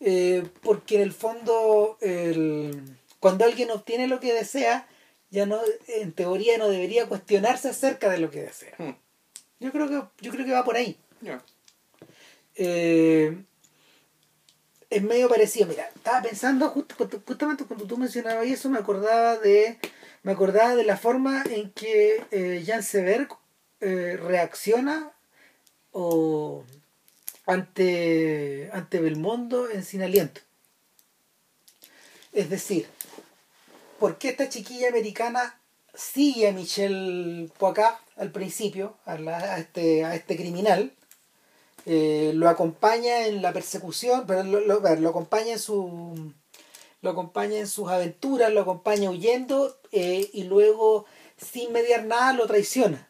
Eh, porque en el fondo, el, cuando alguien obtiene lo que desea, ya no, en teoría no debería cuestionarse acerca de lo que desea. Hmm. Yo creo que, yo creo que va por ahí. Ya. Eh, es medio parecido. Mira, estaba pensando justo, justamente cuando tú mencionabas eso, me acordaba de me acordaba de la forma en que eh, Jan Sever eh, reacciona o ante ante Belmondo en Sin Aliento. Es decir, ¿por qué esta chiquilla americana sigue a Michel Poicat al principio, a, la- a este, a este criminal? Eh, lo acompaña en la persecución, pero lo, lo- lo acompaña en su lo acompaña en sus aventuras, lo acompaña huyendo eh, y luego sin mediar nada lo traiciona.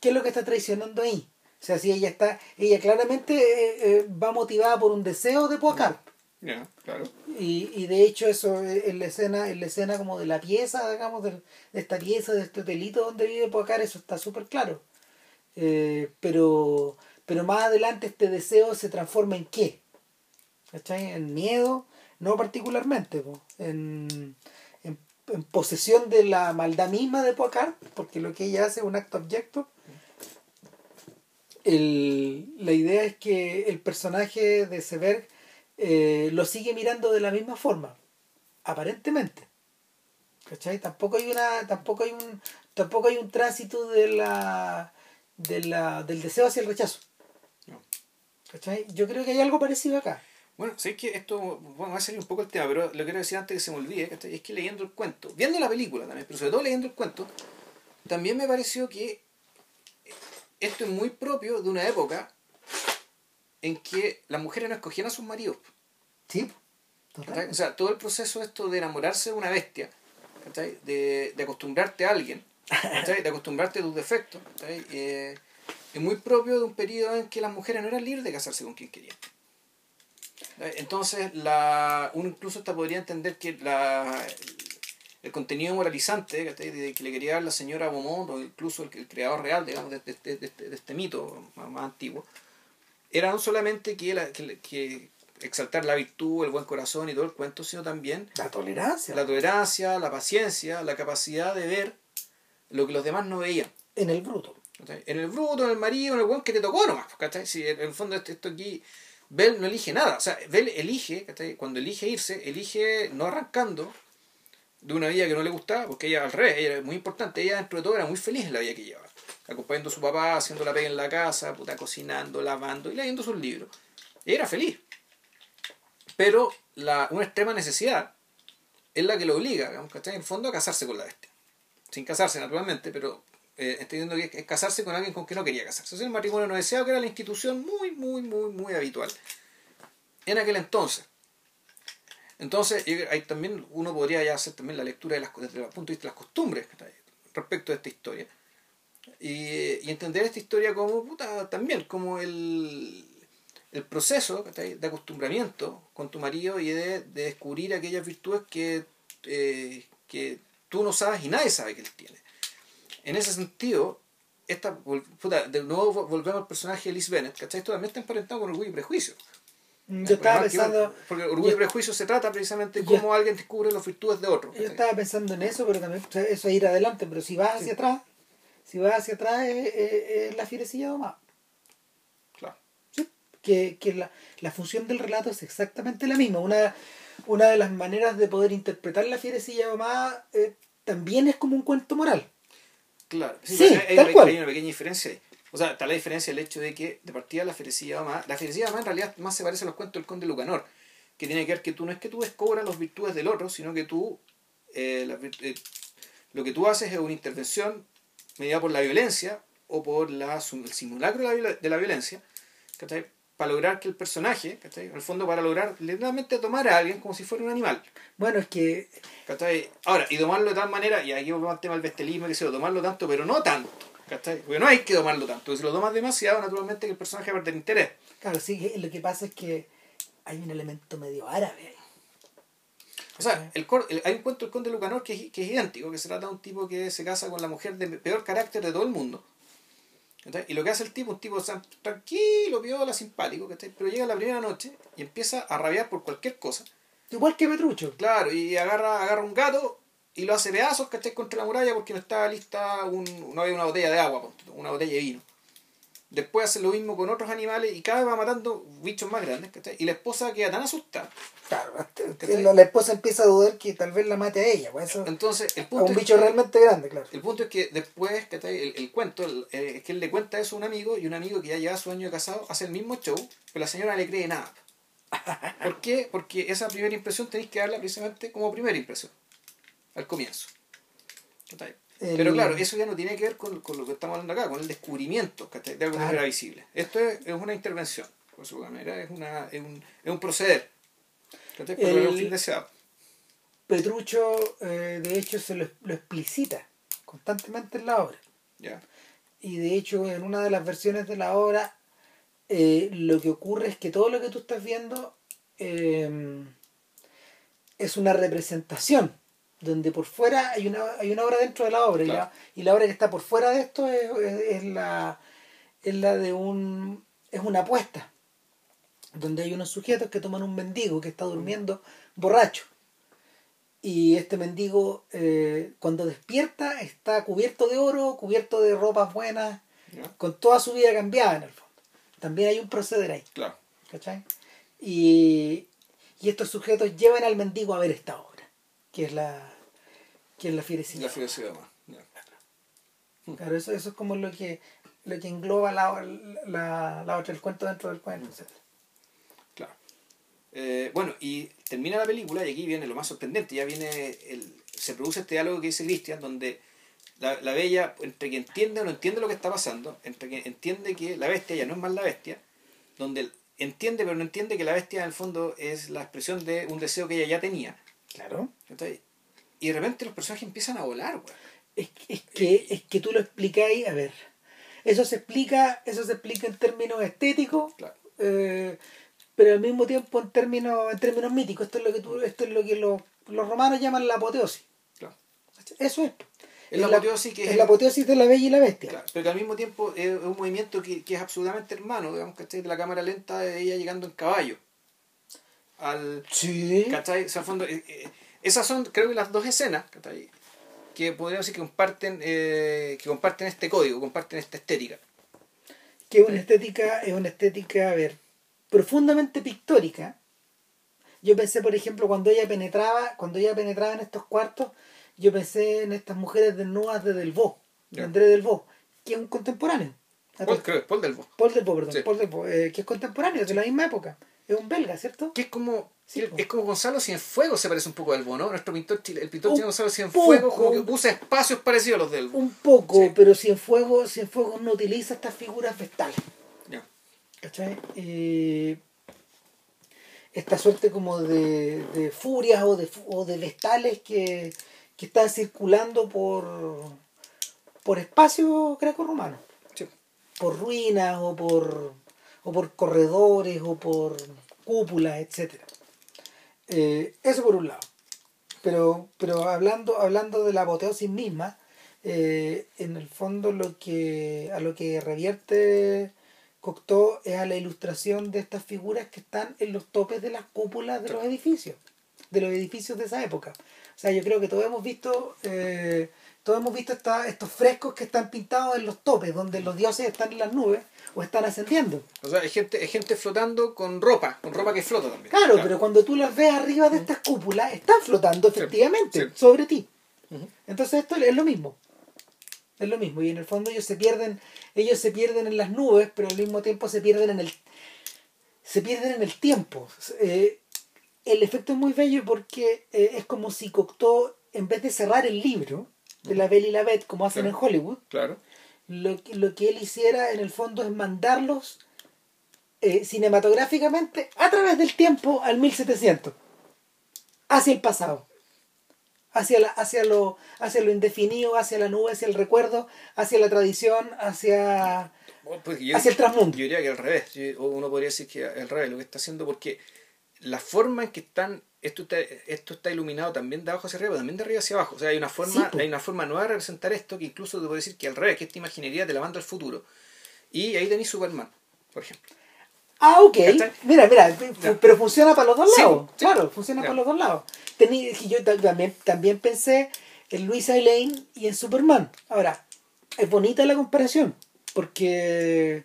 ¿Qué es lo que está traicionando ahí? O sea, si ella está, ella claramente eh, va motivada por un deseo de Pocar. Ya, claro. Y, y de hecho eso en la escena, en la escena como de la pieza, digamos, de, de esta pieza, de este hotelito donde vive Pocar, eso está súper claro. Eh, pero, pero más adelante este deseo se transforma en qué? En miedo, no particularmente, po. En, en, en posesión de la maldad misma de Pocar, porque lo que ella hace es un acto abyecto. El, la idea es que el personaje de Seberg eh, lo sigue mirando de la misma forma, aparentemente. ¿Cachai? Tampoco hay una, tampoco hay un, tampoco hay un tránsito de la, de la, del deseo hacia el rechazo. No. ¿Cachai? Yo creo que hay algo parecido acá. Bueno, sé que esto bueno, va a salir un poco el tema, pero lo quiero decir antes que se me olvide, ¿cachai? es que leyendo el cuento, viendo la película también, pero sobre todo leyendo el cuento, también me pareció que esto es muy propio de una época en que las mujeres no escogían a sus maridos. Sí. O sea, todo el proceso esto de enamorarse de una bestia, ¿cachai? De, de acostumbrarte a alguien, ¿cachai? de acostumbrarte a tus defectos. Eh, es muy propio de un periodo en que las mujeres no eran libres de casarse con quien querían. Entonces, la, uno incluso hasta podría entender que la, el contenido moralizante ¿cachai? de que le quería dar la señora Beaumont, o incluso el, el creador real, digamos, de, de- este- de este mito más, más antiguo, era no solamente que, la- que, que exaltar la virtud, el buen corazón y todo el cuento, sino también La tolerancia. la tolerancia, la paciencia, la capacidad de ver lo que los demás no veían. En el bruto. ¿cachai? En el bruto, en el marido, en el buen que te tocó nomás. ¿cachai? Si en el fondo esto, esto aquí, Bell no elige nada. O sea, Bell elige, ¿cachai? cuando elige irse, elige no arrancando de una vida que no le gustaba, porque ella al revés, ella era muy importante, ella dentro de todo era muy feliz en la vida que llevaba. Acompañando a su papá, haciendo la pega en la casa, puta, cocinando, lavando y leyendo sus libros. Ella era feliz. Pero la, una extrema necesidad es la que lo obliga, digamos, ¿cachai? En el fondo a casarse con la bestia. Sin casarse, naturalmente, pero eh, entendiendo que es casarse con alguien con quien no quería casarse. Sea, el matrimonio no deseado, que era la institución muy, muy, muy, muy habitual en aquel entonces. Entonces, ahí también uno podría ya hacer también la lectura de las, desde el punto de vista de las costumbres respecto a esta historia. Y, y entender esta historia como, puta, también, como el, el proceso de acostumbramiento con tu marido y de, de descubrir aquellas virtudes que, eh, que tú no sabes y nadie sabe que él tiene. En ese sentido, esta, puta, de nuevo vo- volvemos al personaje de Liz Bennett, ¿cachai? Esto también está emparentado con orgullo y prejuicio. Yo estaba pensando, Porque orgullo yo- y prejuicio se trata precisamente de cómo alguien descubre las virtudes de otro. yo estaba pensando en eso, pero también eso es ir adelante, pero si vas hacia atrás, si vas hacia atrás es, es- es la fierecilla domada. Claro. Sí, que, que la, la función del relato es exactamente la misma. Una, una de las maneras de poder interpretar la fierecilla domada eh, también es como un cuento moral. Claro, sí, Sí, hay, tal una, cual. hay una pequeña diferencia ahí. O sea, está la diferencia el hecho de que de partida la ferecilla más, la ferecilla más en realidad más se parece a los cuentos del conde Lucanor, que tiene que ver que tú no es que tú descubras las virtudes del otro, sino que tú, eh, eh, lo que tú haces es una intervención medida por la violencia o por la, el simulacro de la, de la violencia, ¿cachai? Para lograr que el personaje, ¿cachai? en el fondo para lograr literalmente tomar a alguien como si fuera un animal. Bueno, es que ¿Cachai? Ahora, y tomarlo de tal manera, y aquí volvemos al tema del bestialismo, que se lo tomarlo tanto, pero no tanto. ¿Cachai? Porque no hay que tomarlo tanto. porque Si lo tomas demasiado, naturalmente que el personaje va a perder interés. Claro, sí, que lo que pasa es que hay un elemento medio árabe ahí. O sea, el, cor- el- hay un cuento del conde Lucanor que es, que es idéntico, que se trata de un tipo que se casa con la mujer de peor carácter de todo el mundo. Y lo que hace el tipo, un tipo tranquilo, viola, simpático, pero llega la primera noche y empieza a rabiar por cualquier cosa. Igual que Petrucho. Claro, y agarra, agarra un gato y lo hace pedazos, ¿cachai? Contra la muralla porque no estaba lista, un, no había una botella de agua, una botella de vino. Después hace lo mismo con otros animales y cada vez va matando bichos más grandes, ¿cachai? Y la esposa queda tan asustada. Claro, la, la esposa empieza a dudar que tal vez la mate a ella. Pues eso, Entonces, el a punto un es bicho que- realmente grande, claro. El punto es que después, ¿cachai? El, el cuento, el- eh, es que él le cuenta eso a un amigo y un amigo que ya lleva su año de casado hace el mismo show, pero la señora no le cree nada. ¿Por qué? Porque esa primera impresión tenéis que darla precisamente como primera impresión, al comienzo. ¿Cachai? El- Pero claro, eso ya no tiene que ver con, con lo que estamos hablando acá, con el descubrimiento ¿cachai? de algo que Claro. era visible. Esto es, es una intervención, por su manera, es, una, es, un, es un proceder. ¿cachai? Para El- lograr un fin deseado. Petrucho, eh, de hecho, se lo, lo explicita constantemente en la obra. Y de hecho, en una de las versiones de la obra, eh, lo que ocurre es que todo lo que tú estás viendo eh, es una representación, donde por fuera hay una, hay una obra dentro de la obra, y, la, y la obra que está por fuera de esto es, es- es la, es la de un. es una apuesta, donde hay unos sujetos que toman un mendigo que está durmiendo borracho. Y este mendigo, eh, cuando despierta, está cubierto de oro, cubierto de ropas buenas, con toda su vida cambiada en el fondo. También hay un proceder ahí, Claro. ¿cachai? Y, y estos sujetos llevan al mendigo a ver esta obra, que es la, que es la fierecilla. La. ¿ya? Claro, eso, eso es como lo que, lo que engloba la, la, la otra, el cuento dentro del cuento, etc. Claro. Eh, bueno, y termina la película y aquí viene lo más sorprendente. Ya viene el, se produce este diálogo que dice Cristian, donde la, la bella, entre que entiende o no entiende lo que está pasando, entre que entiende que la bestia ya no es más la bestia, donde entiende pero no entiende que la bestia en el fondo es la expresión de un deseo que ella ya tenía. Claro. ¿cachai? Y de repente los personajes empiezan a volar, güey. Es, es que, es que tú lo explicáis, a ver, eso se explica, eso se explica en términos estéticos, Claro. eh, pero al mismo tiempo en términos, en términos míticos. Esto es lo que tú, esto es lo que los, los romanos llaman la apoteosis. Claro. Eso es. Es la apoteosis que es- la apoteosis de la bella y la bestia. Claro, pero que al mismo tiempo es un movimiento que, que es absolutamente hermano, digamos, ¿cachai? De la cámara lenta de ella llegando en caballo. Al, Sí. ¿cachai? O sea, al fondo, eh, eh, esas son, creo que las dos escenas, ¿cachai? Que podríamos decir que comparten, eh, que comparten este código, comparten esta estética. que es una estética, es una estética, a ver, profundamente pictórica. Yo pensé, por ejemplo, cuando ella penetraba, cuando ella penetraba en estos cuartos, yo pensé en estas mujeres desnudas de Delvaux, de. André Delvaux, que es un contemporáneo. Paul, creo Paul Delvaux. Paul Delvaux, perdón, Sí. Paul Delvaux, eh, que es contemporáneo, de la misma época. Es un belga, ¿cierto? Que es como, Sí, es como Gonzalo Cienfuegos se parece un poco a Delvaux, ¿no? Nuestro pintor, chile- el pintor chileno Gonzalo Cienfuegos como que poco. usa espacios parecidos a los de Delvaux. Un poco, Sí. pero Cienfuegos, Cienfuegos no utiliza estas figuras vestales. Ya. ¿Cachai? Eh, esta suerte como de, de furias o de, o de vestales que, que están circulando por, por espacios greco-romanos, Sí. por ruinas o por, o por corredores o por cúpulas, etc. eso por un lado. Pero, pero hablando, hablando de la apoteosis misma, eh, en el fondo lo que a lo que revierte Cocteau es a la ilustración de estas figuras que están en los topes de las cúpulas de los edificios, de los edificios de esa época. O sea, yo creo que todos hemos visto, eh, todos hemos visto esta- estos frescos que están pintados en los topes, donde los dioses están en las nubes o están ascendiendo. O sea, hay gente, hay gente flotando con ropa, con ropa que flota también. Claro, pero cuando tú las ves arriba de estas cúpulas, están flotando efectivamente sí. sobre ti. Entonces esto es lo mismo. Es lo mismo. Y en el fondo ellos se pierden, ellos se pierden en las nubes, pero al mismo tiempo se pierden en el. se pierden en el tiempo. Eh, el efecto es muy bello porque eh, es como si Cocteau, en vez de cerrar el libro de la Belle y la Bête, como hacen en Hollywood, Claro. lo, que- lo que él hiciera en el fondo es mandarlos eh, cinematográficamente a través del tiempo al 1700 hacia el pasado hacia la, hacia lo hacia lo indefinido hacia la nube hacia el recuerdo hacia la tradición hacia pues yo- hacia el transmundo Yo diría que al revés. Uno podría decir que al revés lo que está haciendo porque la forma en que están esto está, esto está iluminado también de abajo hacia arriba, pero también de arriba hacia abajo. O sea, hay una forma, Sí, hay una forma nueva de representar esto que incluso te puedo decir que al revés, que esta imaginería te la manda al futuro. Y ahí tenéis Superman, por ejemplo. ah ok ¿Cachai? mira mira pero funciona para los dos lados sí. claro funciona para los dos lados Tení- yo ta- también también pensé en Luisa Lane y en Superman ahora es bonita la comparación porque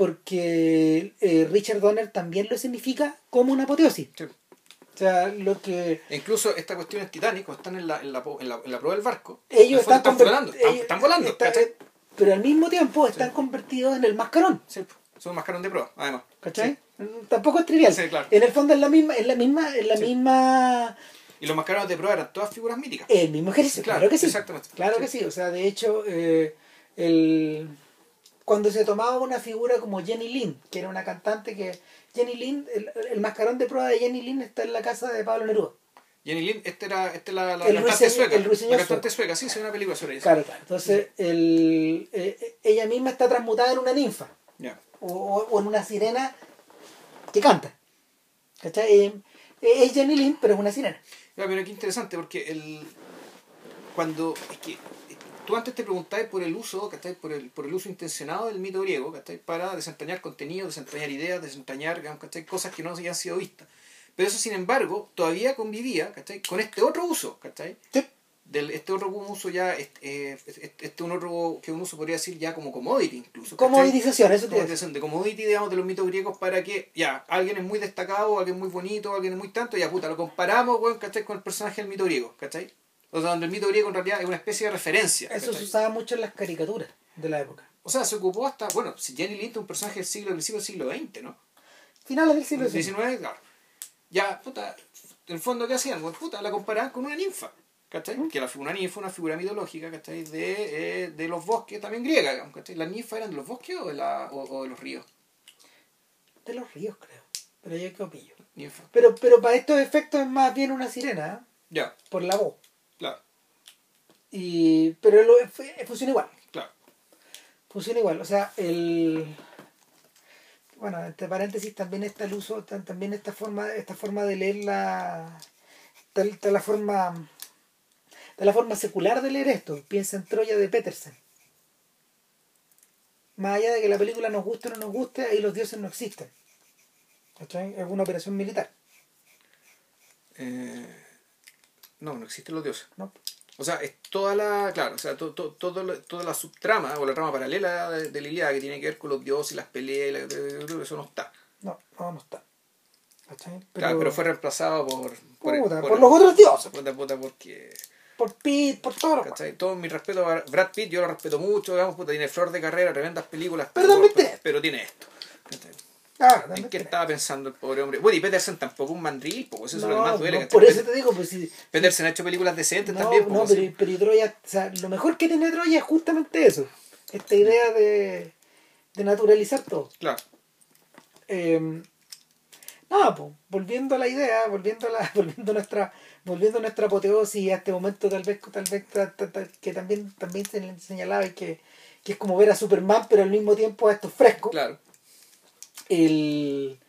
porque eh, Richard Donner también lo significa como una apoteosis Sí. o sea lo que E incluso esta cuestión es Titanic, están en la, en la, en la, en la prueba del barco. ellos están, están volando, están, ellos- están volando. pero al mismo tiempo están convertidos en el mascarón Sí. Son mascarón de prueba, además. ¿Cachai? Tampoco es trivial. Claro. En el fondo es la misma, es la misma, es la misma Y los mascarones de prueba eran todas figuras míticas. el mismo ejercicio, claro, Claro, que sí. exactamente. Claro Sí. que sí. O sea, de hecho, eh, el cuando se tomaba una figura como Jenny Lynn, que era una cantante que Jenny Lynn, el, el mascarón de prueba de Jenny Lynn está en la casa de Pablo Neruda. Jenny Lind, esta era, esta es la, la El cantante ruiseñor- sueca. el ruiseñor la cantante sueca, sí, ve una película sobre eso. Claro, claro. Entonces, el, eh, ella misma está transmutada en una ninfa. O, o- en una sirena que canta. ¿Cachai? Eh, eh, es Jenny Lynn, pero es una sirena. Pero qué interesante, porque el cuando es que eh, tú antes te preguntabas por el uso, ¿cachai? Por el, por el uso intencionado del mito griego, ¿cachai? Para desentrañar contenido, desentrañar ideas, desentrañar ¿cachai? cosas que no habían sido vistas. Pero eso, sin embargo, todavía convivía ¿cachai? con este otro uso, ¿cachai? Sí. Del, este otro uso ya, este, este, este un otro que un uso podría decir ya como commodity incluso. Comoditización, eso de, de commodity, digamos, de los mitos griegos para que, ya, alguien es muy destacado, alguien es muy bonito, alguien es muy tanto, ya puta, lo comparamos, weón, ¿cachai? Con el personaje del mito griego, ¿cachai? O sea, donde el mito griego en realidad es una especie de referencia. Eso se usaba mucho en las caricaturas de la época. O sea, se ocupó hasta, bueno, si Jenny Lind es un personaje del siglo, del siglo XX, ¿no? Finales del siglo XIX. 19, claro. Ya, puta, en el fondo, ¿qué hacían? Pues, puta, la comparaban con una ninfa, ¿cachai? Que la, una ninfa es una figura mitológica, ¿cachai? De, eh, de los bosques también griega, digamos, ¿cachai? ¿Las ninfas eran de los bosques o de, la, o, o de los ríos? De los ríos, creo. Pero yo qué pillo. Ninfa. Pero, pero para estos efectos es más bien una sirena, ¿eh? Ya, por la voz. Y, pero lo, funciona igual. claro. Funciona igual. O sea, el. Bueno, entre paréntesis también está el uso, ta- también esta forma, esta forma de leer la. Está, está la forma. Está la forma secular de leer esto. Piensa en Troya de Petersen. Más allá de que la película nos guste o no nos guste, ahí los dioses no existen. ¿Cachai? Es una operación militar. Eh, no, no existen los dioses. ¿no? O sea, es toda la, claro, o sea, to- to- todo toda la subtrama o la trama paralela de, de la Ilíada que tiene que ver con los dioses y las peleas, y la- eso no está. No, no, no está. ¿Cachai? Claro, pero fue reemplazado por... Puta, por los otros dioses. Puta, puta, porque... Por Pitt, por todo. ¿cachai? Todo mi respeto a Brad Pitt, yo lo respeto mucho, digamos, puta, tiene flor de carrera, tremendas películas. Pero esto. pero tiene esto. ¿cachai? Ah, ¿En qué estaba pensando el pobre hombre? Bueno, y Peterson tampoco un mandril, pues eso es lo que más duele. no, por eso te digo, pues si. Peterson ha hecho películas decentes No, también. no, pero, pero y Troya, o sea, lo mejor que tiene Troya es justamente eso. Esta idea de, de naturalizar todo. Claro. Eh, nada, pues, volviendo a la idea, volviendo a la, volviendo a nuestra, volviendo a nuestra apoteosis y a este momento tal vez, tal vez que también, también se le señalaba y que, que es como ver a Superman, pero al mismo tiempo a estos frescos. Claro. El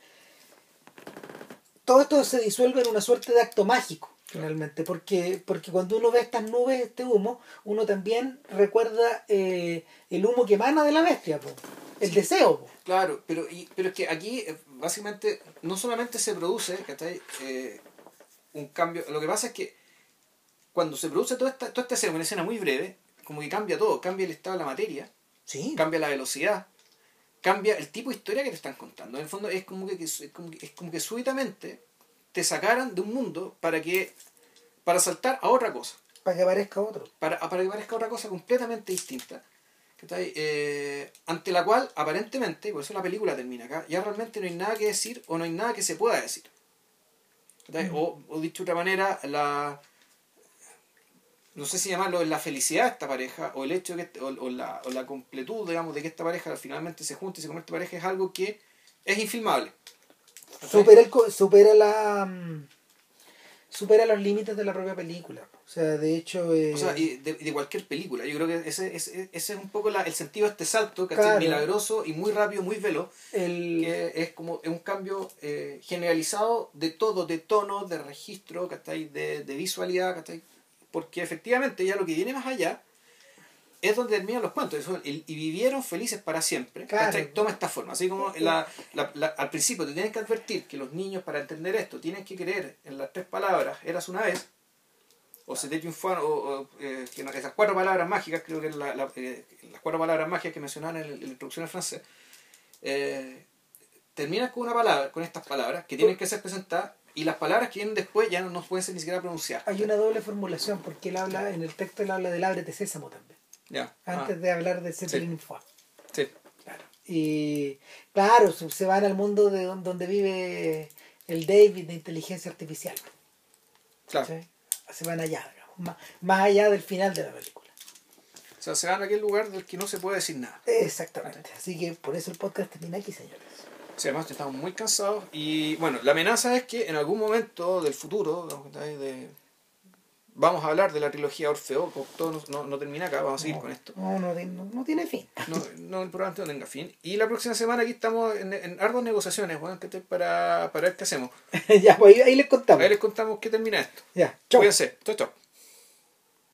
todo esto se disuelve en una suerte de acto mágico finalmente porque porque cuando uno ve estas nubes este humo uno también recuerda eh, el humo que emana de la bestia po. el deseo po. Claro, pero, y, pero es que aquí eh, básicamente no solamente se produce. Eh, un cambio, lo que pasa es que cuando se produce toda esta, toda esta escena, una escena muy breve, como que cambia todo, cambia el estado de la materia, sí cambia la velocidad, cambia el tipo de historia que te están contando. En el fondo es como que, es como que, es como que súbitamente te sacaran de un mundo para que para saltar a otra cosa para que aparezca otro para, para que parezca otra cosa completamente distinta. Eh, ante la cual, aparentemente, por eso la película termina acá, ya realmente no hay nada que decir o no hay nada que se pueda decir. O, o dicho de otra manera, la no sé si llamarlo la felicidad de esta pareja o el hecho de que o, o la, o la completud digamos de que esta pareja finalmente se junte y se convierte en pareja es algo que es infilmable supera el co- supera la mm, supera los límites de la propia película o sea de hecho eh, O sea, y de, de cualquier película. Yo creo que ese, ese, ese es un poco la- el sentido de este salto, que Claro. es milagroso y muy rápido, muy veloz, el que es como un cambio eh, generalizado de todo, de tono, de registro, ¿cachai? De, de visualidad, ¿cachai? Porque efectivamente ya lo que viene más allá es donde terminan los cuentos. Eso, y vivieron felices para siempre. Toma esta forma. Así como la, la- la- al principio te tienes que advertir que los niños para entender esto tienen que creer en las tres palabras, eras una vez, o se te triunfaron, o, o, eh, que no- esas cuatro palabras mágicas, creo que eh, las cuatro palabras mágicas que mencionaban en la introducción al francés, eh, terminas con una palabra, con estas palabras que tienen que ser presentadas y las palabras que vienen después ya no, no pueden ser ni siquiera pronunciadas. hay una doble formulación porque él habla en el texto él habla del ábrete sésamo también Ya. antes Ah, de hablar de Zeppelin Foie. sí. Claro. Y claro, se van al mundo de don- donde vive el David de inteligencia artificial. Claro. ¿sí? Se van allá, digamos, más, más allá del final de la película. O sea, se van a aquel lugar del que no se puede decir nada. Exactamente. Así que por eso el podcast termina aquí, señores. Sí, además estamos muy cansados y bueno, la amenaza es que en algún momento del futuro, vamos a hablar de la trilogía Orfeo, porque todo no, no- no termina acá, vamos a seguir No, con esto. No, no, tiene- no, no tiene fin. No, no, el programa no tenga fin. Y la próxima semana aquí estamos en, en arduas negociaciones, bueno, para, para ver qué hacemos. ya, pues ahí, ahí les contamos. Ahí les contamos qué termina esto. Ya, chau. Cuídense. Chau, chau.